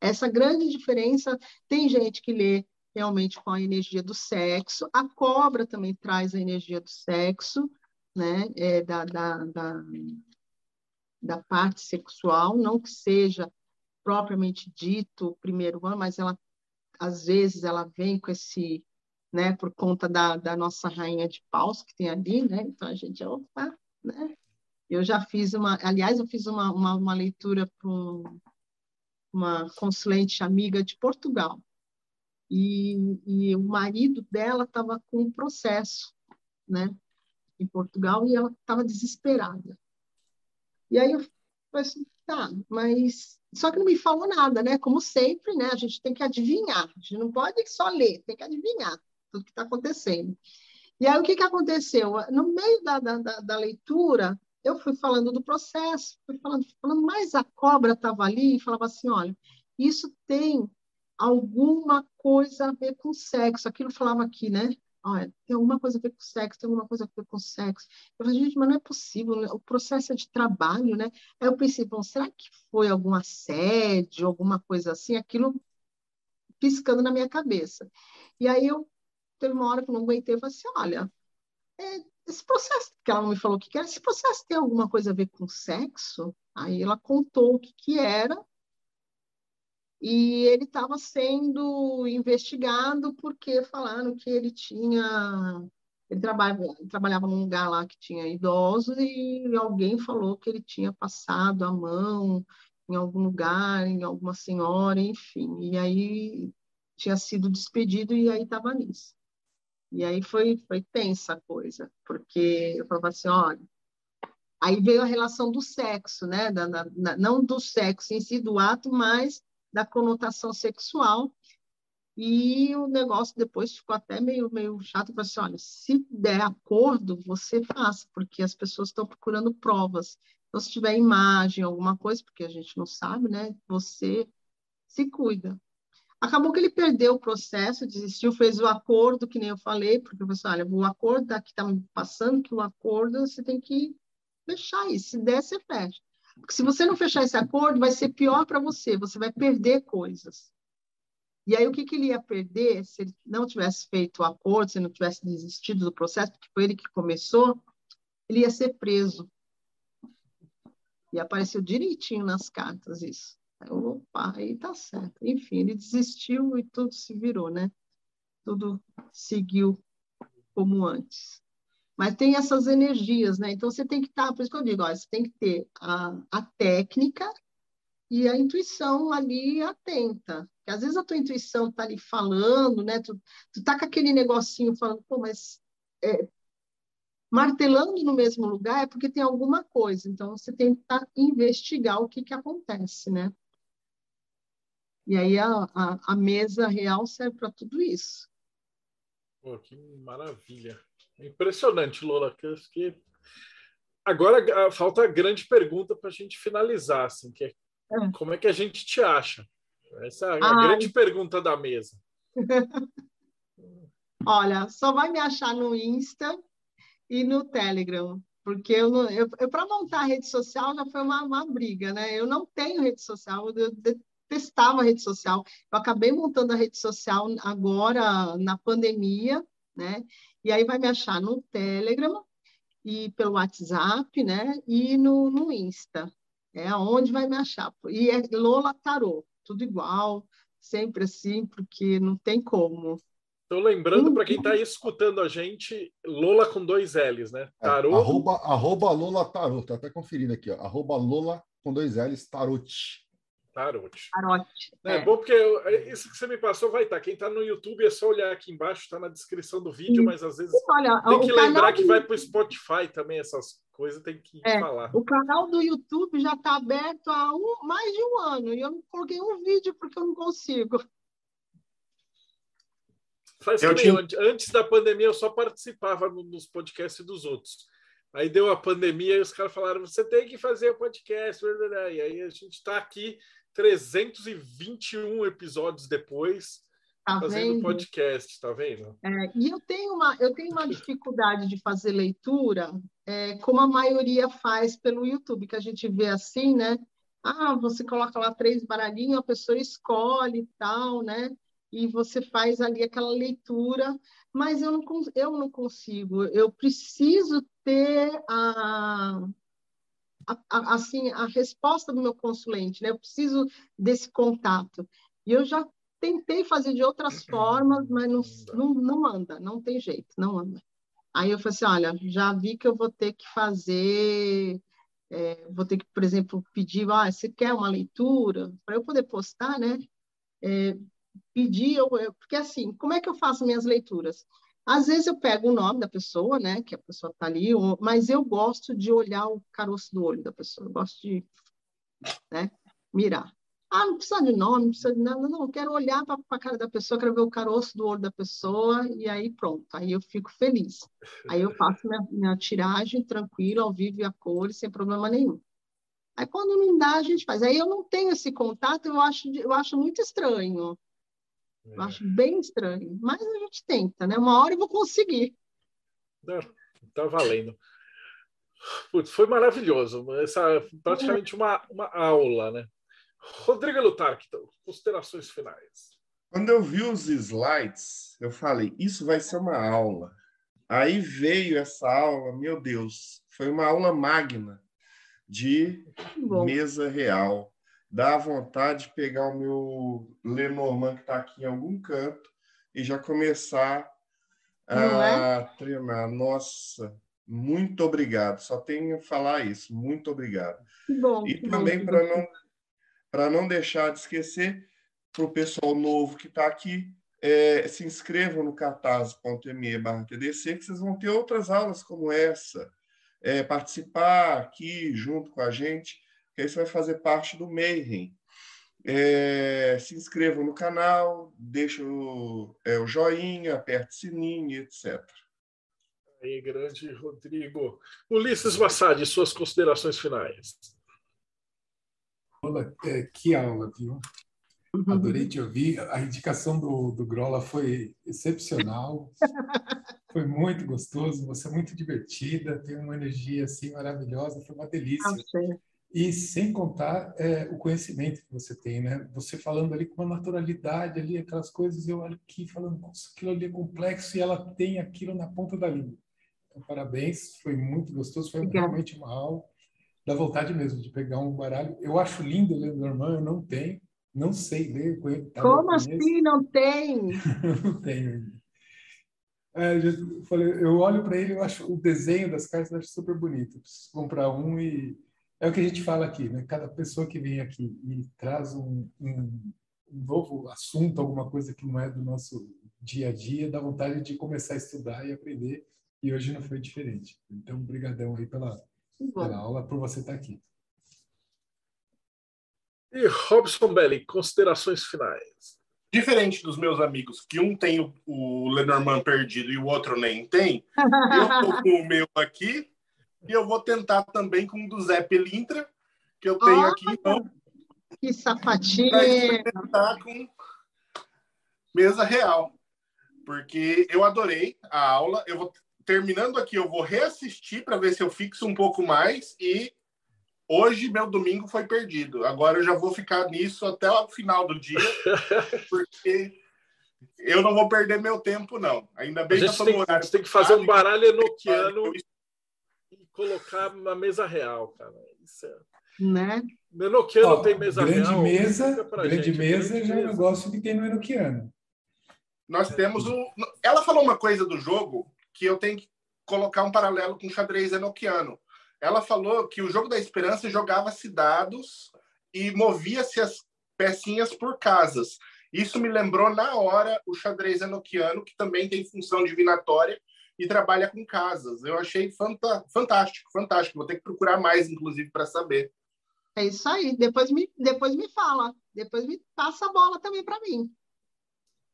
essa grande diferença, tem gente que lê realmente com a energia do sexo, a cobra também traz a energia do sexo, né? É, da, da, da, da parte sexual, não que seja propriamente dito o primeiro ano, mas ela, às vezes, ela vem com esse, né, por conta da, da nossa rainha de paus que tem ali, né? Então, a gente, opa, né? Eu já fiz uma, aliás, eu fiz uma, uma, uma leitura para uma consulente amiga de Portugal. E, e o marido dela estava com um processo, né, em Portugal, e ela estava desesperada. E aí eu falei assim, tá, mas só que não me falou nada, né? Como sempre, né? A gente tem que adivinhar, a gente não pode só ler, tem que adivinhar tudo que está acontecendo. E aí o que, que aconteceu? No meio da, da, da leitura, eu fui falando do processo, fui falando, falando, mas a cobra estava ali e falava assim: olha, isso tem alguma coisa a ver com sexo. Aquilo falava aqui, né? Olha, tem alguma coisa a ver com sexo, tem alguma coisa a ver com sexo. Eu falei, gente, mas não é possível, o processo é de trabalho, né? Aí eu pensei, bom, será que foi algum assédio, alguma coisa assim? Aquilo piscando na minha cabeça. E aí eu, teve uma hora que eu não aguentei, eu falei assim, olha, é, esse processo, que ela me falou o que era, esse processo tem alguma coisa a ver com sexo? Aí ela contou o que, que era, e ele estava sendo investigado porque falaram que ele tinha. Ele trabalhava, ele trabalhava num lugar lá que tinha idosos e alguém falou que ele tinha passado a mão em algum lugar, em alguma senhora, enfim. E aí tinha sido despedido e aí estava nisso. E aí foi, foi tensa a coisa, porque eu falava assim, olha, aí veio a relação do sexo, né? Da, não do sexo em si, do ato, mas da conotação sexual. E o negócio depois ficou até meio, meio chato. Eu falei assim, olha, se der acordo, você faça, porque as pessoas estão procurando provas. Então, se tiver imagem, alguma coisa, porque a gente não sabe, né? Você se cuida. Acabou que ele perdeu o processo, desistiu, fez o acordo, que nem eu falei, porque eu falei assim, olha, o acordo aqui está passando, que o acordo você tem que fechar isso. Se der, você fecha. Porque se você não fechar esse acordo, vai ser pior para você, você vai perder coisas. E aí, o que, que ele ia perder se ele não tivesse feito o acordo, se ele não tivesse desistido do processo, porque foi ele que começou, ele ia ser preso. E apareceu direitinho nas cartas isso. Aí, opa, aí tá certo. Enfim, ele desistiu e tudo se virou, né? Tudo seguiu como antes. Mas tem essas energias, né? Então você tem que estar, tá, por isso que eu digo, ó, você tem que ter a, a técnica e a intuição ali atenta. Porque às vezes a tua intuição está ali falando, né? Tu, tu tá com aquele negocinho falando, pô, mas é, martelando no mesmo lugar é porque tem alguma coisa. Então, você tem que investigar o que, que acontece, né? E aí a, a, a mesa real serve para tudo isso. Pô, que maravilha. Impressionante, Lola. Que... Agora falta a grande pergunta para a gente finalizar, assim, que é, é, como é que a gente te acha? Essa é a Ai. grande pergunta da mesa. [laughs] Olha, só vai me achar no Insta e no Telegram, porque eu, eu, eu para montar a rede social já foi uma, uma briga, né? Eu não tenho rede social, eu detestava a rede social. Eu acabei montando a rede social agora na pandemia, né? E aí vai me achar no Telegram e pelo WhatsApp, né? E no, no Insta. É onde vai me achar. E é Lola Tarô, tudo igual, sempre assim, porque não tem como. Então, lembrando para quem está escutando a gente, Lola com dois L's, né? É, tarô. É, arroba, arroba Lola Tarot, tá até conferindo aqui, ó. Arroba Lola com dois L's, Tarot. Tarot. Tarot. É, é, bom porque é, isso que você me passou vai estar. Tá. Quem está no YouTube é só olhar aqui embaixo, está na descrição do vídeo, mas às vezes Olha, tem que lembrar que vai para o Spotify também, essas coisas tem que é, falar. O canal do YouTube já está aberto há um, mais de um ano e eu não coloquei um vídeo porque eu não consigo. Faz eu tinha... antes da pandemia eu só participava nos podcasts dos outros. Aí deu a pandemia e os caras falaram: você tem que fazer o podcast. E aí a gente está aqui 321 episódios depois tá fazendo vendo? podcast, tá vendo? É, e eu tenho uma, eu tenho uma dificuldade de fazer leitura, é, como a maioria faz pelo YouTube, que a gente vê assim, né? Ah, você coloca lá três baralhinhos, a pessoa escolhe e tal, né? e você faz ali aquela leitura, mas eu não, eu não consigo, eu preciso ter a, a, a, assim, a resposta do meu consulente, né? eu preciso desse contato. E eu já tentei fazer de outras formas, mas não, não, não anda, não tem jeito, não anda. Aí eu falei assim, olha, já vi que eu vou ter que fazer, é, vou ter que, por exemplo, pedir, ah, você quer uma leitura? Para eu poder postar, né? É, pedir, eu, eu, porque assim, como é que eu faço minhas leituras? Às vezes eu pego o nome da pessoa, né, que a pessoa está ali, mas eu gosto de olhar o caroço do olho da pessoa, eu gosto de né, mirar. Ah, não precisa de nome, não precisa de nada, não, eu quero olhar para a cara da pessoa, quero ver o caroço do olho da pessoa, e aí pronto, aí eu fico feliz. Aí eu faço minha, minha tiragem tranquilo, ao vivo e a cores, sem problema nenhum. Aí quando não dá, a gente faz. Aí eu não tenho esse contato, eu acho, eu acho muito estranho. Eu acho bem estranho, mas a gente tenta, né? Uma hora eu vou conseguir. Tá valendo. Putz, foi maravilhoso. Essa praticamente uma, uma aula, né? Rodrigo Lutarque, então, considerações finais. Quando eu vi os slides, eu falei, isso vai ser uma aula. Aí veio essa aula, meu Deus, foi uma aula magna de mesa real dá vontade de pegar o meu Lenormand que está aqui em algum canto e já começar a é? treinar. Nossa, muito obrigado. Só tenho a falar isso. Muito obrigado. Bom, e também para não para não deixar de esquecer para o pessoal novo que está aqui, é, se inscrevam no catarse.me barra TDC, que vocês vão ter outras aulas como essa. É, participar aqui junto com a gente, que aí você vai fazer parte do Mayhem. É, se inscrevam no canal, deixe o, é, o joinha, aperte o sininho, etc. Aí, grande Rodrigo. Ulisses Massad, suas considerações finais. Olha, é, que aula, viu? Uhum. Adorei te ouvir. A indicação do, do Grola foi excepcional. [laughs] Foi muito gostoso. Você é muito divertida, tem uma energia assim maravilhosa. Foi uma delícia. Ah, sim. E sem contar é, o conhecimento que você tem, né? Você falando ali com uma naturalidade ali, aquelas coisas, eu olho aqui falando, nossa, aquilo ali é complexo e ela tem aquilo na ponta da língua. Então, parabéns, foi muito gostoso, foi Obrigada. realmente uma aula. Dá vontade mesmo de pegar um baralho. Eu acho lindo ler Lenormand, eu não tenho, não sei ler. eu conhe- eu Como conheço. assim não tem? [laughs] não tenho ainda. É, eu falei, eu olho para ele, eu acho o desenho das cartas eu acho super bonito. Eu preciso comprar um e é o que a gente fala aqui, né? Cada pessoa que vem aqui e traz um, um- um novo assunto, alguma coisa que não é do nosso dia a dia, dá vontade de começar a estudar e aprender. E hoje não foi diferente. Então, brigadão aí pela, pela aula, por você estar aqui. E Robson Belli, considerações finais. Diferente dos meus amigos, que um tem o, o Lenormand perdido e o outro nem tem, eu tô com o meu aqui e eu vou tentar também com o do Zé Pelintra, que eu tenho aqui, então, Que sapatinho. experimentar com mesa real. Porque eu adorei a aula. Eu vou terminando aqui, eu vou reassistir para ver se eu fixo um pouco mais e hoje meu domingo foi perdido. Agora eu já vou ficar nisso até o final do dia, [laughs] porque eu não vou perder meu tempo não. Ainda A bem que eu tem, no horário. gente tem que fazer um baralho enoquiano colocar na mesa real, cara. Isso é... Né? No Enoquiano Ó, tem mesa grande real. mesa, grande gente, mesa grande já é um mesa. negócio que tem no Enoquiano. Nós temos o. Ela falou uma coisa do jogo que eu tenho que colocar um paralelo com o xadrez enoquiano. Ela falou que o jogo da esperança jogava-se dados e movia-se as pecinhas por casas. Isso me lembrou na hora o xadrez enoquiano, que também tem função divinatória e trabalha com casas. Eu achei fanta fantástico, fantástico. Vou ter que procurar mais, inclusive, para saber. É isso aí. Depois me, depois me fala. Depois me passa a bola também para mim.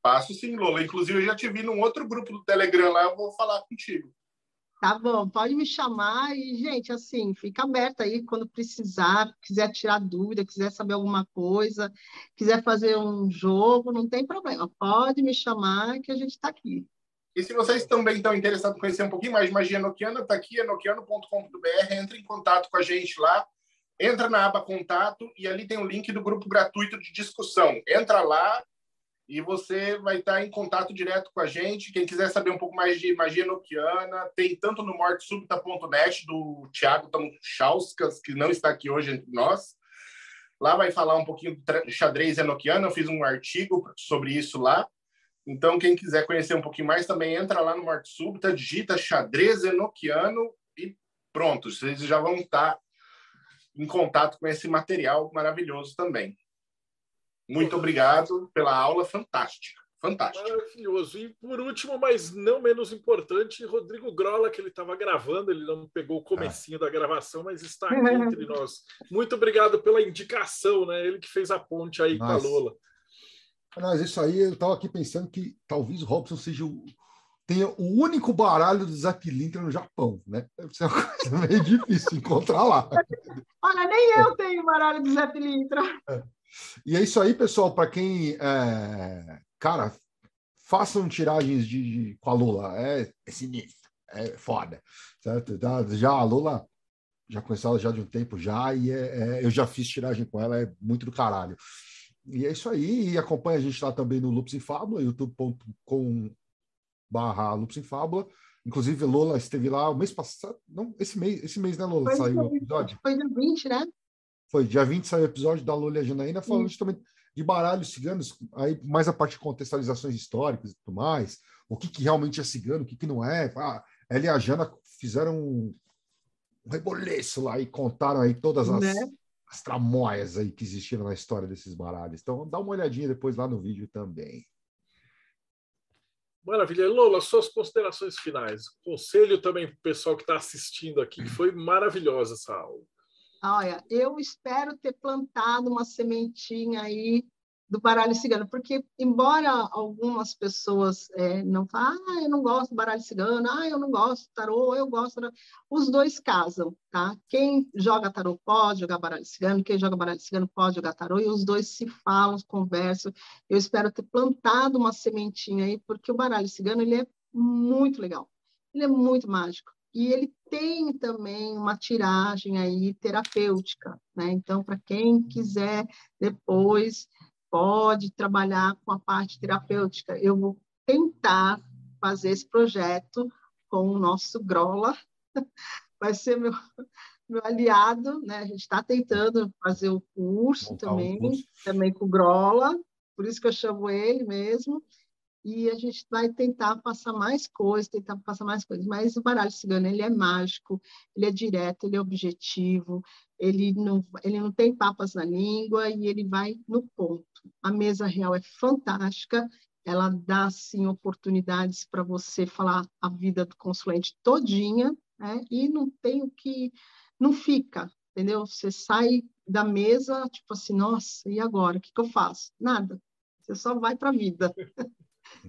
Passo sim, Lola. Inclusive, eu já te vi num outro grupo do Telegram lá, eu vou falar contigo. Tá bom, pode me chamar e, gente, assim, fica aberta aí quando precisar, quiser tirar dúvida, quiser saber alguma coisa, quiser fazer um jogo, não tem problema. Pode me chamar que a gente está aqui. E se vocês também estão interessados em conhecer um pouquinho mais de magia enoquiana, está aqui, enoquiano.com.br, entre em contato com a gente lá, entra na aba contato e ali tem um link do grupo gratuito de discussão. Entra lá e você vai estar em contato direto com a gente. Quem quiser saber um pouco mais de magia enoquiana, tem tanto no mortesubita.net do Thiago Tamuchauskas, que não está aqui hoje entre nós. Lá vai falar um pouquinho do xadrez enoquiano, eu fiz um artigo sobre isso lá. Então, quem quiser conhecer um pouquinho mais, também entra lá no Morte Súbita, digita xadrez enoquiano e pronto, vocês já vão estar em contato com esse material maravilhoso também. Muito obrigado pela aula fantástica. Fantástica. Maravilhoso. E por último, mas não menos importante, Rodrigo Grola, que ele estava gravando, ele não pegou o comecinho da gravação, mas está aqui entre [laughs] nós. Muito obrigado pela indicação, né? Ele que fez a ponte aí com a Nossa. Lola. Mas isso aí, eu estava aqui pensando que talvez o Robson seja o, tenha o único baralho do Zé Pilintra no Japão, né? Deve ser uma [laughs] coisa meio difícil encontrar lá. Olha, nem eu tenho baralho do Zé Pilintra. E é isso aí, pessoal. Para quem. é, Cara, façam tiragens de, de- com a Lula. É, é sinistro. É foda. Certo? Já, já a Lula. Já conheço ela já de um tempo já, e é- é, eu já fiz tiragem com ela, é muito do caralho. E é isso aí. E acompanha a gente lá também no Lupus em Fábula, youtube.com barra Lupus em Fábula. Inclusive, Lola esteve lá o mês passado. Não, esse mês, esse mês, né, Lola? Foi Saiu o episódio? Foi dia 20, né? Foi dia 20 saiu o episódio da Lula e a Janaína falando justamente de baralhos ciganos, aí mais a parte de contextualizações históricas e tudo mais, o que, que realmente é cigano, o que, que não é. Ah, ela e a Jana fizeram um, um reboliço lá e contaram aí todas as, Né? As tramóias aí que existiram na história desses baralhos. Então dá uma olhadinha depois lá no vídeo também. Maravilha. Lola, suas considerações finais. Conselho também para o pessoal que está assistindo aqui, que foi maravilhosa essa aula. Olha, eu espero ter plantado uma sementinha aí do baralho cigano, porque embora algumas pessoas é, não falem, ah, eu não gosto do baralho cigano, ah, eu não gosto do tarô, eu gosto, os dois casam, tá? Quem joga tarô pode jogar baralho cigano, quem joga baralho cigano pode jogar tarô, e os dois se falam, conversam. Eu espero ter plantado uma sementinha aí, porque o baralho cigano, ele é muito legal, ele é muito mágico. E ele tem também uma tiragem aí terapêutica, né? Então, para quem quiser depois pode trabalhar com a parte terapêutica. Eu vou tentar fazer esse projeto com o nosso Grola, [laughs] vai ser meu, meu aliado, né? A gente está tentando fazer o curso também, curso. também com o Grola, por isso que eu chamo ele mesmo e a gente vai tentar passar mais coisas, tentar passar mais coisas. Mas o baralho cigano ele é mágico, ele é direto, ele é objetivo, ele não, ele não tem papas na língua e ele vai no ponto. A mesa real é fantástica, ela dá assim oportunidades para você falar a vida do consulente todinha, né? E não tem o que não fica, entendeu? Você sai da mesa tipo assim, nossa, e agora? O que, que eu faço? Nada. Você só vai para a vida. [laughs]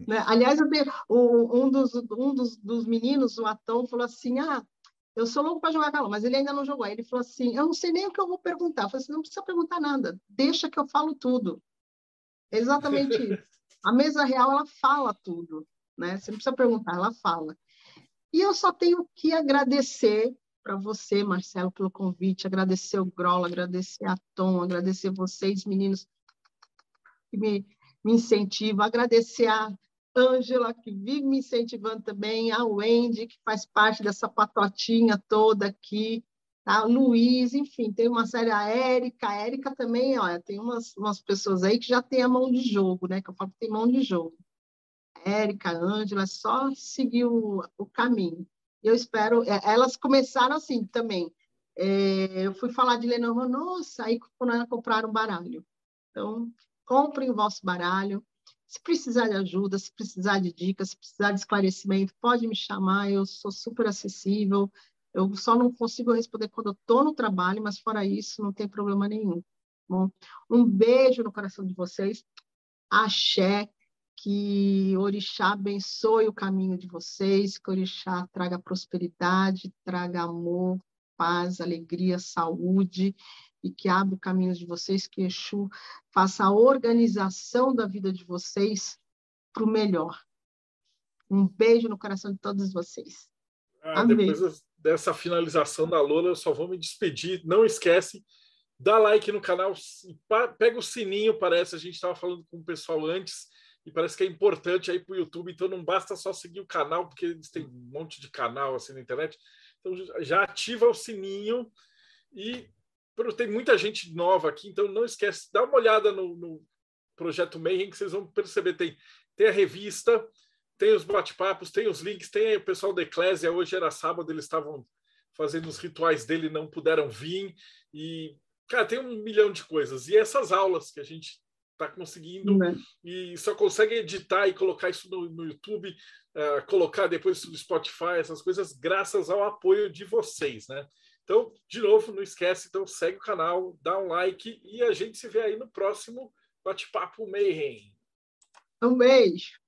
Né? Aliás, o, um, dos, um dos, dos, meninos, o Atão, falou assim: Ah, eu sou louco para jogar calor, mas ele ainda não jogou. Aí ele falou assim: Eu não sei nem o que eu vou perguntar. Eu falei assim: Não precisa perguntar nada, deixa que eu falo tudo. Exatamente isso. A mesa real, ela fala tudo. Né? Você não precisa perguntar, ela fala. E eu só tenho que agradecer para você, Marcelo, pelo convite, agradecer o Grola, agradecer a Tom, agradecer vocês, meninos, que me me incentiva, agradecer a Ângela, que vive me incentivando também, a Wendy, que faz parte dessa patotinha toda aqui, a Luiz, enfim, tem uma série, a Érica, a Érica também, olha, tem umas, umas pessoas aí que já tem a mão de jogo, né, que eu falo que tem mão de jogo. Érica, Ângela, é só seguir o, o caminho. Eu espero, é, elas começaram assim também, é, eu fui falar de Lenormand, nossa, aí compraram um baralho. Então, comprem o vosso baralho. Se precisar de ajuda, se precisar de dicas, se precisar de esclarecimento, pode me chamar, eu sou super acessível. Eu só não consigo responder quando eu estou no trabalho, mas fora isso, não tem problema nenhum. Bom, um beijo no coração de vocês. Axé, que Orixá abençoe o caminho de vocês, que Orixá traga prosperidade, traga amor, paz, alegria, saúde e que abra o caminho de vocês, que Exu faça a organização da vida de vocês para o melhor. Um beijo no coração de todos vocês. Ah, depois dessa finalização da Lola, eu só vou me despedir. Não esquece, dá like no canal, pega o sininho, parece, a gente estava falando com o pessoal antes, e parece que é importante aí para o YouTube, então não basta só seguir o canal, porque eles têm um monte de canal assim na internet. Então já ativa o sininho e tem muita gente nova aqui, então não esquece, dá uma olhada no, no projeto Mayhem, que vocês vão perceber. Tem, tem a revista, tem os bate-papos, tem os links, tem o pessoal da Eclésia. Hoje era sábado, eles estavam fazendo os rituais dele, não puderam vir. E, cara, tem um milhão de coisas. E essas aulas que a gente está conseguindo uhum. e só consegue editar e colocar isso no, no YouTube, uh, colocar depois no Spotify, essas coisas, graças ao apoio de vocês, né? Então, de novo, não esquece, então segue o canal, dá um like e a gente se vê aí no próximo Bate-Papo Mayhem. Um beijo.